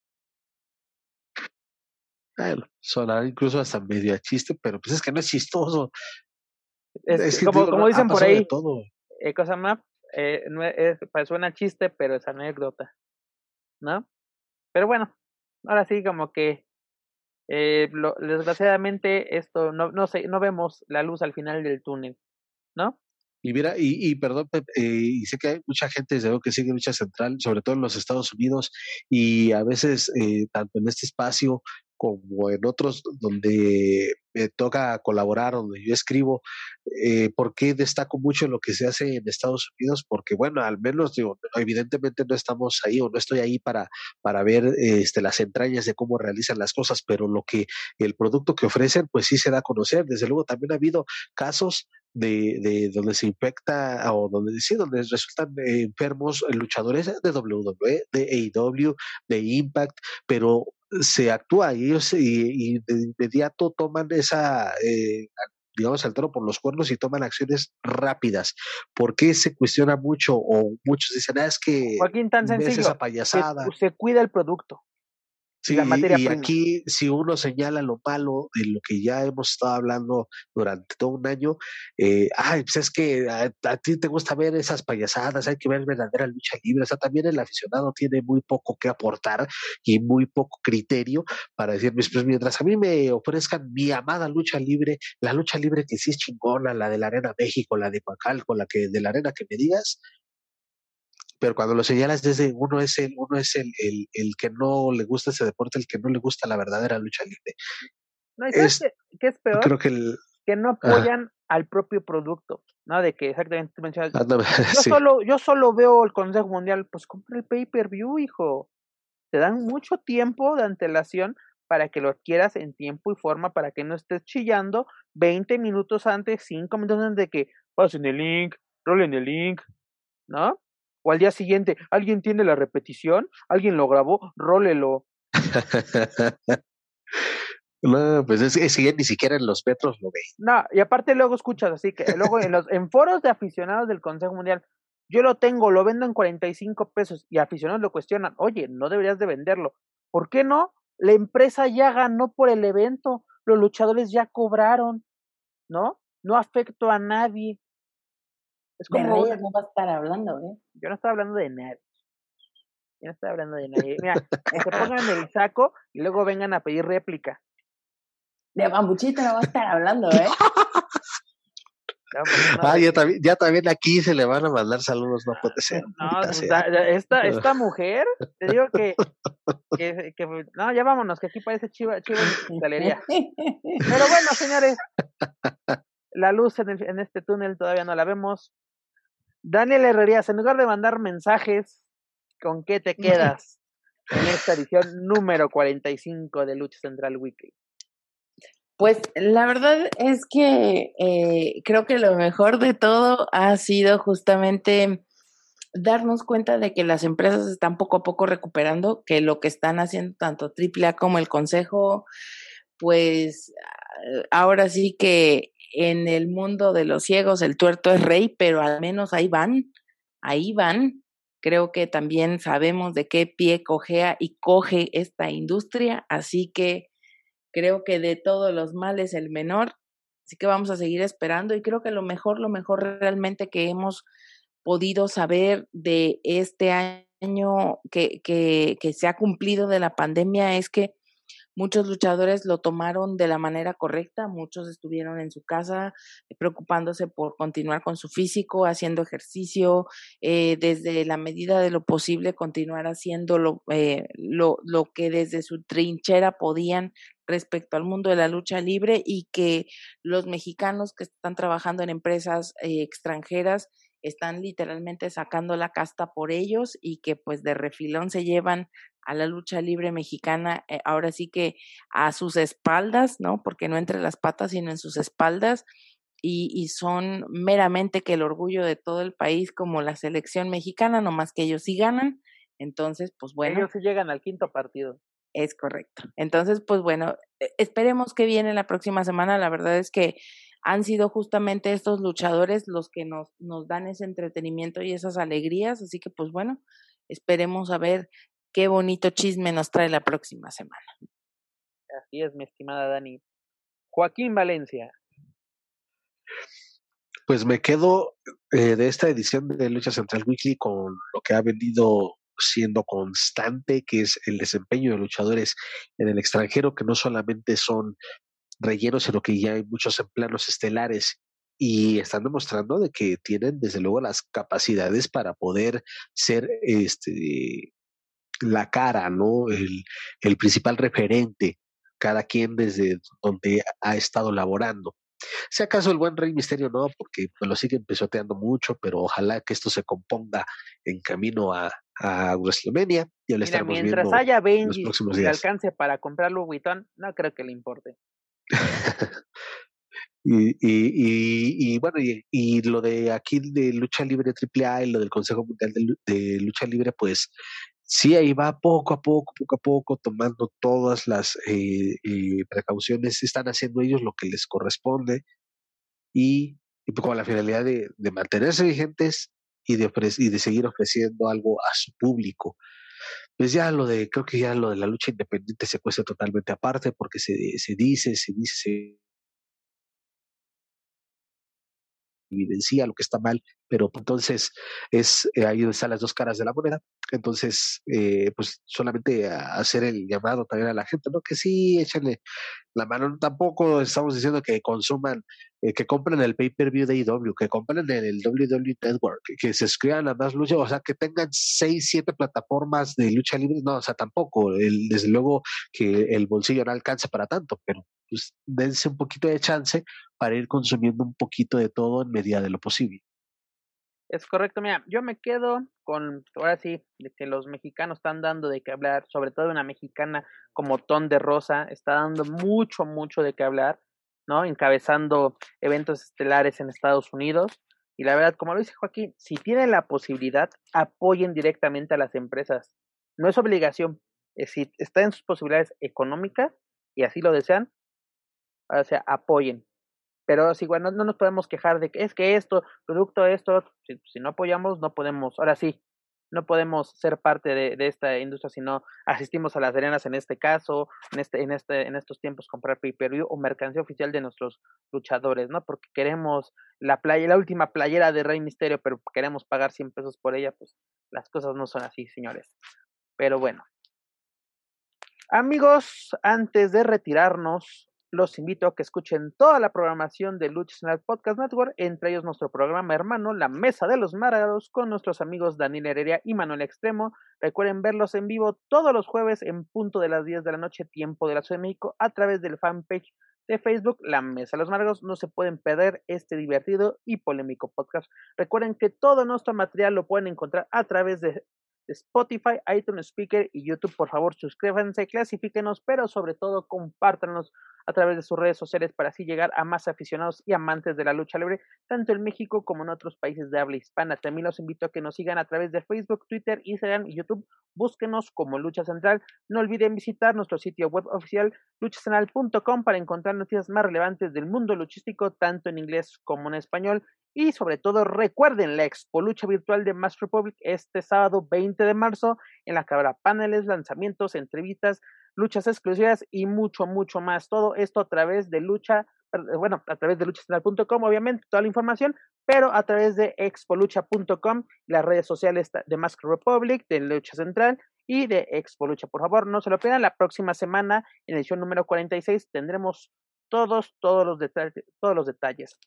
Bueno, sonar incluso hasta medio chiste, pero pues es que no es chistoso. Es, como, como dicen por ahí, eh, cosa más, eh, no es, pues, suena chiste, pero es anécdota, ¿no? Pero bueno, ahora sí como que eh, lo, desgraciadamente esto no no sé, no vemos la luz al final del túnel, ¿no? Y mira, y, y perdón, eh, y sé que hay mucha gente desde que sigue lucha central, sobre todo en los Estados Unidos, y a veces, eh, tanto en este espacio como en otros donde me toca colaborar, donde yo escribo, eh, ¿por qué destaco mucho lo que se hace en Estados Unidos? Porque, bueno, al menos, digo, evidentemente no estamos ahí o no estoy ahí para, para ver este, las entrañas de cómo realizan las cosas, pero lo que el producto que ofrecen, pues sí se da a conocer. Desde luego también ha habido casos de, de, donde se infecta o donde sí, donde resultan enfermos luchadores de WWE, de AEW, de Impact, pero se actúa y ellos y, de inmediato toman esa eh, digamos el toro por los cuernos y toman acciones rápidas. ¿Por qué se cuestiona mucho o muchos dicen, ah, es que Joaquín tan sencillo, esa payasada? se cuida el producto. Sí, y aquí si uno señala lo malo de lo que ya hemos estado hablando durante todo un año, eh, ay, pues es que a, ti te gusta ver esas payasadas, hay que ver verdadera lucha libre, o sea, también el aficionado tiene muy poco que aportar y muy poco criterio para decir, pues, pues mientras a mí me ofrezcan mi amada lucha libre, la lucha libre que sí es chingona, la de la Arena México, la de Macalco, la que de la Arena que me digas, pero cuando lo señalas desde uno es el, uno es el, el, el, que no le gusta ese deporte, el que no le gusta la verdadera lucha libre. No, es, qué, es peor? Creo que, el, que no apoyan al propio producto, ¿no? De que exactamente tú mencionas, yo, solo, yo solo veo el Consejo Mundial, pues compra el pay-per-view, hijo. Te dan mucho tiempo de antelación para que lo adquieras en tiempo y forma, para que no estés chillando 20 minutos antes, 5 minutos antes de que pasen el link, rolen el link, ¿no? O al día siguiente, ¿alguien tiene la repetición? ¿Alguien lo grabó? Rólelo. no, pues es, que ni siquiera en los metros lo ve. No, y aparte luego escuchas así que luego en los en foros de aficionados del Consejo Mundial, yo lo tengo, lo vendo en 45 pesos y aficionados lo cuestionan, oye, no deberías de venderlo. ¿Por qué no? La empresa ya ganó por el evento, los luchadores ya cobraron, ¿no? No afecto a nadie. Es como. De no va a estar hablando, ¿eh? Yo no estaba hablando de nadie. Yo no estaba hablando de nadie. Mira, que se pongan el saco y luego vengan a pedir réplica. De bambuchito no va a estar hablando, ¿eh? ah, ya también, ya también aquí se le van a mandar saludos, no puede ser. No, pues, esta, esta mujer, te digo que, que, que, no, ya vámonos, que aquí parece chiva, chiva en galería. Pero bueno, señores, la luz en, en este túnel todavía no la vemos. Daniel Herrerías, en lugar de mandar mensajes, ¿con qué te quedas en esta edición número 45 de Lucha Central Weekly? Pues la verdad es que eh, creo que lo mejor de todo ha sido justamente darnos cuenta de que las empresas están poco a poco recuperando, que lo que están haciendo tanto AAA como el Consejo, pues ahora sí que en el mundo de los ciegos el tuerto es rey, pero al menos ahí van, ahí van. Creo que también sabemos de qué pie cojea y coge esta industria, así que Creo que de todos los males el menor, así que vamos a seguir esperando y creo que lo mejor, lo mejor realmente que hemos podido saber de este año que, que, que se ha cumplido de la pandemia es que Muchos luchadores lo tomaron de la manera correcta, muchos estuvieron en su casa eh, preocupándose por continuar con su físico, haciendo ejercicio, eh, desde la medida de lo posible continuar haciendo eh, lo, lo que desde su trinchera podían respecto al mundo de la lucha libre y que los mexicanos que están trabajando en empresas extranjeras están literalmente sacando la casta por ellos y que pues de refilón se llevan a la lucha libre mexicana, eh, ahora sí que a sus espaldas, ¿no? Porque no entre las patas, sino en sus espaldas. Y, y, son meramente que el orgullo de todo el país como la selección mexicana, nomás que ellos sí ganan. Entonces, pues bueno. Ellos sí llegan al quinto partido. Es correcto. Entonces, pues bueno, e, esperemos que viene la próxima semana. La verdad es que han sido justamente estos luchadores los que nos, nos dan ese entretenimiento y esas alegrías. Así que, pues bueno, esperemos a ver qué bonito chisme nos trae la próxima semana. Así es, mi estimada Dani. Joaquín Valencia. Pues me quedo eh, de esta edición de Lucha Central Weekly con lo que ha venido siendo constante, que es el desempeño de luchadores en el extranjero, que no solamente son rellenos, sino que ya hay muchos en planos estelares y están demostrando de que tienen desde luego las capacidades para poder ser este la cara, ¿no? El, el principal referente, cada quien desde donde ha estado laborando. Si acaso el buen Rey Misterio no, porque lo siguen pisoteando mucho, pero ojalá que esto se componga en camino a, a WrestleMania. Ya lo Mira, mientras haya Benji que alcance para comprarlo Vuitton, no creo que le importe. y, y, y, bueno, y, y, lo de aquí de lucha libre AAA y lo del Consejo Mundial de, de Lucha Libre, pues sí, ahí va poco a poco, poco a poco, tomando todas las eh, eh, precauciones, están haciendo ellos lo que les corresponde y, y con la finalidad de, de mantenerse vigentes y de, y de seguir ofreciendo algo a su público. Pues ya lo de, creo que ya lo de la lucha independiente se cuesta totalmente aparte porque se, se dice, se dice, se evidencia lo que está mal, pero entonces es eh, ahí están las dos caras de la moneda. Entonces, eh, pues solamente hacer el llamado también a la gente, ¿no? Que sí, échenle la mano. Tampoco estamos diciendo que consuman, eh, que compren el pay-per-view de IW, que compren el WWE Network, que se escriban a más lucha, o sea, que tengan seis, siete plataformas de lucha libre. No, o sea, tampoco. El, desde luego que el bolsillo no alcanza para tanto, pero pues dense un poquito de chance para ir consumiendo un poquito de todo en medida de lo posible. Es correcto, mira, yo me quedo con, ahora sí, de que los mexicanos están dando de qué hablar, sobre todo una mexicana como Ton de Rosa, está dando mucho, mucho de qué hablar, ¿no? Encabezando eventos estelares en Estados Unidos. Y la verdad, como lo dice Joaquín, si tienen la posibilidad, apoyen directamente a las empresas. No es obligación, es si está en sus posibilidades económicas y así lo desean, o sea, apoyen. Pero si bueno, no nos podemos quejar de que es que esto, producto esto, si, no apoyamos, no podemos. Ahora sí, no podemos ser parte de, esta industria si no asistimos a las arenas en este caso, en este, en este, en estos tiempos comprar pay-per-view o mercancía oficial de nuestros luchadores, ¿no? Porque queremos la playa, la última playera de Rey Misterio, pero queremos pagar 100 pesos por ella, pues las cosas no son así, señores. Pero bueno. Amigos, antes de retirarnos, los invito a que escuchen toda la programación de Lucha Central Podcast Network, entre ellos nuestro programa hermano, La Mesa de los Márgaros, con nuestros amigos Daniel Heredia y Manuel Extremo. Recuerden verlos en vivo todos los jueves en punto de las 10 de la noche, tiempo de la Ciudad de México, a través del fanpage de Facebook, La Mesa de los Márgaros. No se pueden perder este divertido y polémico podcast. Recuerden que todo nuestro material lo pueden encontrar a través de Spotify, iTunes Speaker y YouTube. Por favor, suscríbanse, clasifíquenos, pero sobre todo compártanos a través de sus redes sociales para así llegar a más aficionados y amantes de la lucha libre, tanto en México como en otros países de habla hispana. También los invito a que nos sigan a través de Facebook, Twitter, Instagram y YouTube. Búsquenos como Lucha Central. No olviden visitar nuestro sitio web oficial luchacentral.com para encontrar noticias más relevantes del mundo luchístico, tanto en inglés como en español. Y sobre todo, recuerden la Expo Lucha Virtual de Mass Republic este sábado 20 de marzo, en la que habrá paneles, lanzamientos, entrevistas, luchas exclusivas y mucho, mucho más. Todo esto a través de lucha, bueno, a través de luchacentral.com, obviamente, toda la información, pero a través de expolucha.com, las redes sociales de Mask Republic, de Lucha Central y de Expo Lucha. Por favor, no se lo pierdan. La próxima semana, en edición número 46, tendremos todos, todos los detalles, todos los detalles.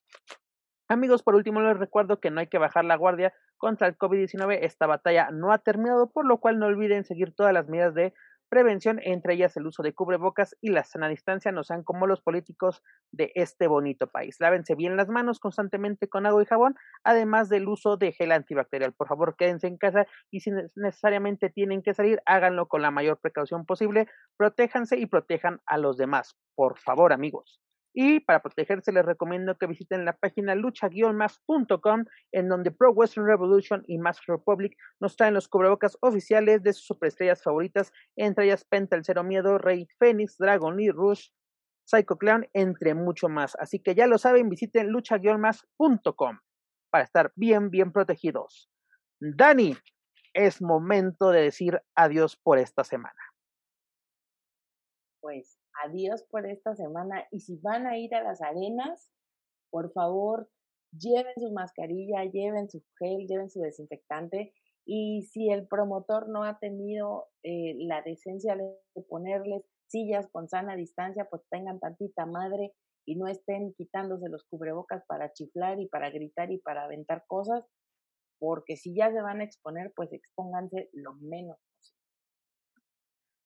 Amigos, por último les recuerdo que no hay que bajar la guardia contra el COVID-19. Esta batalla no ha terminado, por lo cual no olviden seguir todas las medidas de prevención, entre ellas el uso de cubrebocas y la sana distancia, no sean como los políticos de este bonito país. Lávense bien las manos constantemente con agua y jabón, además del uso de gel antibacterial. Por favor, quédense en casa y si necesariamente tienen que salir, háganlo con la mayor precaución posible. Protéjanse y protejan a los demás. Por favor, amigos. Y para protegerse les recomiendo que visiten la página lucha-más.com en donde Pro Western Revolution y Mask Republic nos traen los cubrebocas oficiales de sus superestrellas favoritas, entre ellas Penta, el Cero Miedo, Rey Fénix, Dragon Lee, Rush, Psycho Clown, entre mucho más. Así que ya lo saben, visiten lucha-más.com para estar bien, bien protegidos. Dani, es momento de decir adiós por esta semana. Pues adiós por esta semana y si van a ir a las arenas, por favor, lleven su mascarilla, lleven su gel, lleven su desinfectante y si el promotor no ha tenido eh, la decencia de ponerles sillas con sana distancia, pues tengan tantita madre y no estén quitándose los cubrebocas para chiflar y para gritar y para aventar cosas, porque si ya se van a exponer, pues expónganse lo menos posible.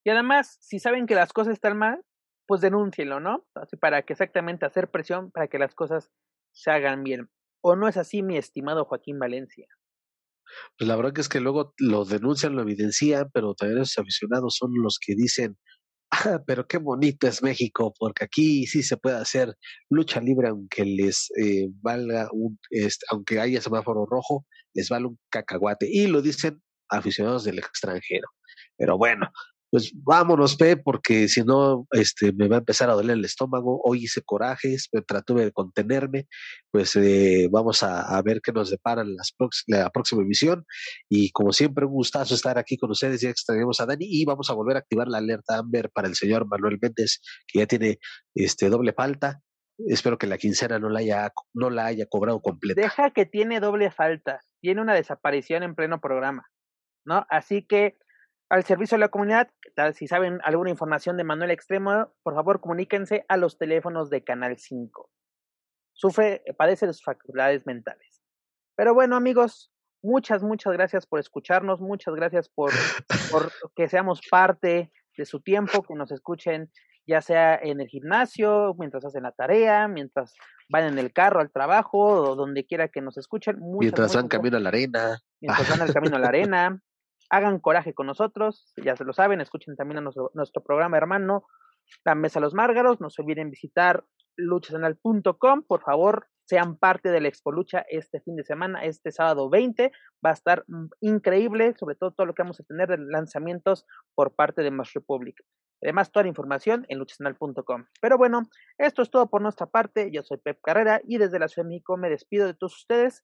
Y además, si saben que las cosas están mal, pues denúncielo, ¿no? Así para que exactamente hacer presión para que las cosas se hagan bien. ¿O no es así, mi estimado Joaquín Valencia? Pues la verdad que es que luego lo denuncian, lo evidencian, pero también los aficionados son los que dicen, ah, pero qué bonito es México, porque aquí sí se puede hacer lucha libre aunque les eh, valga un, este, aunque haya semáforo rojo, les vale un cacahuate. Y lo dicen aficionados del extranjero. Pero bueno, pues vámonos, Pe, porque si no, este, me va a empezar a doler el estómago. Hoy hice corajes, me de contenerme. Pues eh, vamos a, ver qué nos depara la próxima emisión. Y como siempre, un gustazo estar aquí con ustedes. Ya extrañamos a Dani y vamos a volver a activar la alerta Amber para el señor Manuel Méndez, que ya tiene este doble falta. Espero que la quincena no la haya, no la haya cobrado completa. Deja que tiene doble falta. Tiene una desaparición en pleno programa. ¿No? Así que al servicio de la comunidad. Si saben alguna información de Manuel Extremo, por favor comuníquense a los teléfonos de Canal 5. Sufre, padece de sus facultades mentales. Pero bueno, amigos, muchas, muchas gracias por escucharnos, muchas gracias por, por que seamos parte de su tiempo, que nos escuchen ya sea en el gimnasio, mientras hacen la tarea, mientras van en el carro al trabajo, o donde quiera que nos escuchen. Muchas, mientras van camino a la arena. Mientras van al camino a la arena. Hagan coraje con nosotros, ya se lo saben, escuchen también a nuestro, programa hermano, La Mesa Los Márgaros, no se olviden visitar luchasanal.com, por favor, sean parte de la Expo Lucha este fin de semana, este sábado 20, va a estar increíble, sobre todo todo lo que vamos a tener de lanzamientos por parte de Mass Republic. Además, toda la información en luchasanal.com. Pero bueno, esto es todo por nuestra parte. Yo soy Pep Carrera y desde la Ciudad me despido de todos ustedes